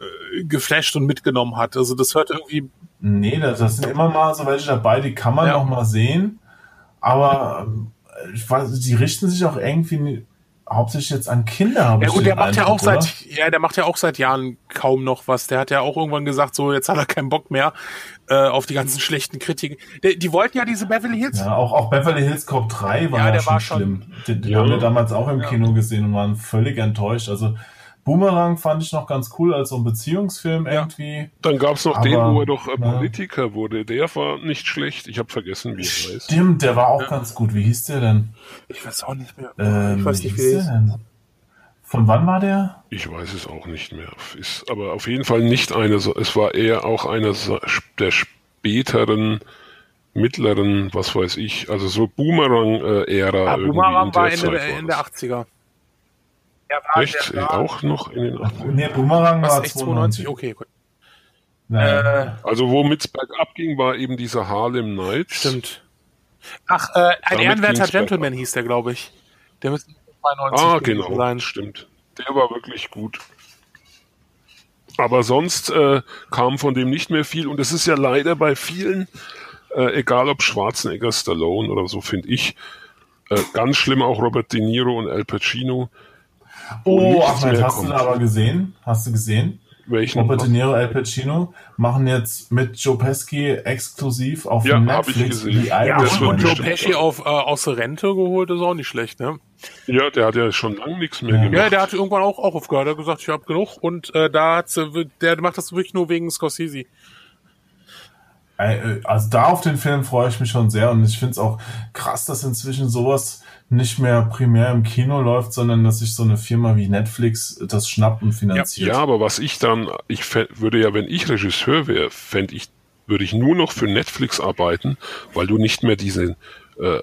äh, geflasht und mitgenommen hat. Also das hört irgendwie Nee, das, das sind immer mal so welche dabei, die kann man Ja. noch mal sehen. Aber ähm, ich weiß, die richten sich auch irgendwie hauptsächlich jetzt an Kinder. hab Ja ich den der macht ja Eindruck, auch seit, oder? ja, der macht ja auch seit Jahren kaum noch was. Der hat ja auch irgendwann gesagt, so jetzt hat er keinen Bock mehr äh, auf die ganzen schlechten Kritiken. Die, die wollten ja diese Beverly Hills. Ja, auch, auch Beverly Hills Cop 3 war Ja, ja, der schon war schon- schlimm. Den, den Ja. haben wir damals auch im Kino gesehen und waren völlig enttäuscht. Also Boomerang fand ich noch ganz cool als so ein Beziehungsfilm irgendwie. Dann gab es noch Aber, den, wo er doch äh, ja. Politiker wurde. Der war nicht schlecht. Ich habe vergessen, wie er heißt. Stimmt, der war auch ganz gut. Wie hieß der denn? Ich weiß auch nicht mehr. Ähm, ich weiß nicht, wie hieß der ist. denn? Von wann war der? Ich weiß es auch nicht mehr. Ist aber auf jeden Fall nicht eine. so- Es war eher auch einer der späteren, mittleren, was weiß ich, also so Boomerang-Ära. Ah, Boomerang war Ende, der, Ende der das. 80er. Echt? Der war, Auch noch in den 80ern? Nee, Boomerang war echt 92? 92. Okay, gut. Äh, Also womit es bergab ging, war eben dieser Harlem Nights. stimmt. Ach, äh, ein Damit ehrenwerter Gentleman bergab. hieß der, glaube ich. Der müsste 92 Ah, genau, sein. stimmt. Der war wirklich gut. Aber sonst äh, kam von dem nicht mehr viel und es ist ja leider bei vielen, äh, egal ob Schwarzenegger, Stallone oder so, finde ich, äh, ganz schlimm auch Robert De Niro und Al Pacino. Oh, Ahmed, hast du kommt. da aber gesehen? Hast du gesehen? Welchen? Robert De Niro, Al Pacino machen jetzt mit Joe Pesci exklusiv auf Ja, Netflix gesehen. die Ja, Das und, und Joe Pesci auf, äh, aus der Rente geholt ist auch nicht schlecht, ne? Ja, der hat ja schon lange nichts mehr Ja. gemacht. Ja, der hat irgendwann auch, auch aufgehört. Er hat gesagt, ich habe genug. Und äh, da hat's, äh, der macht das wirklich nur wegen Scorsese. Äh, Also da auf den Film freue ich mich schon sehr und ich finde es auch krass, dass inzwischen sowas nicht mehr primär im Kino läuft, sondern dass sich so eine Firma wie Netflix das schnappt und finanziert. Ja, aber was ich dann, ich würde ja, wenn ich Regisseur wäre, fände ich, würde ich nur noch für Netflix arbeiten, weil du nicht mehr diese äh,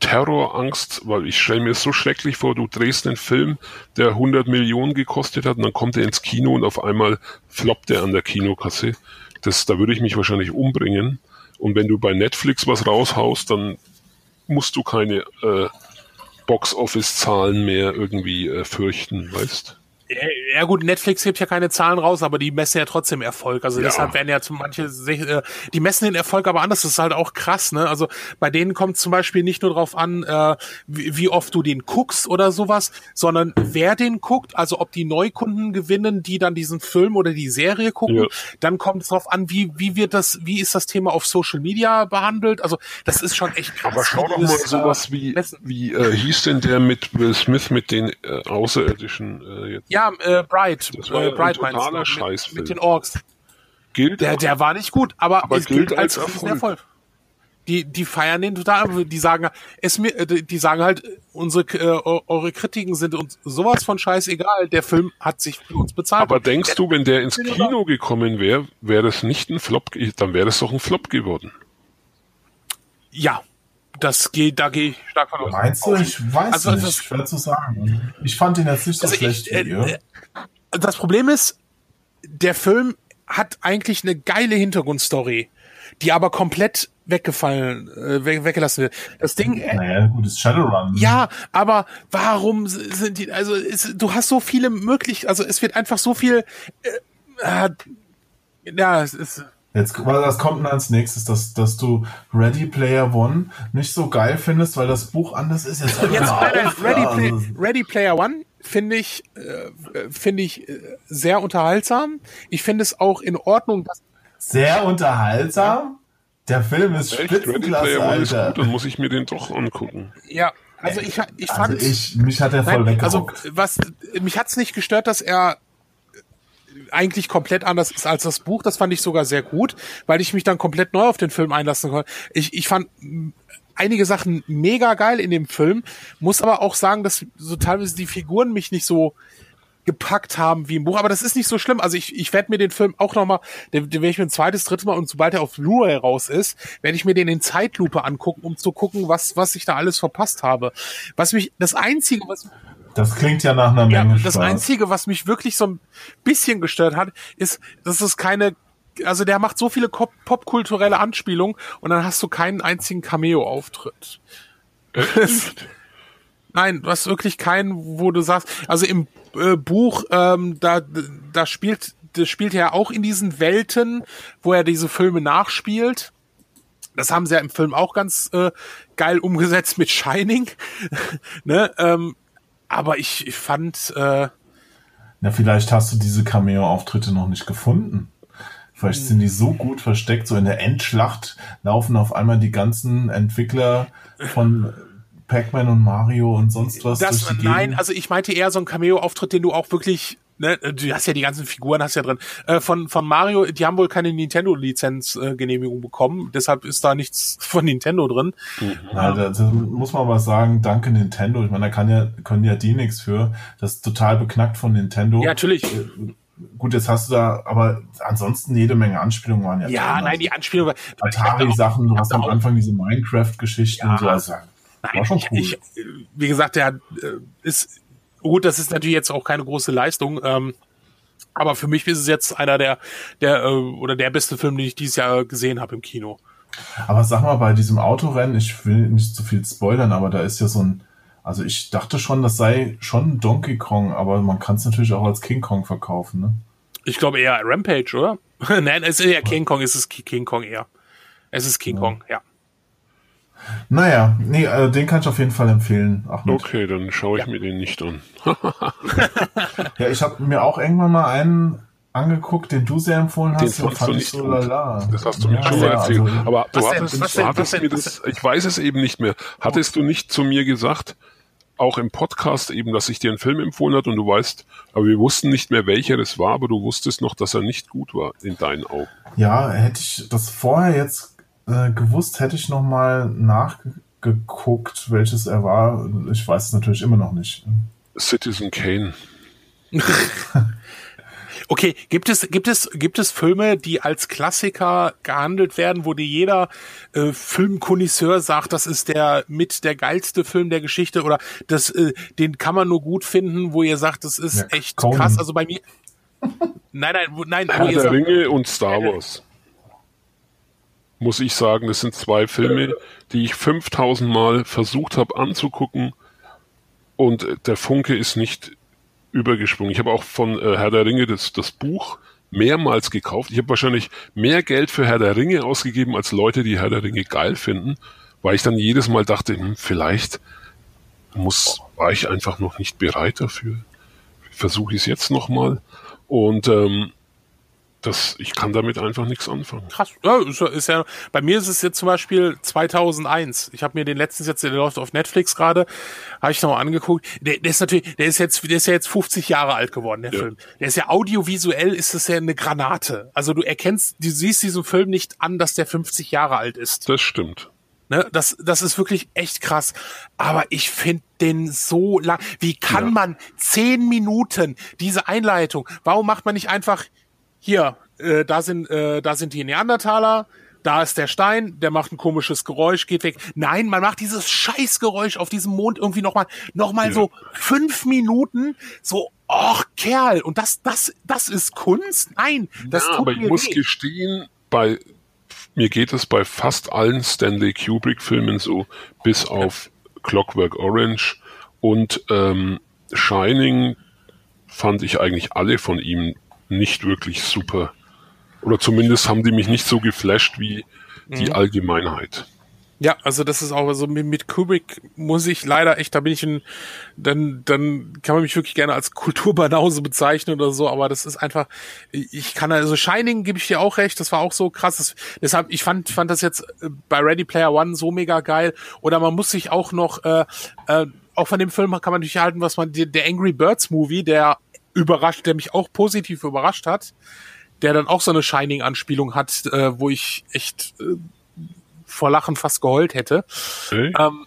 Terrorangst, weil ich stelle mir es so schrecklich vor, du drehst einen Film, der 100 Millionen gekostet hat und dann kommt er ins Kino und auf einmal floppt er an der Kinokasse. Das, da würde ich mich wahrscheinlich umbringen. Und wenn du bei Netflix was raushaust, dann musst du keine äh, Box-Office-Zahlen mehr irgendwie äh, fürchten, weißt? Ja, gut, Netflix gibt ja keine Zahlen raus, aber die messen ja trotzdem Erfolg. Also Ja. deshalb werden ja zum manche, äh, die messen den Erfolg aber anders. Das ist halt auch krass, ne? Also bei denen kommt zum Beispiel nicht nur drauf an, äh, wie, wie oft du den guckst oder sowas, sondern wer den guckt, also ob die Neukunden gewinnen, die dann diesen Film oder die Serie gucken. Ja. Dann kommt es drauf an, wie, wie wird das, wie ist das Thema auf Social Media behandelt? Also das ist schon echt krass. Aber schau doch mal sowas äh, wie, messen. wie äh, hieß denn der mit Will Smith mit den äh, Außerirdischen äh, jetzt? Ja, äh, Bright. Das war äh, ja ein Bright totaler du, mit, Scheißfilm. mit den Orks. Gilt Der, der war nicht gut, aber, Aber es gilt gilt als, als Erfolg. Erfolg. Die, die feiern den total, die sagen, es mir, äh, die sagen halt, unsere, äh, eure Kritiken sind uns sowas von scheißegal. Der Film hat sich für uns bezahlt. aber denkst du, wenn der ins Kino gekommen wäre, wäre das nicht ein Flop, dann wäre das doch ein Flop geworden. ja, das geht, da gehe ich stark von aus. Meinst du? Ich weiß Also, nicht, das- schwer zu sagen. Ich fand ihn jetzt nicht so Also schlecht ich, äh, äh, das Problem ist, der Film hat eigentlich eine geile Hintergrundstory, die aber komplett weggefallen, äh, we- weggelassen wird. Das Ding, äh, naja, gut, ist Shadowrun. Ja, aber warum sind die, also es, du hast so viele Möglichkeiten, also es wird einfach so viel, äh, äh, ja, es ist, Jetzt, was kommt denn als nächstes, dass, dass du Ready Player One nicht so geil findest, weil das Buch anders ist. Jetzt, jetzt auf, Ready, ja, Play, also- Ready Player One finde ich, äh, finde ich äh, sehr unterhaltsam. Ich finde es auch in Ordnung, dass Sehr unterhaltsam. Der Film ist Echt? Ready Spitzenklasse, Player One ist Alter. gut, dann muss ich mir den doch angucken. ja, also ich, ich Also fand, ich, mich hat er voll Nein, also weggerockt. was mich hat's nicht gestört, dass er eigentlich komplett anders ist als das Buch. Das fand ich sogar sehr gut, weil ich mich dann komplett neu auf den Film einlassen konnte. Ich, ich fand, einige Sachen mega geil in dem Film, muss aber auch sagen, dass so teilweise die Figuren mich nicht so gepackt haben wie im Buch, aber das ist nicht so schlimm. Also ich, ich werde mir den Film auch nochmal, den, den werde ich mir ein zweites, drittes Mal und sobald er auf Blu-ray raus ist, werde ich mir den in Zeitlupe angucken, um zu gucken, was, was ich da alles verpasst habe. Was mich, das Einzige, was das klingt ja nach einer Menge ja, Das Spaß. Einzige, was mich wirklich so ein bisschen gestört hat, ist, dass es keine also der macht so viele popkulturelle Anspielungen und dann hast du keinen einzigen Cameo-Auftritt. Nein, du hast wirklich keinen, wo du sagst, also im äh, Buch, ähm, da, da spielt, das spielt er auch in diesen Welten, wo er diese Filme nachspielt. Das haben sie ja im Film auch ganz äh, geil umgesetzt mit Shining. ne? ähm, aber ich, ich fand. Äh, Na, vielleicht hast du diese Cameo-Auftritte noch nicht gefunden. Vielleicht sind die so gut versteckt, so in der Endschlacht laufen auf einmal die ganzen Entwickler von Pac-Man und Mario und sonst was. Das, nein, also ich meinte eher so ein Cameo-Auftritt, den du auch wirklich ne, du hast ja die ganzen Figuren, hast ja drin. Äh, von, von Mario, die haben wohl keine Nintendo-Lizenz-Genehmigung bekommen, deshalb ist da nichts von Nintendo drin. Mhm. Ja, da, da muss man was sagen, danke Nintendo. Ich meine, da kann ja, können ja die nichts für. Das ist total beknackt von Nintendo. Ja, natürlich. Äh, gut, jetzt hast du da, aber ansonsten jede Menge Anspielungen waren ja. Ja, drin. nein, die Anspielungen. Atari-Sachen, du hast am Anfang diese Minecraft-Geschichten ja. und so. Also, Nein, war schon cool. Ich, wie gesagt, der äh, ist gut, das ist natürlich jetzt auch keine große Leistung. Ähm, aber für mich ist es jetzt einer der, der äh, oder der beste Film, den ich dieses Jahr gesehen habe im Kino. Aber sag mal, bei diesem Autorennen, ich will nicht zu viel spoilern, aber da ist ja so ein, also ich dachte schon, das sei schon Donkey Kong, aber man kann es natürlich auch als King Kong verkaufen, ne? Ich glaube eher Rampage, oder? Nein, es ist eher King Kong, es ist King Kong eher. Es ist King ja. Kong, ja. Naja, nee, äh, den kann ich auf jeden Fall empfehlen. Ahmed. Okay, dann schaue ich ja. mir den nicht an. ja, ich habe mir auch irgendwann mal einen angeguckt, den du sehr empfohlen hast. Den fand du nicht so lala. Das hast du mir ja, schon mal erzählt. Also, Aber du hattest, denn, du hattest denn, mir das, ich weiß es eben nicht mehr. Hattest du nicht zu mir gesagt, auch im Podcast eben, dass ich dir einen Film empfohlen hat und du weißt, aber wir wussten nicht mehr, welcher das war, aber du wusstest noch, dass er nicht gut war in deinen Augen. Ja, hätte ich das vorher jetzt äh, gewusst, hätte ich noch mal nachgeguckt, welches er war. Ich weiß es natürlich immer noch nicht. Citizen Kane. Okay, gibt es, gibt es, gibt es Filme, die als Klassiker gehandelt werden, wo dir jeder äh, Filmkonisseur sagt, das ist der mit der geilste Film der Geschichte oder das, äh, den kann man nur gut finden, wo ihr sagt, das ist ja, echt Conan. krass. Also bei mir. nein, nein, nein. Herr der sagt, Ringe und Star Wars muss ich sagen, das sind zwei Filme, die ich 5000 Mal versucht habe anzugucken und der Funke ist nicht übergesprungen. Ich habe auch von äh, Herr der Ringe das, das Buch mehrmals gekauft. Ich habe wahrscheinlich mehr Geld für Herr der Ringe ausgegeben als Leute, die Herr der Ringe geil finden, weil ich dann jedes Mal dachte, hm, vielleicht muss, war ich einfach noch nicht bereit dafür. Versuche ich es jetzt nochmal. Und ähm, das, ich kann damit einfach nichts anfangen. Krass. Ja, ist, ist ja, bei mir ist es jetzt zum Beispiel 2001. Ich habe mir den letzten jetzt, der läuft auf Netflix gerade, habe ich noch mal angeguckt. Der, der ist natürlich, der ist jetzt, der ist ja jetzt 50 Jahre alt geworden, der ja. Film. Der ist ja audiovisuell, ist das ja eine Granate. Also du erkennst, du siehst diesem Film nicht an, dass der 50 Jahre alt ist. Das stimmt. Ne, das, das ist wirklich echt krass. Aber ich finde den so lang. Wie kann ja. man zehn Minuten diese Einleitung? Warum macht man nicht einfach hier, äh, da sind, äh, da sind die Neandertaler, da ist der Stein, der macht ein komisches Geräusch, geht weg. Nein, man macht dieses Scheißgeräusch auf diesem Mond irgendwie nochmal, noch mal ja. so fünf Minuten, so, och, Kerl, und das, das, das ist Kunst? Nein, das ja, tut aber ich muss weh. gestehen, bei, mir geht es bei fast allen Stanley Kubrick-Filmen so, bis auf Clockwork Orange und ähm, Shining fand ich eigentlich alle von ihm nicht wirklich super. Oder zumindest haben die mich nicht so geflasht wie die mhm. Allgemeinheit. Ja, also das ist auch so mit, mit Kubrick muss ich leider echt, da bin ich ein, dann, dann kann man mich wirklich gerne als Kulturbanause bezeichnen oder so, aber das ist einfach, ich kann also Shining gebe ich dir auch recht, das war auch so krass, das, deshalb, ich fand, fand das jetzt äh, bei Ready Player One so mega geil oder man muss sich auch noch, äh, äh, auch von dem Film kann man natürlich halten, was man, der Angry Birds Movie, der überrascht, der mich auch positiv überrascht hat, der dann auch so eine Shining-Anspielung hat, äh, wo ich echt äh, vor Lachen fast geheult hätte. Okay. Ähm,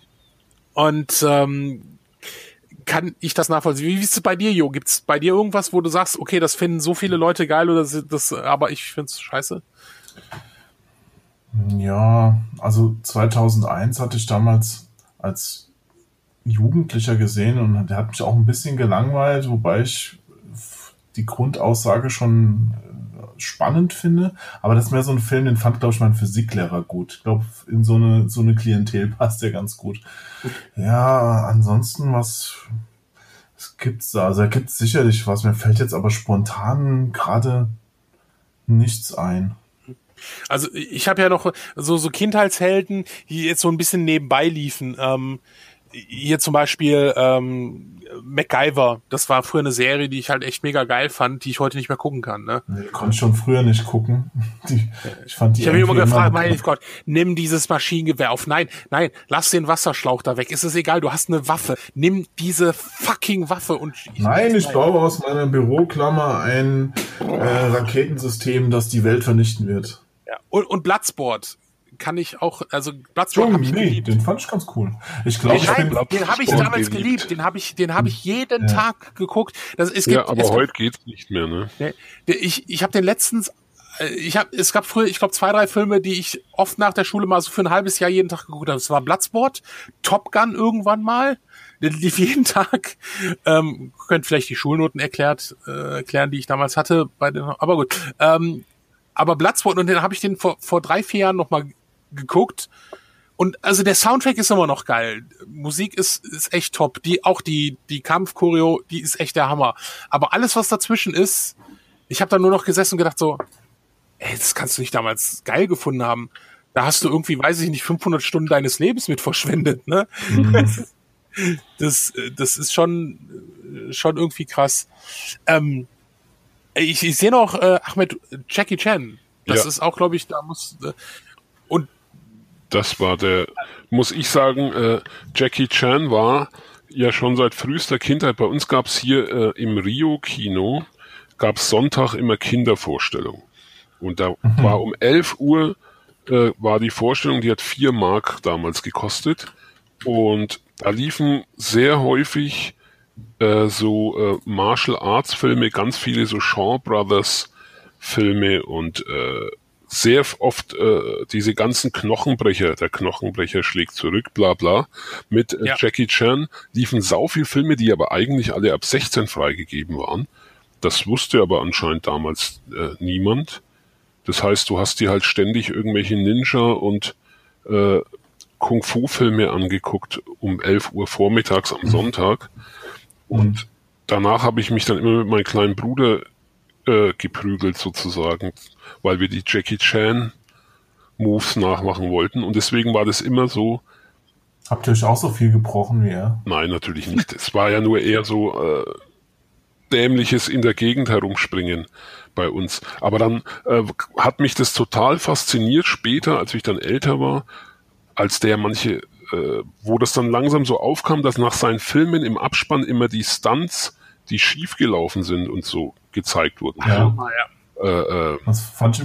und ähm, kann ich das nachvollziehen. Wie ist es bei dir, Jo? Gibt es bei dir irgendwas, wo du sagst, okay, das finden so viele Leute geil oder das, das aber ich find's scheiße? Ja, also 2001 hatte ich damals als Jugendlicher gesehen und der hat mich auch ein bisschen gelangweilt, wobei ich die Grundaussage schon äh, spannend finde. Aber das ist mehr so ein Film, den fand, glaube ich, mein Physiklehrer gut. Ich glaube, in so eine, so eine Klientel passt der ganz gut. Ja, ansonsten, was, was gibt's da? Also da gibt's sicherlich was. Mir fällt jetzt aber spontan gerade nichts ein. Also ich habe ja noch so, so Kindheitshelden, die jetzt so ein bisschen nebenbei liefen. Ähm, hier zum Beispiel ähm, MacGyver, das war früher eine Serie, die ich halt echt mega geil fand, die ich heute nicht mehr gucken kann. Ne? Nee, konnte ich schon früher nicht gucken. Die, ich fand die Ich habe mich immer gefragt, mein Gott, nimm dieses Maschinengewehr auf. Nein, nein, lass den Wasserschlauch da weg. Ist es egal, du hast eine Waffe. Nimm diese fucking Waffe und schieß. Nein, ich baue aus meiner Büroklammer ein äh, Raketensystem, das die Welt vernichten wird. Ja. Und, und Bloodsport kann ich auch, also Bloodsport habe ich nee, geliebt. den fand ich ganz cool. Ich glaube, ich Nein, bin, den habe ich damals geliebt. geliebt. Den habe ich, den habe ich jeden Ja. Tag geguckt. Das, es gibt, ja, aber es gibt heute geht's nicht mehr, ne? Ich, ich habe den letztens, äh, ich habe, es gab früher, ich glaube, zwei, drei Filme, die ich oft nach der Schule mal so für ein halbes Jahr jeden Tag geguckt habe. Es war Bloodsport, Top Gun irgendwann mal. Der lief jeden Tag. Ähm, könnt vielleicht die Schulnoten erklärt, äh, erklären, die ich damals hatte. Bei den, aber gut. Ähm, aber Bloodsport, und den habe ich den vor, vor drei, vier Jahren noch mal geguckt. Und also der Soundtrack ist immer noch geil. Musik ist, ist echt top. Die, auch die, die Kampfchoreo, die ist echt der Hammer. Aber alles, was dazwischen ist, ich habe da nur noch gesessen und gedacht so, ey, das kannst du nicht damals geil gefunden haben. Da hast du irgendwie, weiß ich nicht, 500 Stunden deines Lebens mit verschwendet, ne? Das, das ist schon, schon irgendwie krass. Ähm, ich, ich sehe noch äh, Ahmed Jackie Chan. Das Ja. ist auch, glaube ich, da muss äh, Das war der, muss ich sagen, äh, Jackie Chan war ja schon seit frühester Kindheit. Bei uns gab's hier äh, im Rio-Kino, gab's Sonntag immer Kindervorstellung. Und da war um 11 Uhr äh, war die Vorstellung, die hat 4 Mark damals gekostet. Und da liefen sehr häufig äh, so äh, Martial Arts Filme, ganz viele so Shaw Brothers Filme und äh, sehr oft äh, diese ganzen Knochenbrecher, der Knochenbrecher schlägt zurück, bla bla, mit äh, Ja. Jackie Chan liefen sau viel Filme, die aber eigentlich alle ab 16 freigegeben waren. Das wusste aber anscheinend damals äh, niemand. Das heißt, du hast dir halt ständig irgendwelche Ninja und äh, Kung-Fu-Filme angeguckt um 11 Uhr vormittags am Sonntag. Und danach habe ich mich dann immer mit meinem kleinen Bruder äh, geprügelt sozusagen, weil wir die Jackie Chan Moves nachmachen wollten. Und deswegen war das immer so, habt ihr euch auch so viel gebrochen wie er? nein, natürlich nicht. Es war ja nur eher so äh, dämliches in der Gegend herumspringen bei uns. Aber dann äh, hat mich das total fasziniert später, als ich dann älter war, als der manche, äh, wo das dann langsam so aufkam, dass nach seinen Filmen im Abspann immer die Stunts, die schief gelaufen sind und so gezeigt wurden. Ja. Ja. Äh, äh,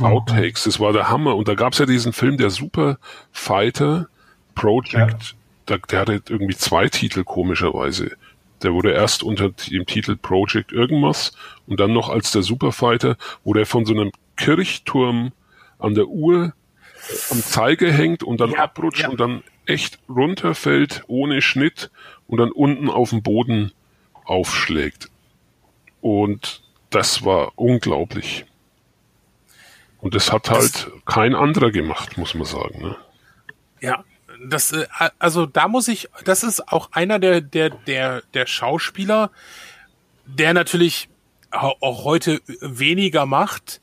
Outtakes, das war der Hammer. Und da gab's ja diesen Film, der Super Fighter Project, da, der hatte irgendwie zwei Titel komischerweise. Der wurde erst unter dem Titel Project irgendwas und dann noch als der Superfighter, wo der von so einem Kirchturm an der Uhr äh, am Zeiger hängt und dann Ja, abrutscht ja. und dann echt runterfällt ohne Schnitt und dann unten auf dem Boden aufschlägt. Und das war unglaublich. Und das hat halt kein anderer gemacht, muss man sagen. Ne? Ja, das, äh, also da muss ich, das ist auch einer der, der, der, der Schauspieler, der natürlich au- auch heute weniger macht,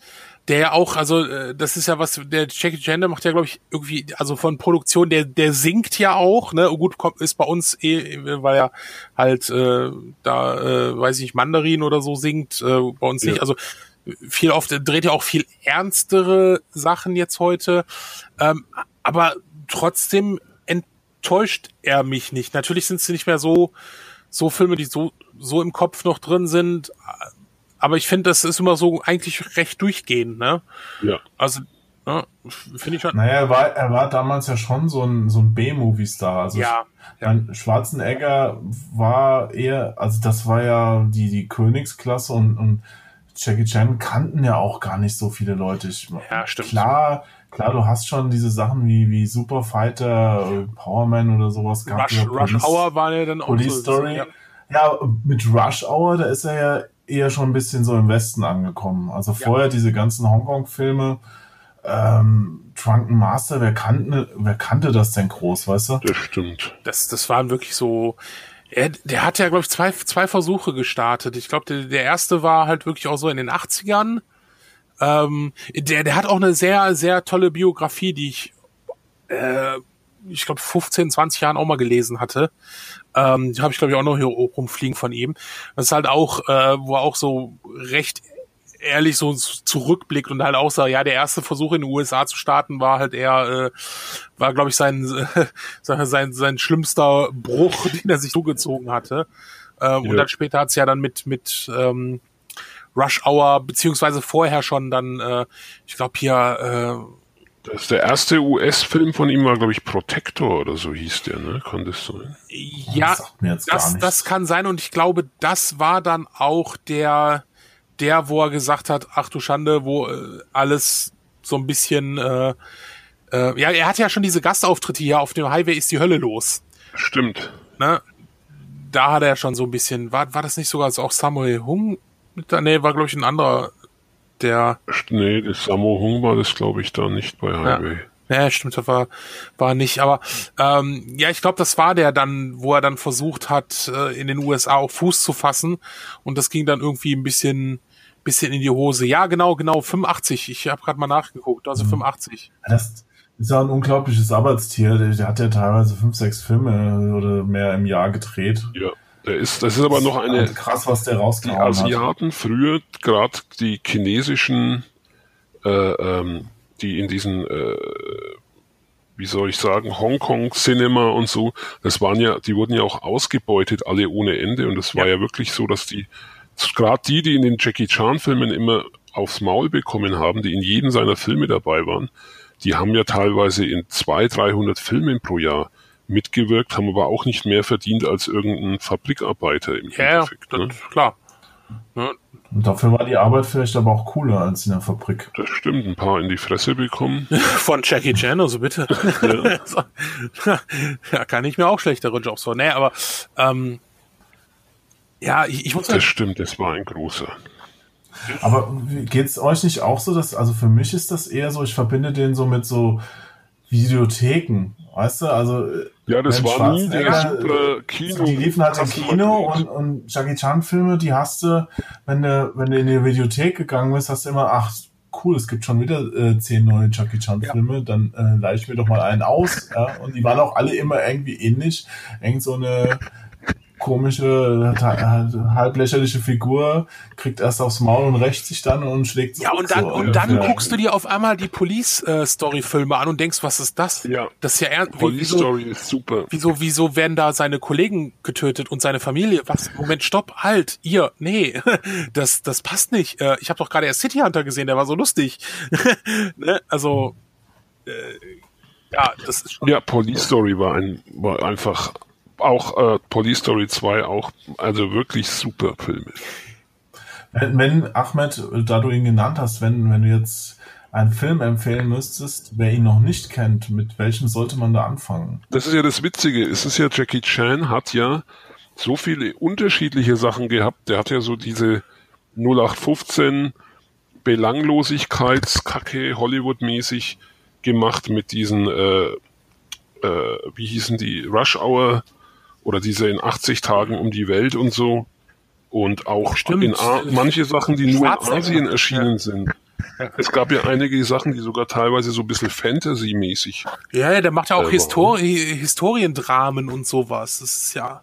der auch, also äh, das ist ja was, der Jackie Chan, der macht ja, glaube ich, irgendwie, also von Produktion, der, der singt ja auch, ne, gut, kommt, ist bei uns eh, weil er halt äh, da, äh, weiß ich nicht, Mandarin oder so singt, äh, bei uns Ja. nicht, also viel oft er dreht ja auch viel ernstere Sachen jetzt heute, ähm, aber trotzdem enttäuscht er mich nicht. Natürlich sind es nicht mehr so so Filme, die so so im Kopf noch drin sind, aber ich finde, das ist immer so eigentlich recht durchgehend, ne? Ja. Also Ja, Finde ich schon. Naja, er war, er war damals ja schon so ein, so ein B-Movie-Star. Also Ja, ja. Mein Schwarzenegger war eher, also das war ja die, die Königsklasse und, und Jackie Chan kannten ja auch gar nicht so viele Leute. Ich, Ja, stimmt. Klar, klar, du hast schon diese Sachen wie, wie Superfighter, Powerman oder sowas gehabt. Rush, Rush Police- Hour war ja dann auch Police so, Story. Ja. Ja, mit Rush Hour, da ist er ja eher schon ein bisschen so im Westen angekommen. Also vorher diese ganzen Hongkong-Filme, ähm, Drunken Master, wer kannte, wer kannte das denn groß, weißt du? Das stimmt. Das, das waren wirklich so. Er, der hat ja, glaube ich, zwei, zwei Versuche gestartet. Ich glaube, der, der erste war halt wirklich auch so in den 80ern. Ähm, der, der hat auch eine sehr, sehr tolle Biografie, die ich, äh, ich glaube, 15, 20 Jahren auch mal gelesen hatte. Ähm, die habe ich, glaube ich, auch noch hier rumfliegen von ihm. Das ist halt auch, äh, wo er auch so recht ehrlich so zurückblickt und halt auch sagt, ja, der erste Versuch in den USA zu starten war halt eher, äh, war, glaube ich, sein, äh, sein, sein schlimmster Bruch, den er sich zugezogen hatte. Ähm, Ja. Und dann später hat's ja dann mit, mit ähm, Rush Hour, beziehungsweise vorher schon dann, äh, ich glaube hier, Das der erste US-Film von ihm war, glaube ich, Protector oder so hieß der, ne? Kann das sein? äh, ja, das, das kann sein und ich glaube, das war dann auch der, der, wo er gesagt hat, ach du Schande, wo äh, alles so ein bisschen, äh, äh, ja, er hat ja schon diese Gastauftritte hier auf dem Highway ist die Hölle los. Stimmt. Ne? Da hat er schon so ein bisschen, war, war das nicht sogar auch Samuel Hung? mit? Nee, war glaube ich ein anderer, der, Nee, das Sammo Hung war das, glaube ich, da nicht bei Highway. Ja, stimmt, das war, war nicht. Aber ähm, ja, ich glaube, das war der dann, wo er dann versucht hat, äh, in den USA auch Fuß zu fassen. Und das ging dann irgendwie ein bisschen, bisschen in die Hose. Ja, genau, genau, 85. Ich habe gerade mal nachgeguckt, also 85. Das ist ja ein unglaubliches Arbeitstier. Der, der hat ja teilweise fünf, sechs Filme oder mehr im Jahr gedreht. Ja. Der ist, das ist aber noch eine, krass, was der die rausgehauen hat. Asiaten früher, gerade die chinesischen, äh, ähm, die in diesen, äh, wie soll ich sagen, Hongkong Cinema und so, das waren ja, die wurden ja auch ausgebeutet, alle ohne Ende. Und das war ja, wirklich so, dass die, gerade die, die in den Jackie Chan Filmen immer aufs Maul bekommen haben, die in jedem seiner Filme dabei waren, die haben ja teilweise in 200, 300 Filmen pro Jahr mitgewirkt, haben aber auch nicht mehr verdient als irgendein Fabrikarbeiter im Ja, ja, Endeffekt. das, Ne? klar. Ne? Und dafür war die Arbeit vielleicht aber auch cooler als in der Fabrik. Das stimmt, ein paar in die Fresse bekommen. Von Jackie Chan, also bitte. Ja, kann ich mir auch schlechtere Jobs vor. Nee, aber ähm, ja, ich, ich muss Das stimmt, das war ein großer. Aber geht's euch nicht auch so, dass, also für mich ist das eher so, ich verbinde den so mit so Videotheken, weißt du, also Ja, das war nie der super Kino. Die liefen halt im Kino und, und Jackie Chan Filme, die hast du, wenn du, wenn du in die Videothek gegangen bist, hast du immer, ach, cool, es gibt schon wieder äh, zehn neue Jackie Chan Filme, dann äh, leih ich mir doch mal einen aus. Ja? Und die waren auch alle immer irgendwie ähnlich. Irgend so eine komische, ha- halblächerliche Figur, kriegt erst aufs Maul und rächt sich dann und schlägt Ja, und dann, so und dann guckst du dir auf einmal die Police-Story-Filme an und denkst, was ist das? Ja. Das ist ja ernst. wie- Police Wieso, Story ist super. wieso, wieso werden da seine Kollegen getötet und seine Familie? Was? Moment, stopp, halt, ihr, nee, das, das passt nicht. Äh, Ich habe doch gerade erst City Hunter gesehen, der war so lustig. ne? Also, äh, ja, das ist schon. Ja, Police Story war ein, war einfach auch äh, Police Story 2 auch, also wirklich super Filme. Wenn, wenn, Ahmed, da du ihn genannt hast, wenn, wenn du jetzt einen Film empfehlen müsstest, wer ihn noch nicht kennt, mit welchem sollte man da anfangen? Das ist ja das Witzige. Es ist ja Jackie Chan hat ja so viele unterschiedliche Sachen gehabt. Der hat ja so diese 0815 Belanglosigkeitskacke Hollywood-mäßig gemacht mit diesen, äh, äh, wie hießen die, Rush Hour oder diese in 80 Tagen um die Welt und so. Und auch Stimmt. in A manche Sachen, die nur in. Asien erschienen sind. Es gab ja einige Sachen, die sogar teilweise so ein bisschen Fantasy-mäßig Ja, ja, der macht ja auch Histori Historiendramen und sowas. Das ist ja.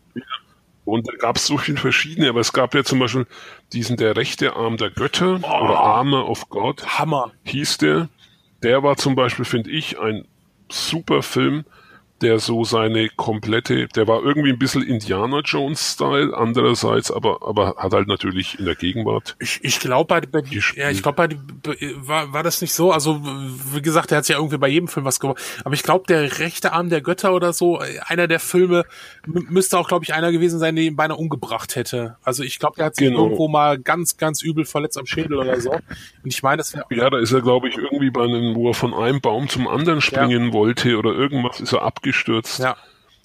Und da gab es so viele verschiedene, aber es gab ja zum Beispiel diesen Der rechte Arm der Götter oder Arme of God Hammer. hieß der. Der war zum Beispiel, finde ich, ein super Film, der so seine komplette, der war irgendwie ein bisschen Indiana Jones-Style, andererseits aber, aber hat halt natürlich in der Gegenwart. Ich, ich glaube, bei, bei ja, ich glaube, bei war, war das nicht so. Also, wie gesagt, er hat ja irgendwie bei jedem Film was gemacht. Aber ich glaube, der rechte Arm der Götter oder so, einer der Filme, müsste auch, glaube ich, einer gewesen sein, den ihn beinahe umgebracht hätte. Also, ich glaube, der hat sich genau. irgendwo mal ganz, ganz übel verletzt am Schädel oder so. Und ich meine, das wäre. Ja, da ist er, glaube ich, irgendwie bei einem, wo er von einem Baum zum anderen springen ja. wollte oder irgendwas ist er abgestürzt. Ja.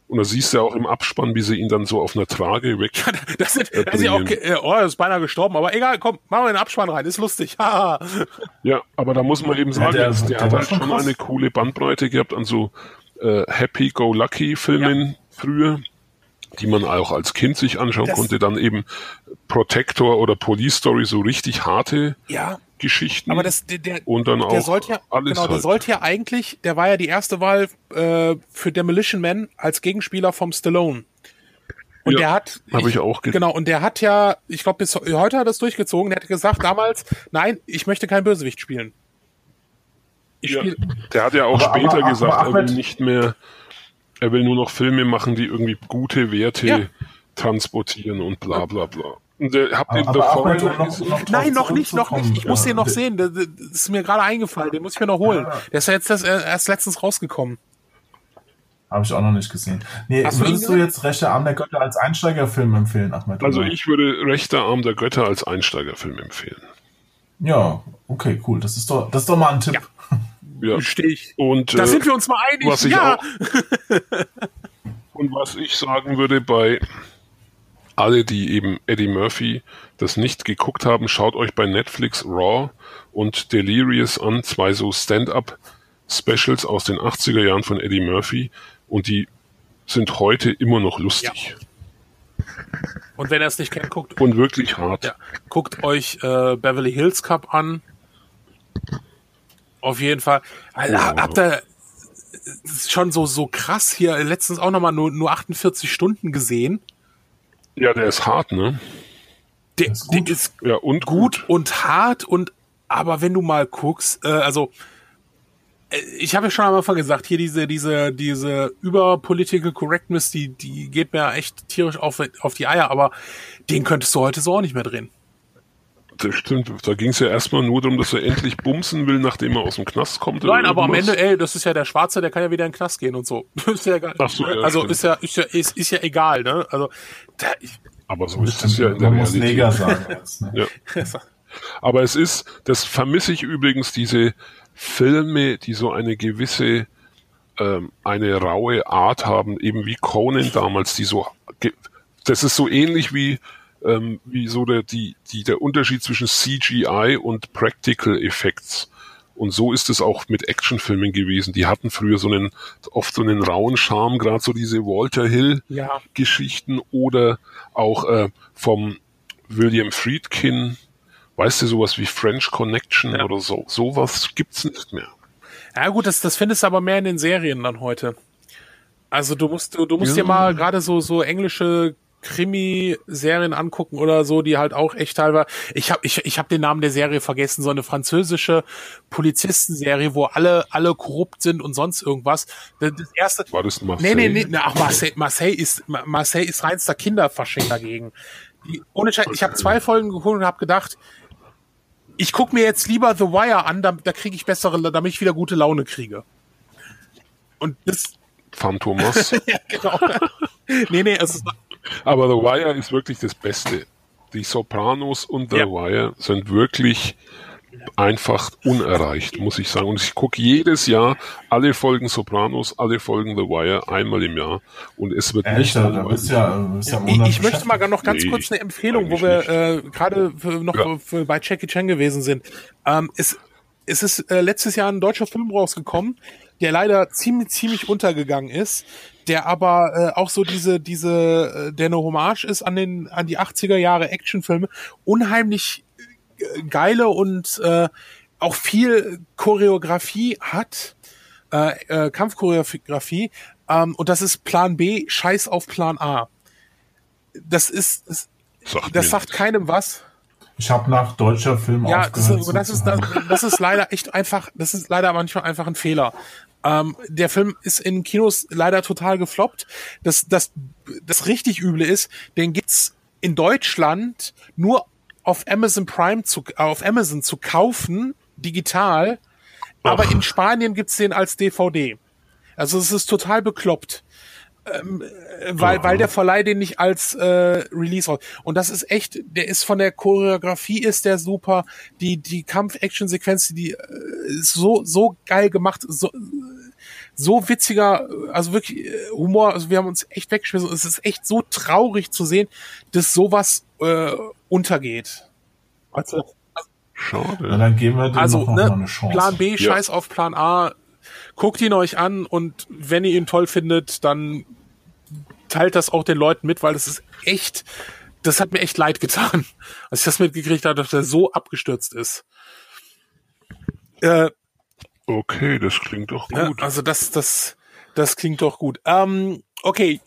Und da siehst du auch im Abspann, wie sie ihn dann so auf einer Trage weg. Ja, das ist, das ist ja auch, oh, er ist beinahe gestorben, aber egal, komm, machen wir den Abspann rein, ist lustig. ja, aber da muss man eben sagen, ja, der, der, der, hat halt schon krass. eine coole Bandbreite gehabt an so äh, Happy-Go-Lucky-Filmen ja. früher, die man auch als Kind sich anschauen das konnte. Dann eben Protector oder Police Story, so richtig harte ja. Geschichten. Aber das, der, der, und dann der auch sollte ja, alles genau, halt. der sollte ja eigentlich, der war ja die erste Wahl äh, für Demolition Man als Gegenspieler vom Stallone. Und ja, der hat, habe ich auch genau, und der hat ja, ich glaube bis heute hat er das durchgezogen. Der hat gesagt damals, nein, ich möchte kein Bösewicht spielen. Ich ja, spiel der hat ja auch aber, später aber, gesagt, aber, er will nicht mehr, er will nur noch Filme machen, die irgendwie gute Werte ja. transportieren und bla bla bla. Der, habt ihr aber Ahmed, noch, noch Nein, noch nicht, noch nicht. Ich muss den noch sehen. Das, das ist mir gerade eingefallen. Den muss ich mir noch holen. Der ist ja jetzt das, äh, erst letztens rausgekommen. Habe ich auch noch nicht gesehen. Nee, Hast würdest du, du jetzt Rechter Arm der Götter als Einsteigerfilm empfehlen, Ahmed? Also ich würde Rechter Arm der Götter als Einsteigerfilm empfehlen. Ja, okay, cool. Das ist doch, das ist doch mal ein Tipp. Ja. Ja. Stehe ich. Und, da äh, sind wir uns mal einig. Was ich ja. Auch, und was ich sagen würde bei alle, die eben Eddie Murphy das nicht geguckt haben, schaut euch bei Netflix Raw und Delirious an, zwei so Stand-up-Specials aus den 80er Jahren von Eddie Murphy und die sind heute immer noch lustig. Ja. Und wenn er es nicht kennt, guckt und wirklich hart. Ja, guckt euch äh, Beverly Hills Cup an. Auf jeden Fall. Oh. Habt ihr schon so so krass hier letztens auch nochmal nur nur 48 Stunden gesehen? Ja, der ist hart, ne? Der, ist gut. Der ist ja, und gut, gut, und hart und aber wenn du mal guckst, äh, also äh, ich habe ja schon am Anfang gesagt, hier diese diese diese über Political Correctness, die die geht mir echt tierisch auf auf die Eier, aber den könntest du heute so auch nicht mehr drehen. Das stimmt. Da ging es ja erstmal nur darum, dass er endlich bumsen will, nachdem er aus dem Knast kommt. Nein, aber am Ende, ey, das ist ja der Schwarze, der kann ja wieder in den Knast gehen und so. ist ja egal. Ach so, ja, also ist ja, ist ja, ist, ist ja egal, ne? Also, da, ich, aber so ist es ja in der Man Realität. muss Neger sagen jetzt, ne? ja. Aber es ist, das vermisse ich übrigens, diese Filme, die so eine gewisse, ähm, eine raue Art haben, eben wie Conan damals, die so, das ist so ähnlich wie ähm, wie so der, die, die, der Unterschied zwischen CGI und Practical Effects. Und so ist es auch mit Actionfilmen gewesen. Die hatten früher so einen, oft so einen rauen Charme, gerade so diese Walter Hill ja. Geschichten oder auch äh, vom William Friedkin, weißt du, sowas wie French Connection ja. oder so. Sowas gibt's nicht mehr. Ja gut, das, das findest du aber mehr in den Serien dann heute. Also du musst, du, du musst ja. dir mal gerade so, so englische Krimi-Serien angucken oder so, die halt auch echt teilweise. Ich habe ich, ich hab den Namen der Serie vergessen, so eine französische Polizistenserie, wo alle alle korrupt sind und sonst irgendwas. Das, erste. War das Marseille? Nee, nee, nee, ach, Marseille, Marseille ist Marseille ist reinster Kinderfasching dagegen. Die, ohne Scheiß, ich habe zwei Folgen geguckt und habe gedacht, ich guck mir jetzt lieber The Wire an, da, da kriege ich bessere, damit ich wieder gute Laune kriege. Und das Phantomas. ja, genau. nee, nee, es ist aber The Wire ist wirklich das Beste. Die Sopranos und The ja. Wire sind wirklich einfach unerreicht, muss ich sagen. Und ich gucke jedes Jahr alle Folgen Sopranos, alle Folgen The Wire einmal im Jahr. Und es wird Echt, nicht. Da bist ja, bist ja ich, ich möchte mal noch ganz nee, kurz eine Empfehlung, wo wir äh, gerade noch ja. für, bei Jackie Chan gewesen sind. Ähm, es, es ist äh, letztes Jahr ein deutscher Film rausgekommen, der leider ziemlich, ziemlich untergegangen ist, der aber äh, auch so diese, diese, äh, der eine Hommage ist an den, an die 80er Jahre Actionfilme, unheimlich äh, geile und äh, auch viel Choreografie hat, äh, äh, Kampfchoreografie, ähm, und das ist Plan B, Scheiß auf Plan A. Das ist, das, sagt, das sagt keinem was. Ich habe nach deutscher Film Ja, das, ist, das, ist, das, das ist leider echt einfach, das ist leider manchmal einfach ein Fehler. Ähm, der Film ist in Kinos leider total gefloppt. Das, das, das richtig üble ist, den gibt's in Deutschland nur auf Amazon Prime zu, auf Amazon zu kaufen, digital. Aber Ach. in Spanien gibt's den als DVD. Also es ist total bekloppt. Ähm, äh, weil, weil der Verleih den nicht als äh, Release raus. Und das ist echt, der ist von der Choreografie ist der super. Die, die Kampf-Action-Sequenz, die äh, ist so, so geil gemacht, so, so witziger, also wirklich äh, Humor, also wir haben uns echt weggeschmissen. Es ist echt so traurig zu sehen, dass sowas äh, untergeht. Also, Na, Schade. dann geben wir dem also noch mal ne, eine Chance. Plan B, Ja. scheiß auf Plan A. Guckt ihn euch an und wenn ihr ihn toll findet, dann teilt das auch den Leuten mit, weil das ist echt, das hat mir echt leid getan, als ich das mitgekriegt habe, dass er so abgestürzt ist. Äh, Okay, das klingt doch gut. also das, das, das klingt doch gut. Ähm, okay,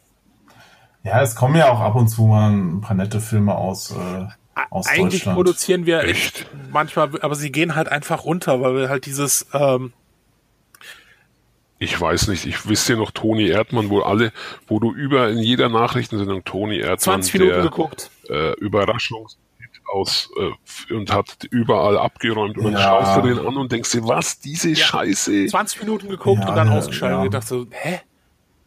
Ja, es kommen ja auch ab und zu mal ein paar nette Filme aus, äh, aus eigentlich Deutschland. produzieren wir Echt? manchmal, aber sie gehen halt einfach runter, weil wir halt dieses, ähm, Ich weiß nicht, ich wüsste noch Toni Erdmann, wo alle, wo du über in jeder Nachrichtensendung Toni Erdmann, 20 Minuten der geguckt. äh, Überraschungshit aus äh, und hat überall abgeräumt und dann Ja. schaust du den an und denkst dir, was, diese Scheiße? 20 Minuten geguckt Ja, und dann ja, ausgeschaltet ja. und gedacht so, hä?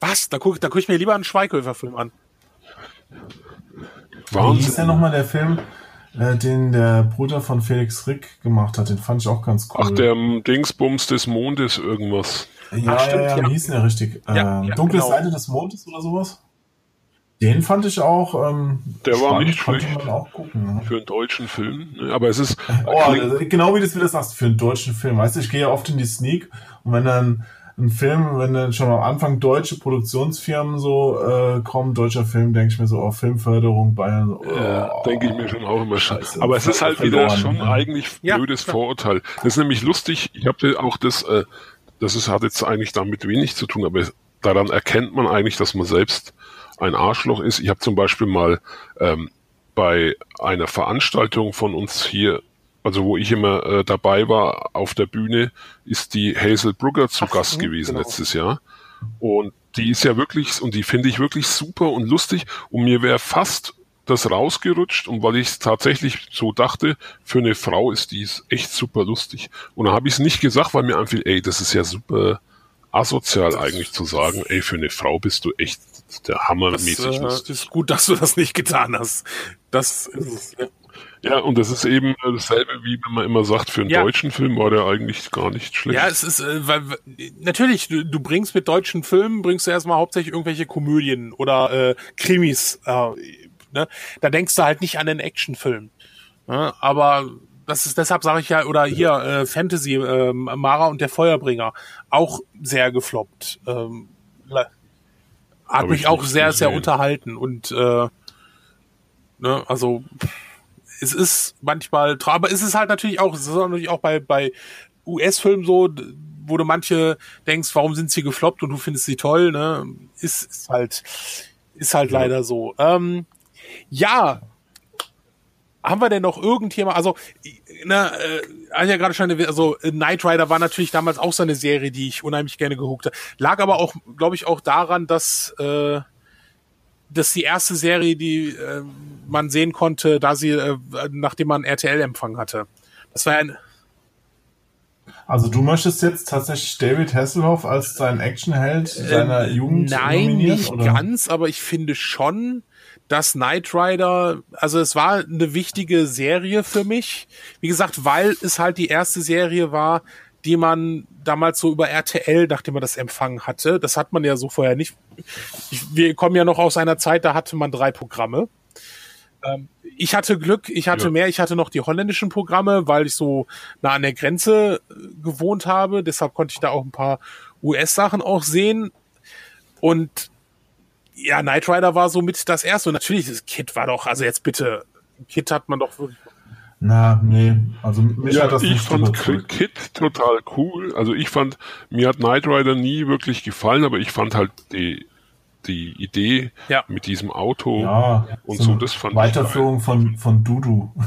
Was? Da guck, da guck ich mir lieber einen Schweighöfer-Film an. Wie hieß Wahnsinn. der nochmal der Film, äh, den der Bruder von Felix Rick gemacht hat? Den fand ich auch ganz cool. Ach, der ähm, Dingsbums des Mondes irgendwas. Ja, Ach, stimmt, ja, ja, ja. wie hieß denn der richtig? Ja, ähm, ja, Dunkle genau. Seite des Mondes oder sowas? Den fand ich auch. Ähm, Der war nicht schlecht. man auch gucken. Ne? Für einen deutschen Film. ne? Aber es ist. Oh, das- genau wie du es wieder sagst, für einen deutschen Film. Weißt du, ich gehe ja oft in die Sneak und wenn dann ein Film, wenn dann schon am Anfang deutsche Produktionsfirmen so äh, kommen, deutscher Film, denke ich mir so, oh, Filmförderung, Bayern, oh, Ja, denke ich mir schon auch immer. Scheiße. Aber es ist halt wieder Verloren, schon ja. eigentlich Ja, blödes klar. Vorurteil. Das ist nämlich lustig. Ich habe auch das, äh, das ist, hat jetzt eigentlich damit wenig zu tun, aber daran erkennt man eigentlich, dass man selbst ein Arschloch ist. Ich habe zum Beispiel mal ähm, bei einer Veranstaltung von uns hier, also wo ich immer äh, dabei war auf der Bühne, ist die Hazel Brugger zu Ach, Gast hm, gewesen genau. letztes Jahr. Und die ist ja wirklich, und die finde ich wirklich super und lustig. Und mir wäre fast das rausgerutscht. Und weil ich es tatsächlich so dachte, für eine Frau ist die echt super lustig. Und dann habe ich es nicht gesagt, weil mir einfiel, ey, das ist ja super asozial eigentlich zu sagen, ey, für eine Frau bist du echt der Das hammermäßig äh, lustig. ist gut, dass du das nicht getan hast. Das ist. Ja. Ja, und das ist eben dasselbe, wie wenn man immer sagt, für einen Ja. deutschen Film war der eigentlich gar nicht schlecht. Ja, es ist, äh, weil, weil- natürlich, du, du bringst mit deutschen Filmen, bringst du erstmal hauptsächlich irgendwelche Komödien oder äh, Krimis. Äh, ne? Da denkst du halt nicht an den Actionfilm. Ne? Aber das ist, deshalb sage ich ja, oder hier, äh, Fantasy, äh, Mara und der Feuerbringer, auch sehr gefloppt. Ähm, hat mich ich auch sehr, sehr gesehen. unterhalten und äh, ne, also es ist manchmal, aber es ist halt natürlich auch, es ist natürlich auch bei, bei US-Filmen so, wo du manche denkst, warum sind sie gefloppt und du findest sie toll, ne? Ist, ist halt, ist halt leider so. Ähm, ja. Haben wir denn noch irgendjemand, also, na, äh, ja gerade schon, also Knight Rider war natürlich damals auch so eine Serie, die ich unheimlich gerne geguckt habe. Lag aber auch, glaube ich, auch daran, dass, äh, dass die erste Serie, die äh, man sehen konnte, da sie, äh, nachdem man RTL-Empfang hatte. Das war ein, Also du möchtest jetzt tatsächlich David Hasselhoff als deinen Actionheld seiner Jugend Ähm, Nein, nicht oder? ganz, aber ich finde schon, dass Knight Rider, also es war eine wichtige Serie für mich. Wie gesagt, weil es halt die erste Serie war, die man damals so über RTL, nachdem man das empfangen hatte. Das hat man ja so vorher nicht. Ich, wir kommen ja noch aus einer Zeit, da hatte man drei Programme. Ähm, ich hatte Glück, ich hatte Ja. mehr, ich hatte noch die holländischen Programme, weil ich so nah an der Grenze äh, gewohnt habe. Deshalb konnte ich da auch ein paar US-Sachen auch sehen. Und ja, Knight Rider war so mit das erste. Und natürlich, das Kid war doch, also jetzt bitte, Kid hat man doch wirklich. Na, nee. Also mich Ja, hat das ich nicht fand überzeugt. Kid total cool. Also ich fand, mir hat Knight Rider nie wirklich gefallen, aber ich fand halt die, die Idee Ja. mit diesem Auto Ja, und so so, das fand Weiterführung von, von Dudu.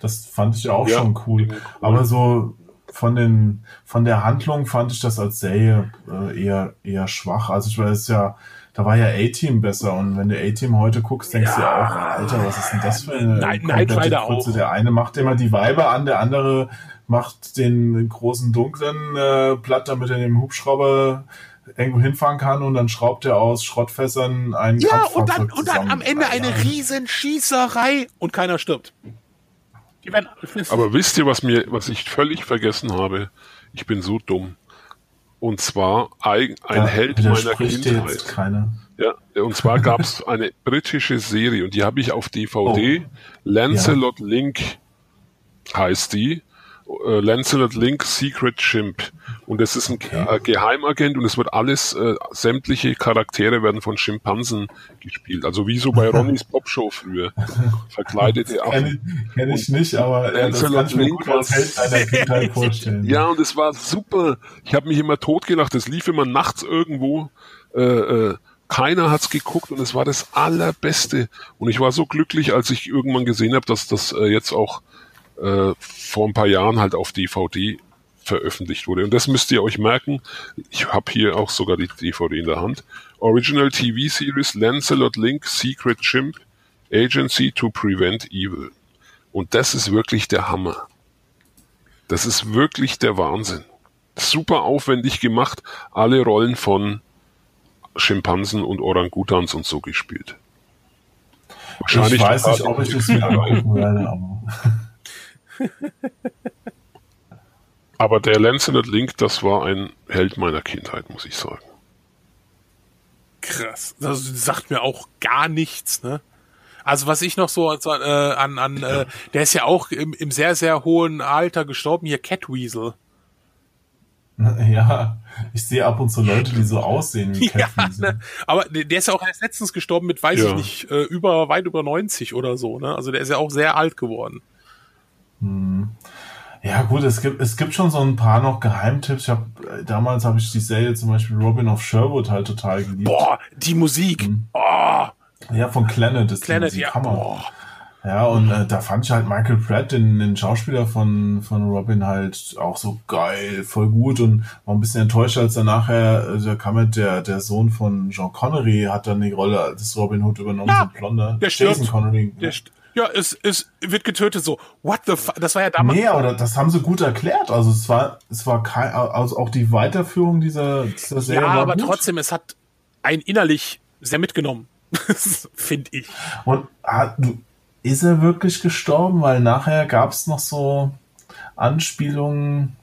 Das fand ich ja auch Ja. schon cool. Aber so von den von der Handlung fand ich das als Serie äh, eher eher schwach. Also ich weiß ja, da war ja A-Team besser und wenn du A-Team heute guckst, denkst du ja auch, Alter, was ist denn das für eine Nein, Rider Grütze? auch. Der eine macht immer die Weiber an, der andere macht den großen dunklen äh, platt, damit er den Hubschrauber irgendwo hinfahren kann und dann schraubt er aus Schrottfässern ein Ja, und dann, und dann am. Ende eine Ja. riesen Schießerei und keiner stirbt. Die werden, Aber wisst ihr, was mir, was ich völlig vergessen habe? Ich bin so dumm. Und zwar ein, ein Da Held meiner Kindheit. keiner. Ja, und zwar gab es eine britische Serie und die habe ich auf DVD. Lancelot Link heißt die. Äh, Lancelot Link Secret Chimp. Und es ist ein äh, Geheimagent und es wird alles, äh, sämtliche Charaktere werden von Schimpansen gespielt. Also wie so bei Ronnys Popshow früher. Verkleidete Affen. Kenne ich, nicht, aber ja, das Lancelot kann ich mir Link gut als Held vorstellen. Ja, und es war super. Ich habe mich immer totgelacht. Es lief immer nachts irgendwo. Äh, äh, keiner hat's geguckt und es war das allerbeste. Und ich war so glücklich, als ich irgendwann gesehen habe, dass das äh, jetzt auch äh, vor ein paar Jahren halt auf DVD veröffentlicht wurde. Und das müsst ihr euch merken. Ich habe hier auch sogar die DVD in der Hand. Original TV Series Lancelot Link Secret Chimp Agency to Prevent Evil. Und das ist wirklich der Hammer. Das ist wirklich der Wahnsinn. Super aufwendig gemacht, alle Rollen von Schimpansen und Orangutans und so gespielt. Ich weiß nicht, ob ich das angucken werde, aber Aber der Lancelot Link, das war ein Held meiner Kindheit, muss ich sagen. krass. Das sagt mir auch gar nichts, ne? Also was ich noch so äh, an, an äh, der ist ja auch im, im sehr, sehr hohen Alter gestorben, hier Catweasel. ja, ich sehe ab und zu Leute, die so aussehen wie Ja, Catweasel. ne? aber der der ist ja auch erst letztens gestorben mit, weiß Ja. ich nicht, äh, über, weit über 90 oder so, ne? Also der ist ja auch sehr alt geworden. Ja gut, es gibt es gibt schon so ein paar noch Geheimtipps. Ich hab, äh, damals habe ich die Serie zum Beispiel Robin of Sherwood halt total geliebt. Boah, die Musik. Mhm. Oh, Ja, von Planet ist Planet, die Musik ja. Hammer. Boah. Ja, und äh, da fand ich halt Michael Pratt, den, den Schauspieler von, von Robin, halt auch so geil, voll gut und war ein bisschen enttäuscht, als er nachher, äh, da kam halt der, der Sohn von Jean Connery, hat dann die Rolle des Robin Hood übernommen, Ja, so ein Blonder. der stirbt. Jason Connery. Der st- ja, es, es wird getötet so. What the fuck? Das war ja damals. Nee, aber das haben sie gut erklärt. Also es war, es war kein, also auch die Weiterführung dieser, dieser Serie ja, aber gut. trotzdem, es hat einen innerlich sehr mitgenommen. Finde ich. Und ah, du, ist er wirklich gestorben? Weil nachher gab es noch so Anspielungen.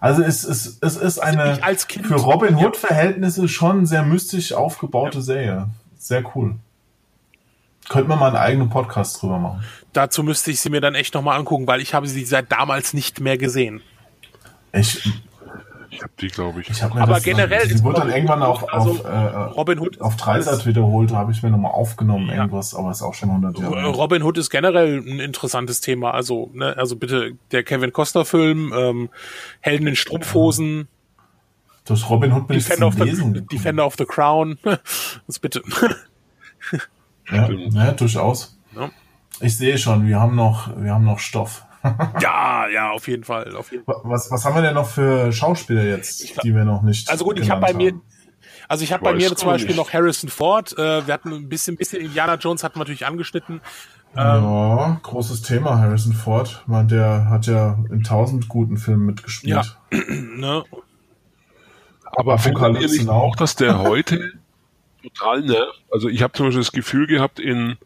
Also es, es, es ist eine für Robin Hood Verhältnisse schon sehr mystisch aufgebaute Serie. Sehr cool. Könnte man mal einen eigenen Podcast drüber machen. Dazu müsste ich sie mir dann echt nochmal angucken, weil ich habe sie seit damals nicht mehr gesehen. Ich, Ich habe die, glaube ich. ich habe mir Aber das generell sie wurde dann Robin irgendwann Hood, auf, also auf, äh, Robin Hood auf Dreisat wiederholt, habe ich mir nochmal aufgenommen, irgendwas, aber ist auch schon 100 Jahre. Robin Hood ist generell ein interessantes Thema. Also, ne, also bitte der Kevin Costner Film, ähm, Helden in Strumpfhosen, Durch Robin Hood bin ich Defender zum of, Lesen the. Defender of the Crown. Das bitte. Ja, Stimmt. ja, durchaus. Ja. Ich sehe schon, wir haben noch, wir haben noch Stoff. ja, ja, auf jeden Fall. Auf jeden Fall. Was, was haben wir denn noch für Schauspieler jetzt, die wir noch nicht Also gut, ich habe bei mir, also ich habe bei mir zum Beispiel nicht. noch Harrison Ford. Äh, wir hatten ein bisschen, bisschen Indiana Jones hatten wir natürlich angeschnitten. Ja, großes Thema, Harrison Ford. Man, der hat ja in tausend guten Filmen mitgespielt. Ne? Aber findet ihr nicht Now. auch, dass der heute total nervt? Also ich habe zum Beispiel das Gefühl gehabt in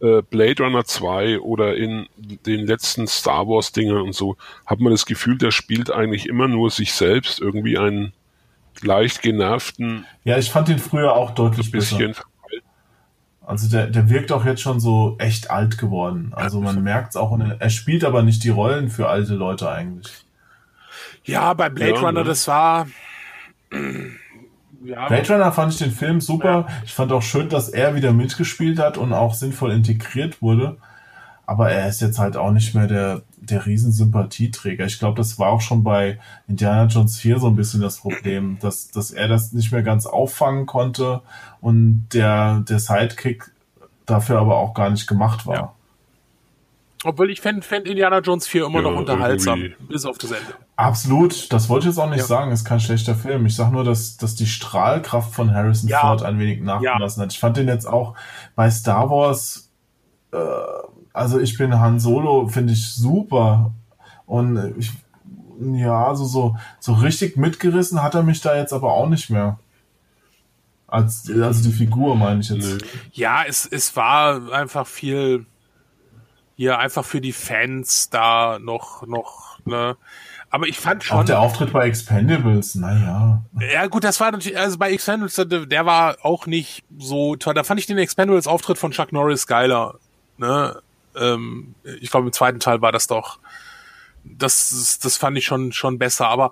äh, Blade Runner 2 oder in den letzten Star Wars Dingern und so, hat man das Gefühl, der spielt eigentlich immer nur sich selbst, irgendwie einen leicht genervten, Ja, ich fand ihn früher auch deutlich bisschen besser. Also der, der wirkt auch jetzt schon so echt alt geworden. Also man merkt es auch. und Er spielt aber nicht die Rollen für alte Leute eigentlich. Ja, bei Blade Ja, Runner, ne? das war. Ja, Blade Runner fand ich den Film super. Ich fand auch schön, dass er wieder mitgespielt hat und auch sinnvoll integriert wurde. Aber er ist jetzt halt auch nicht mehr der, der Riesensympathieträger. Ich glaube, das war auch schon bei Indiana Jones 4 so ein bisschen das Problem, dass, dass er das nicht mehr ganz auffangen konnte und der, der Sidekick dafür aber auch gar nicht gemacht war. Obwohl ich fände fänd Indiana Jones 4 immer Ja, noch unterhaltsam, irgendwie. bis auf das Ende. Absolut, das wollte ich jetzt auch nicht Ja. sagen, ist kein schlechter Film. Ich sag nur, dass, dass die Strahlkraft von Harrison Ja. Ford ein wenig nachgelassen hat. Ich fand den jetzt auch bei Star Wars, äh, also ich bin Han Solo, finde ich super. Und ich, ja, also so, so richtig mitgerissen hat er mich da jetzt aber auch nicht mehr. Als, also die Figur meine ich jetzt. Ja, es, es war einfach viel hier einfach für die Fans da noch, noch, ne. Aber ich fand Auch schon, der Auftritt bei Expendables, naja. ja gut, das war natürlich, also bei Expendables, der, war auch nicht so toll. Da fand ich den Expendables Auftritt von Chuck Norris geiler, ne. Ähm, ich glaube, im zweiten Teil war das doch. Das, das fand ich schon, schon besser. Aber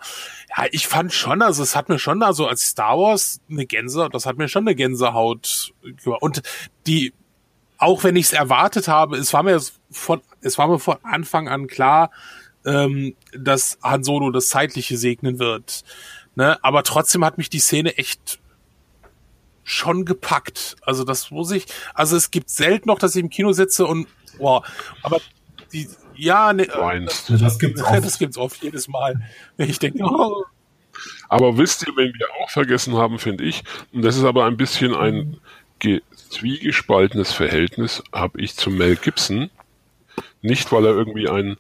ja, ich fand schon, also es hat mir schon, also als Star Wars eine Gänse, das hat mir schon eine Gänsehaut. Und die, auch wenn ich es erwartet habe, es war mir von, es war mir von Anfang an klar, ähm, dass Han Solo das Zeitliche segnen wird. Ne? Aber trotzdem hat mich die Szene echt schon gepackt. Also das muss ich, also es gibt selten noch, dass ich im Kino sitze und, boah, aber die, ja, ne, Weinst. Das gibt's auch. das gibt's oft jedes Mal. Ich denke, oh, Aber wisst ihr, wenn wir auch vergessen haben, finde ich, und das ist aber ein bisschen ein ge- zwiegespaltenes Verhältnis, habe ich zu Mel Gibson. Nicht, weil er irgendwie ein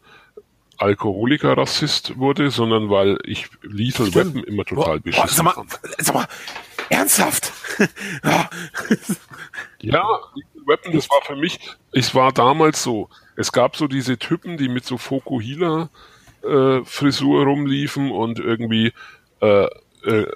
Alkoholiker-Rassist wurde, sondern weil ich Lethal Weapon immer total boah, sag beschissen mal, fand. sag mal, ernsthaft? Ja. Lethal Weapon, das war für mich, es war damals so, es gab so diese Typen, die mit so Fokuhila äh, Frisur rumliefen und irgendwie äh, äh,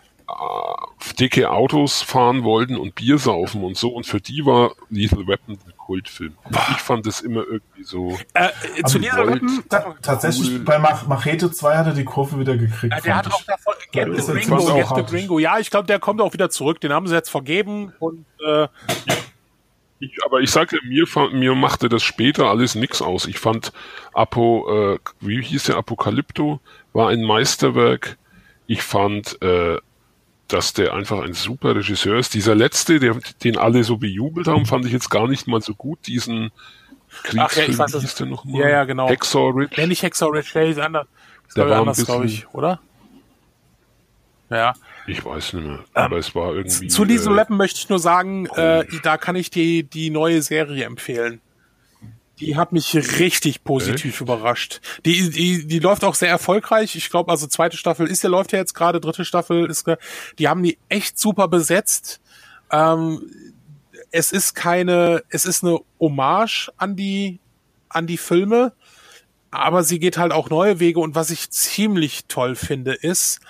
dicke Autos fahren wollten und Bier saufen und so. Und für die war Lethal Weapon Kultfilm. Ich fand das immer irgendwie so. äh, zu dieser Weapon, Ta tatsächlich, bei Mach Machete 2 hat er die Kurve wieder gekriegt. Ja, der hat fand auch ich. davon Get Ja, the Gringo, Get the. Gringo. Ja, ich glaube, der kommt auch wieder zurück. Den haben sie jetzt vergeben und äh, Ich, aber ich sagte, mir, mir machte das später alles nix aus. Ich fand Apo, äh, wie hieß der Apokalypto, war ein Meisterwerk. Ich fand, äh, dass der einfach ein super Regisseur ist. Dieser letzte, der, den alle so bejubelt haben, fand ich jetzt gar nicht mal so gut. Diesen Ach ja, ich Kriegsfilm, weiß, hieß der nochmal? Ja, ja, genau. Hacksaw Ridge. wenn nicht Hexer Red Shade ist anders. Der ich war anders, glaube bisschen- ich, oder? Ja. Ich weiß nicht mehr. Aber es war irgendwie. Zu diesem äh, Lappen möchte ich nur sagen, äh, da kann ich die, die neue Serie empfehlen. Die hat mich richtig positiv überrascht. Die, die, die läuft auch sehr erfolgreich. Ich glaube, also zweite Staffel ist ja läuft ja jetzt gerade, dritte Staffel ist, die haben die echt super besetzt. Ähm, es ist keine, es ist eine Hommage an die, an die Filme, aber sie geht halt auch neue Wege und was ich ziemlich toll finde, ist,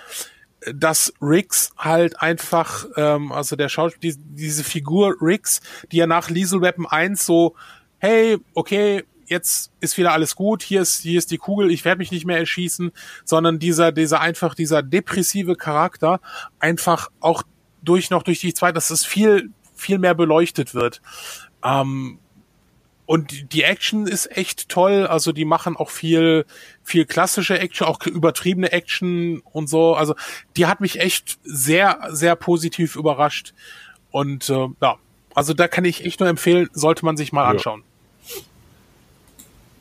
dass Riggs halt einfach, ähm, also der Schauspieler, die, diese Figur Riggs, die ja nach Liesel Weapon 1 so, hey, okay, jetzt ist wieder alles gut, hier ist, hier ist die Kugel, ich werde mich nicht mehr erschießen, sondern dieser, dieser einfach, dieser depressive Charakter einfach auch durch noch durch die zweite, dass es viel, viel mehr beleuchtet wird. Ähm, und die- Action ist echt toll. Also die machen auch viel, viel klassische Action, auch übertriebene Action und so. Also die hat mich echt sehr, sehr positiv überrascht. Und äh, ja, also da kann ich echt nur empfehlen, sollte man sich mal Ja.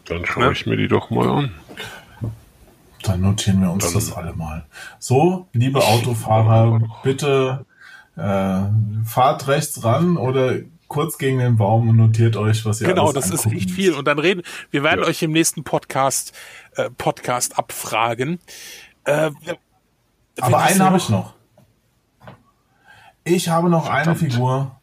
Dann schaue ich mir die doch mal an. Dann notieren wir uns Dann- das alle mal. So, liebe Autofahrer, bitte äh, fahrt rechts ran oder kurz gegen den Baum und notiert euch, was ihr Genau, alles das ist echt viel. Und dann reden, wir werden Ja. euch im nächsten Podcast, äh, Podcast abfragen. Äh, Aber einen habe ich noch. Ich habe noch eine Verdammt. Figur.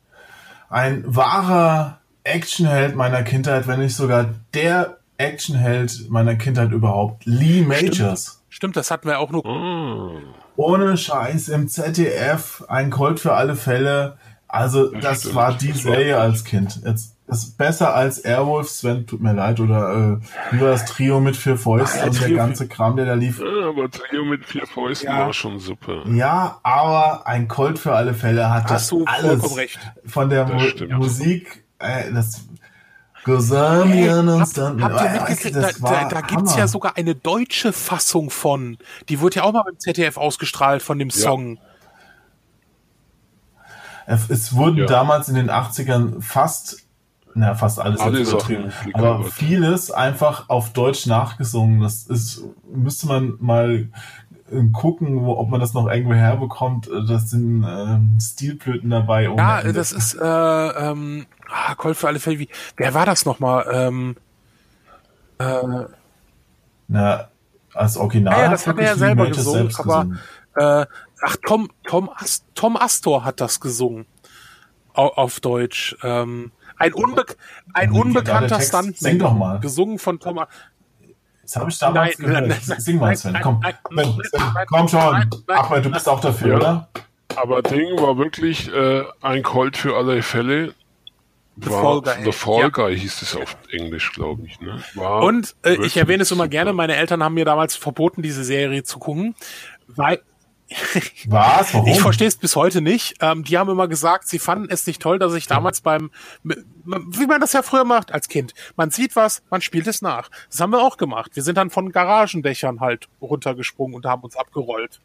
Ein wahrer Actionheld meiner Kindheit, wenn nicht sogar der Actionheld meiner Kindheit überhaupt. Lee Majors. Stimmt, das hatten wir auch nur. Ah, Ohne Scheiß im ZDF, ein Colt für alle Fälle. Also das stimmt. war die Das Serie als Kind. Jetzt das ist besser als Airwolf, Sven, tut mir leid, oder äh, wie war das Trio mit vier Fäusten Ach, ja, und der ganze Kram, der da lief. ja, aber Trio mit vier Fäusten Ja. war schon super. Ja, aber ein Colt für alle Fälle hat das Hast du alles vollkommen recht. von der Das Mu stimmt. Musik, äh, das Gosamian und Habt, dann, habt ihr mitgekriegt, da, da, da gibt's Hammer. ja sogar eine deutsche Fassung von. Die wird ja auch mal beim ZDF ausgestrahlt von dem Song. Es es wurden Ja. damals in den 80ern fast na, fast alles, Alles übertrieben. aber vieles einfach auf Deutsch nachgesungen. Das ist, müsste man mal äh, gucken, wo, ob man das noch irgendwo herbekommt. Das sind ähm, Stilblüten dabei. Ja, das ist äh, ähm, ah, Colt für alle Fälle. Wie, wer war das nochmal? Ähm, äh, Na, als Original Ja, ja, hat das hat er ja selber Majors gesungen, aber- gesungen. äh, ach, Tom, Tom, Ast Tom Astor hat das gesungen. Au auf Deutsch. Ähm, ein, Unbe ein unbekannter? Stuntman. Sing doch mal. Gesungen von Tom A- Das habe ich damals Nein, gehört. nein, nein, Sing mal, nein, Sven. nein, Komm, nein, Sven, nein, Sven, nein, komm schon. nein, nein, Ahmed, du bist auch dafür, Ja. oder? Aber Ding war wirklich äh, ein Colt für alle Fälle. The war, Fall Guy. The Fall Ja. Guy hieß es auf Englisch, glaube ich. Ne? War Und äh, ich erwähne es immer super. gerne, meine Eltern haben mir damals verboten, diese Serie zu gucken, weil Was? Warum? ich verstehe es bis heute nicht. Ähm, die haben immer gesagt, sie fanden es nicht toll, dass ich damals beim, wie man das ja früher macht als Kind. Man sieht was, man spielt es nach. Das haben wir auch gemacht. Wir sind dann von Garagendächern halt runtergesprungen und haben uns abgerollt.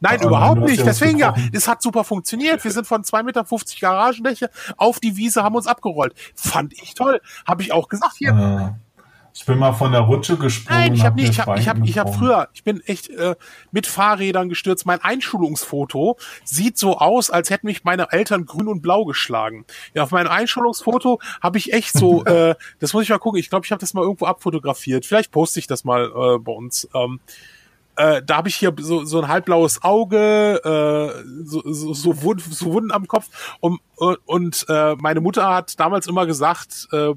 Nein, überhaupt nicht. ja Deswegen ja, es hat super funktioniert. Wir sind von 2,50 Meter Garagendächer auf die Wiese, haben uns abgerollt. Fand ich toll. Habe ich auch gesagt. Hier, Äh, ich bin mal von der Rutsche gesprungen. Nein, ich habe nie, mir ich habe, ich Bein ich gebrochen. früher, ich bin echt äh, mit Fahrrädern gestürzt. Mein Einschulungsfoto sieht so aus, als hätten mich meine Eltern grün und blau geschlagen. Ja, auf meinem Einschulungsfoto habe ich echt so, äh, das muss ich mal gucken. Ich glaube, ich habe das mal irgendwo abfotografiert. Vielleicht poste ich das mal äh, bei uns. Ähm, äh, da habe ich hier so, so ein halbblaues Auge, äh, so, so, so, Wund, so Wunden am Kopf. Und, und, und äh, meine Mutter hat damals immer gesagt, äh,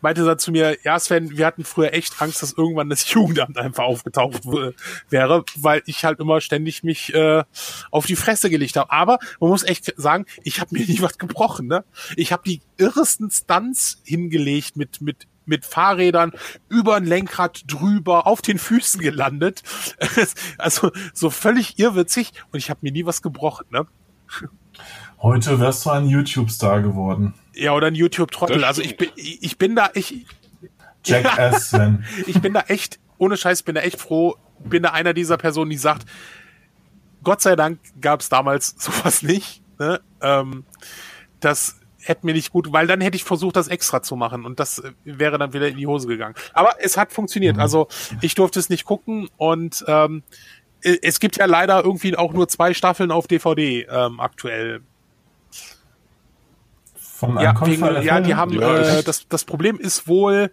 meinte dann zu mir, ja Sven, wir hatten früher echt Angst, dass irgendwann das Jugendamt einfach aufgetaucht wäre, weil ich halt immer ständig mich äh, auf die Fresse gelegt habe. Aber man muss echt sagen, ich habe mir nie was gebrochen. Ne? Ich habe die irresten Stunts hingelegt mit mit mit Fahrrädern über ein Lenkrad drüber, auf den Füßen gelandet. Also so völlig irrwitzig und ich habe mir nie was gebrochen. Ne? Heute wärst du ein YouTube-Star geworden. Ja, oder ein YouTube-Trottel. Also ich bin, ich bin da, ich, Jackass, Sven. ich bin da echt, ohne Scheiß, bin da echt froh, bin da einer dieser Personen, die sagt, Gott sei Dank gab es damals sowas nicht. Ne? Ähm, das hätte mir nicht gut, weil dann hätte ich versucht, das extra zu machen und das äh, wäre dann wieder in die Hose gegangen. Aber es hat funktioniert. Also ich durfte es nicht gucken und ähm, äh, es gibt ja leider irgendwie auch nur zwei Staffeln auf DVD ähm, aktuell. Von Ja, wegen, ja, die haben äh, das, das Problem ist wohl,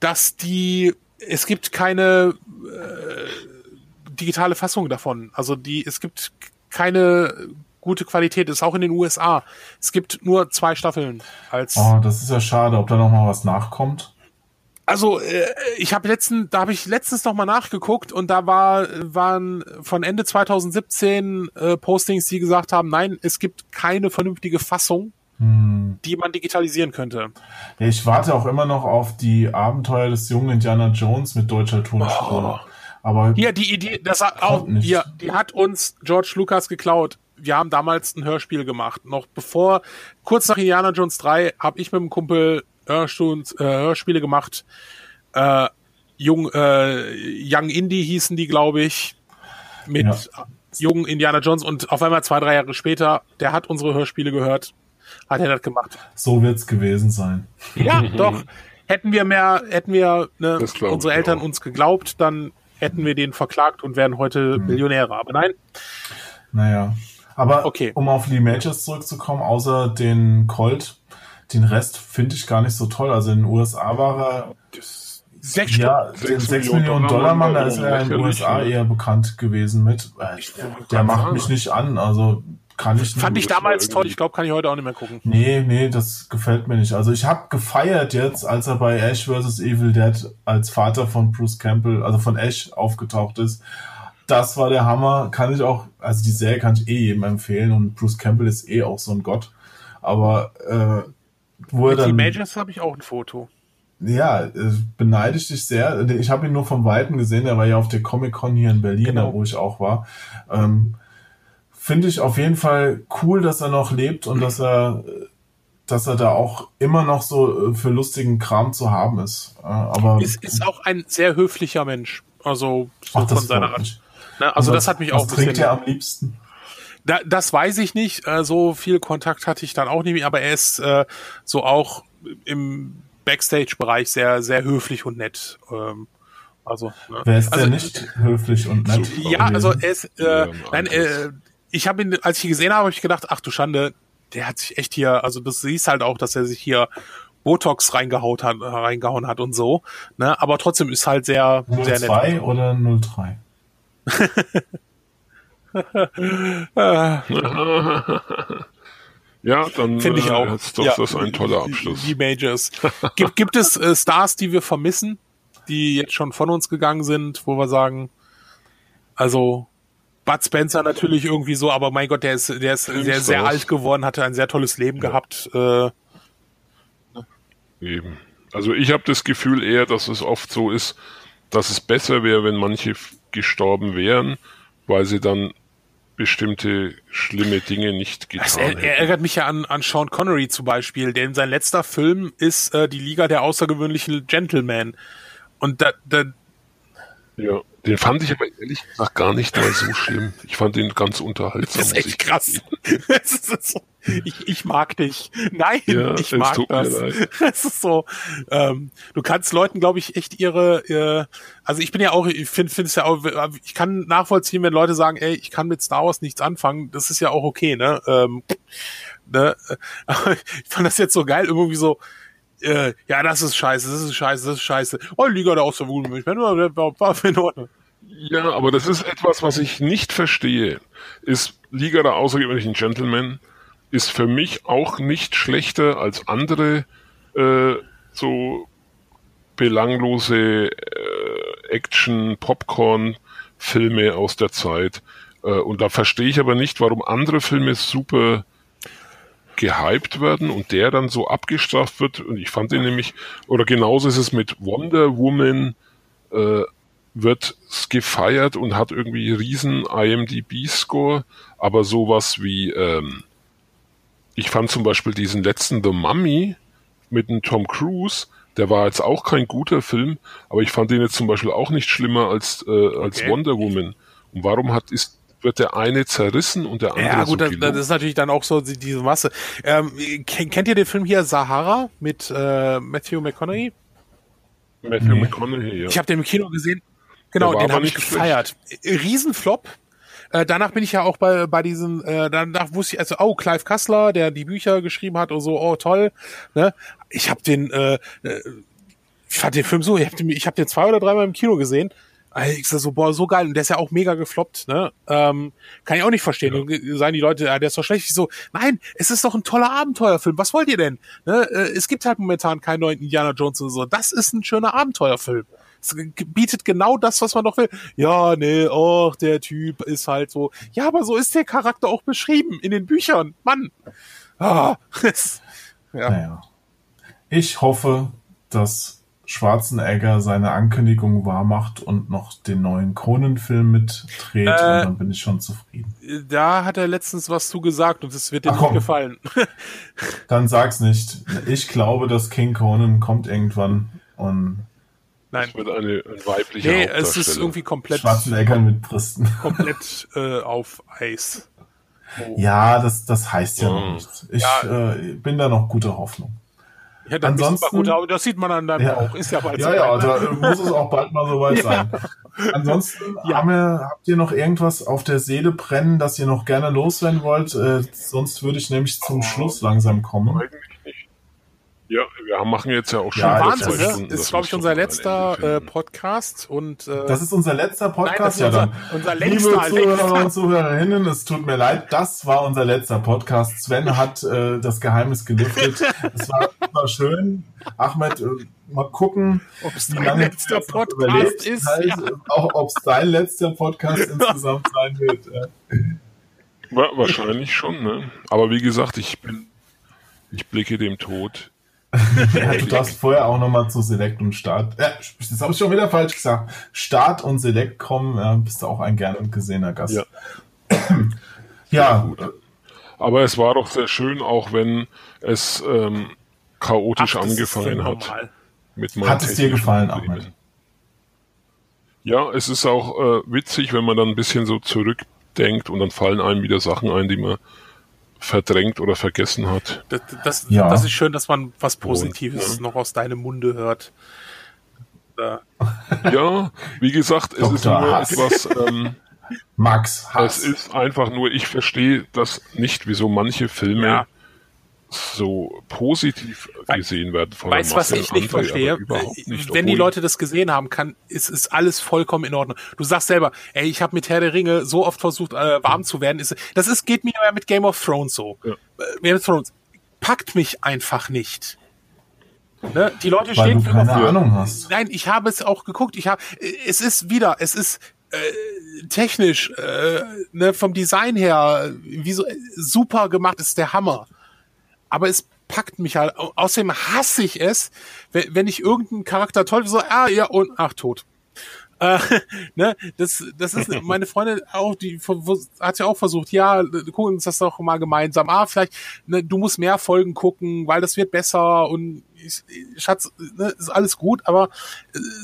dass die es gibt keine äh, digitale Fassung davon. Also die es gibt keine gute Qualität. Ist auch in den USA. Es gibt nur zwei Staffeln als. Oh, das ist ja schade, ob da noch mal was nachkommt. Also äh, ich habe letzten, da habe ich letztens noch mal nachgeguckt und da war waren von Ende 2017 äh, Postings, die gesagt haben, nein, es gibt keine vernünftige Fassung, Hm. die man digitalisieren könnte. Ich warte auch immer noch auf die Abenteuer des jungen Indiana Jones mit deutscher Tonspur. Aber Hier, die Idee, das auch, hier, die hat uns George Lucas geklaut. Wir haben damals ein Hörspiel gemacht. Noch bevor, kurz nach Indiana Jones 3, habe ich mit dem Kumpel Hörstuns, äh, Hörspiele gemacht. Äh, Jung, äh, Young Indie hießen die, glaube ich. Mit Ja. jungen Indiana Jones und auf einmal zwei, drei Jahre später, der hat unsere Hörspiele gehört, hat er das gemacht. so wird's gewesen sein. Ja, doch. Hätten wir mehr, hätten wir ne, unsere Eltern auch. uns geglaubt, dann hätten wir den verklagt und wären heute Millionäre. Aber nein, Naja. Aber Okay. um auf Lee Majors zurückzukommen, außer den Colt, den Rest finde ich gar nicht so toll. Also in den USA war er, sechs Stück. ja, Sechs den 6 Millionen Millionen Dollar Mann, da ist er in den USA eher bekannt gewesen mit. Äh, der macht sagen. mich nicht an, also kann ich nicht. Fand ich das damals toll. Ich glaube, kann ich heute auch nicht mehr gucken. Nee, nee, das gefällt mir nicht. Also ich habe gefeiert jetzt, als er bei Ash vs. Evil Dead als Vater von Bruce Campbell, also von Ash aufgetaucht ist. Das war der Hammer. Kann ich auch, also die Serie kann ich eh jedem empfehlen und Bruce Campbell ist eh auch so ein Gott. Aber äh, wo er Mit die dann, Majors habe ich auch ein Foto. ja, äh, beneide ich dich sehr. Ich habe ihn nur vom Weiten gesehen, der war ja auf der Comic-Con hier in Berlin, Genau. da wo ich auch war. Ähm, Finde ich auf jeden Fall cool, dass er noch lebt und dass er, dass er da auch immer noch so äh, für lustigen Kram zu haben ist. Äh, Aber Ist, ist auch ein sehr höflicher Mensch. Also so ach, das von seiner Art. mich. Ne? Also Und das was- hat mich was auch ein trinkt er am liebsten? Da, das weiß ich nicht. Äh, so viel Kontakt hatte ich dann auch nicht mehr. Aber er ist äh, so auch im Backstage-Bereich sehr, sehr höflich und nett. Ähm, also, ne? Wer ist also, denn nicht höflich und nett? Ja, also er ist, äh, nein, äh, ich habe ihn, als ich ihn gesehen habe, habe ich gedacht, ach du Schande, der hat sich echt hier, also das siehst halt auch, dass er sich hier Botox reingehaut hat, reingehauen hat und so. Ne? Aber trotzdem ist halt sehr, 03 sehr nett. 02 oder 03? Ja, dann finde ich auch. ist doch ja, das ein toller Abschluss. Die Majors. Gibt, gibt es äh, Stars, die wir vermissen, die jetzt schon von uns gegangen sind, wo wir sagen, also Bud Spencer natürlich irgendwie so, aber mein Gott, der ist, der ist sehr, sehr alt geworden, hatte ein sehr tolles Leben ja. gehabt. Äh, Eben. Also ich habe das Gefühl eher, dass es oft so ist, dass es besser wäre, wenn manche gestorben wären, weil sie dann bestimmte schlimme Dinge nicht getan also er, er ärgert mich ja an, an Sean Connery zum Beispiel, denn sein letzter Film ist äh, die Liga der außergewöhnlichen Gentlemen. Und da, da ja, den fand ich aber ehrlich gesagt gar nicht mal so schlimm. Ich fand den ganz unterhaltsam. Das ist echt krass. ich, ich mag dich. Nein, ja, ich mag das. Es ist so. Ähm, du kannst Leuten, glaube ich, echt ihre. Äh, also ich bin ja auch, ich finde es ja auch. Ich kann nachvollziehen, wenn Leute sagen, ey, ich kann mit Star Wars nichts anfangen. Das ist ja auch okay, ne? Ähm, ne? Ich fand das jetzt so geil, irgendwie so äh, ja, das ist scheiße, das ist scheiße, das ist scheiße. Oh, Liga der Außerwunden, ich meine, war in Ordnung. Ja, aber das ist etwas, was ich nicht verstehe. Ist Liga der außergewöhnlichen Gentlemen ist für mich auch nicht schlechter als andere äh, so belanglose äh, Action, Popcorn Filme aus der Zeit. Äh, und da verstehe ich aber nicht, warum andere Filme super gehypt werden und der dann so abgestraft wird. Und ich fand ihn nämlich, oder genauso ist es mit Wonder Woman, äh, wird gefeiert und hat irgendwie riesen IMDb-Score, aber sowas wie, ähm, ich fand zum Beispiel diesen letzten The Mummy mit dem Tom Cruise, der war jetzt auch kein guter Film, aber ich fand den jetzt zum Beispiel auch nicht schlimmer als, äh, als okay. Wonder Woman. Und warum hat, ist wird der eine zerrissen und der andere Ja gut, so das, das, ist natürlich dann auch so diese Masse. Ähm, kennt ihr den Film hier Sahara mit äh, Matthew McConaughey? Matthew nee. McConaughey, ja. Ich habe den im Kino gesehen. Genau, den habe ich gefeiert. Schlecht. Riesenflop. Äh, danach bin ich ja auch bei, bei diesem, äh, danach wusste ich, also, oh, Clive Kassler, der die Bücher geschrieben hat und so, oh, toll. Ne? Ich habe den, äh, äh, ich fand den Film so, ich habe den, ich hab den zwei oder dreimal im Kino gesehen ich sag so, boah, so geil. Und der ist ja auch mega gefloppt, ne? Ähm, kann ich auch nicht verstehen. Ja. Und sagen die Leute, ja, der ist doch schlecht. Ich so, nein, es ist doch ein toller Abenteuerfilm. Was wollt ihr denn? Ne? Äh, es gibt halt momentan keinen neuen Indiana Jones und so. Das ist ein schöner Abenteuerfilm. Es bietet genau das, was man doch will. Ja, nee, oh, der Typ ist halt so. Ja, aber so ist der Charakter auch beschrieben in den Büchern. Mann. Ah, ja. Naja. Ich hoffe, dass Schwarzenegger seine Ankündigung wahrmacht und noch den neuen Kronenfilm mitdreht äh, und dann bin ich schon zufrieden. Da hat er letztens was zu gesagt und es wird dir Ach, nicht gefallen. dann sag's nicht. Ich glaube, dass King Conan kommt irgendwann und Nein. Es wird eine, ein weiblicher Nee, es ist irgendwie komplett Schwarzenegger mit Brüsten. Komplett äh, auf Eis. Oh. Ja, das, das heißt ja noch nichts. Ich ja. äh, bin da noch guter Hoffnung. Ja, dann Ansonsten, gut, aber das sieht man an deinem ja, Bauch. Ist ja bald Ja, ja, da muss es auch bald mal soweit sein. Ansonsten ja. wir, habt ihr noch irgendwas auf der Seele brennen, das ihr noch gerne loswerden wollt? Äh, sonst würde ich nämlich zum oh. Schluss langsam kommen. Ja, wir machen jetzt ja auch schon ja, Wahnsinn, ne? Stunden, ist, glaube ich, unser letzter äh, Podcast. und äh, Das ist unser letzter Podcast, Nein, ja dann. Unser, unser Liebe Zuhörer und Zuhörerinnen, es tut mir leid, das war unser letzter Podcast. Sven hat äh, das Geheimnis gelüftet. es war, war schön. Ahmed, äh, mal gucken, ob es dein letzter Podcast ist. Halt, ja. Auch ob es dein letzter Podcast insgesamt sein wird. Wahrscheinlich schon, ne? Aber wie gesagt, ich bin, ich blicke dem Tod ja, du darfst vorher auch nochmal zu Select und Start. Ja, das habe ich schon wieder falsch gesagt. Start und Select kommen, ja, bist du auch ein gern und gesehener Gast. Ja. ja. ja Aber es war doch sehr schön, auch wenn es ähm, chaotisch Ach, angefangen hat. Mit hat es dir gefallen, Ahmed? Ja, es ist auch äh, witzig, wenn man dann ein bisschen so zurückdenkt und dann fallen einem wieder Sachen ein, die man verdrängt oder vergessen hat. Das, das, Ja. das ist schön, dass man was Und, Positives ja. noch aus deinem Munde hört. Äh, Ja, wie gesagt, es ist nur Hass. etwas, ähm, Max, Hass. es ist einfach nur, ich verstehe das nicht, wieso manche Filme Ja. So positiv gesehen werden von Weißt du, der was Masse, ich nicht andere verstehe? Äh, nicht, Wenn die Leute das gesehen haben, kann, ist, ist alles vollkommen in Ordnung. Du sagst selber, ey, ich habe mit Herr der Ringe so oft versucht, äh, warm zu werden. Ist, das ist, geht mir ja mit Game of Thrones so. Ja. Äh, Game of Thrones packt mich einfach nicht. Ne? Die Leute weil stehen du für keine immer- Ahnung hast. Nein, ich habe es auch geguckt. Ich habe, es ist wieder, es ist äh, technisch, äh, ne, vom Design her, wie so super gemacht, ist der Hammer. Aber es packt mich halt. Au- Außerdem hasse ich es, wenn, wenn ich irgendeinen Charakter toll so, ah ja und ach tot. Äh, ne, das, das ist meine Freundin auch, die hat ja auch versucht, ja, gucken uns das doch mal gemeinsam. Ah, vielleicht, ne, du musst mehr Folgen gucken, weil das wird besser und ich, Schatz, ne, ist alles gut, aber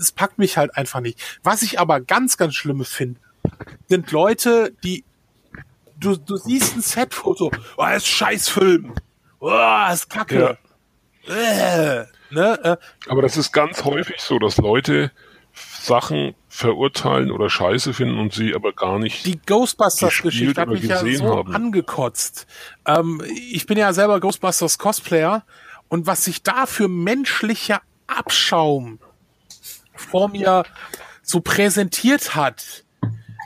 es packt mich halt einfach nicht. Was ich aber ganz, ganz Schlimmes finde, sind Leute, die du, du siehst ein Setfoto, oh, das ist Scheißfilm, oh, ist Kacke. Äh, ne, äh, Aber das ist ganz häufig so, dass Leute Sachen verurteilen oder scheiße finden und sie aber gar nicht. Die Ghostbusters-Geschichte hat mich ja gesehen so haben. angekotzt. Ähm, ich bin ja selber Ghostbusters-Cosplayer und was sich da für menschlicher Abschaum vor mir so präsentiert hat,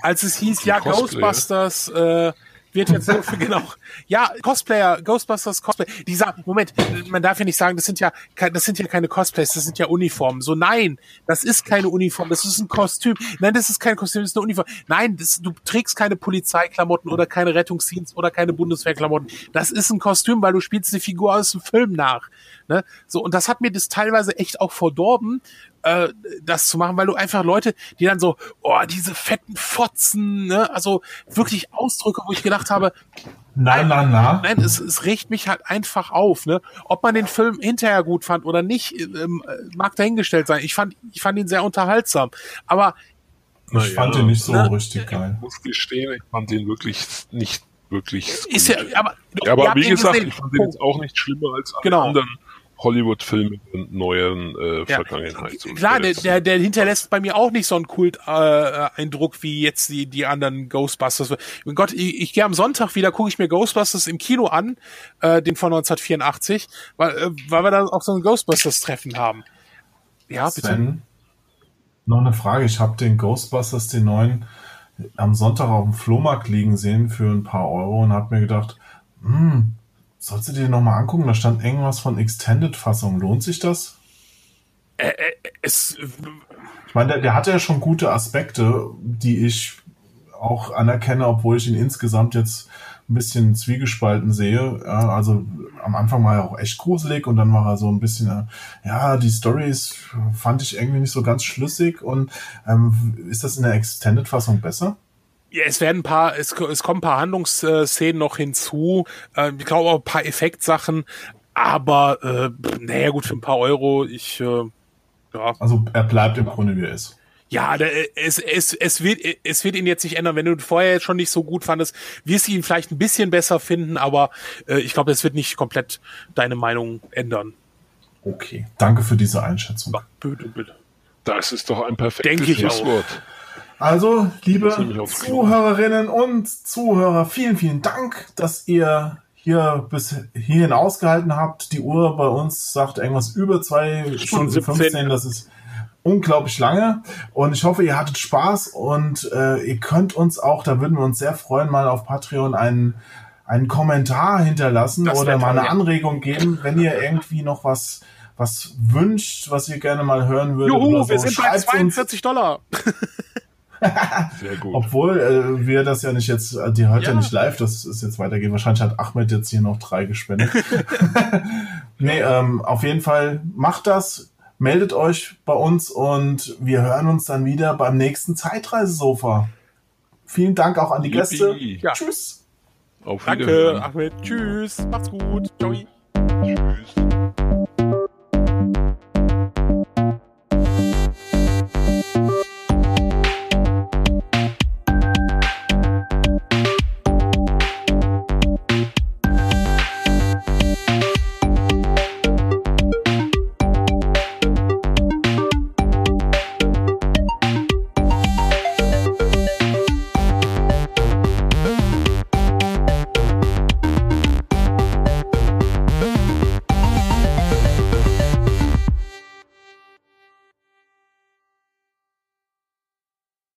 als es hieß, ja, Cosplayer? Ghostbusters äh, wird jetzt so für genau. Ja, Cosplayer, Ghostbusters Cosplay. Die sagen, Moment, man darf ja nicht sagen, das sind ja, das sind ja keine Cosplays, das sind ja Uniformen. So, nein, das ist keine Uniform, das ist ein Kostüm. Nein, das ist kein Kostüm, das ist eine Uniform. Nein, das, du trägst keine Polizeiklamotten oder keine Rettungsdienst oder keine Bundeswehrklamotten. Das ist ein Kostüm, weil du spielst eine Figur aus dem Film nach. Ne? So, und das hat mir das teilweise echt auch verdorben, äh, das zu machen, weil du einfach Leute, die dann so, oh, diese fetten Fotzen, ne, also wirklich Ausdrücke, wo ich gedacht habe, Na, na, na. nein, es, es regt mich halt einfach auf, ne? Ob man den Film hinterher gut fand oder nicht, ähm, äh, mag dahingestellt sein. Ich fand, ich fand ihn sehr unterhaltsam. Aber Ich fand den nicht so ne? richtig geil. Ich muss gestehen, ich fand den wirklich nicht wirklich. ist ja, gut. aber, ja, aber wie ihn gesagt, gesehen. ich fand den jetzt auch nicht schlimmer als alle Genau. anderen Hollywood-Filme und neueren äh, Ja. Vergangenheit. Klar, der, der, der hinterlässt bei mir auch nicht so einen Kult-Eindruck wie jetzt die, die anderen Ghostbusters. Mein Gott, ich, ich gehe am Sonntag wieder, gucke ich mir Ghostbusters im Kino an, äh, den von 1984, weil, äh, weil wir da auch so ein Ghostbusters-Treffen haben. Ja, bitte. Sven, noch eine Frage. Ich habe den Ghostbusters, den neuen, am Sonntag auf dem Flohmarkt liegen sehen für ein paar Euro und habe mir gedacht, hm, sollst du dir noch mal angucken? Da stand irgendwas von Extended-Fassung. Lohnt sich das? Es, Ich meine, der, der hat ja schon gute Aspekte, die ich auch anerkenne, obwohl ich ihn insgesamt jetzt ein bisschen zwiegespalten sehe. Ja, also am Anfang war er auch echt gruselig und dann war er so ein bisschen, äh, ja, die Stories fand ich irgendwie nicht so ganz schlüssig. Und ähm, ist das in der Extended-Fassung besser? Ja, es werden ein paar, es, es kommen ein paar Handlungsszenen noch hinzu. Äh, ich glaube auch ein paar Effektsachen. Aber, äh, naja, gut, für ein paar Euro, ich, äh, ja. Also er bleibt im Grunde, wie er ist. Ja, der, es, es, es, wird, es wird ihn jetzt nicht ändern. Wenn du ihn vorher jetzt schon nicht so gut fandest, wirst du ihn vielleicht ein bisschen besser finden, aber äh, ich glaube, es wird nicht komplett deine Meinung ändern. Okay, danke für diese Einschätzung. Bitte, bitte. Das ist doch ein perfektes Denke ich auch. Also, liebe. Zuhörerinnen und Zuhörer, vielen, vielen Dank, dass ihr hier bis hierhin ausgehalten habt. Die Uhr bei uns sagt irgendwas über zwei Stunden 17. 15. Das ist unglaublich lange. Und ich hoffe, ihr hattet Spaß und äh, ihr könnt uns auch, da würden wir uns sehr freuen, mal auf Patreon einen, einen Kommentar hinterlassen Das oder mal toll, eine ja. Anregung geben, wenn ihr irgendwie noch was was wünscht, was ihr gerne mal hören würdet. Juhu, oder so. wir sind bei Schreibt's uns. 42 Dollar. Sehr gut. Obwohl äh, wir das ja nicht jetzt, die hört ja. Ja. nicht live, das ist jetzt weitergehen. Wahrscheinlich hat Ahmed jetzt hier noch drei gespendet. nee, ähm, auf jeden Fall macht das, meldet euch bei uns und wir hören uns dann wieder beim nächsten Zeitreisesofa. Vielen Dank auch an die Yippie. Gäste. Ja. Tschüss. Auf Danke. Ahmed. Tschüss. Macht's gut. Ciao. Tschüss.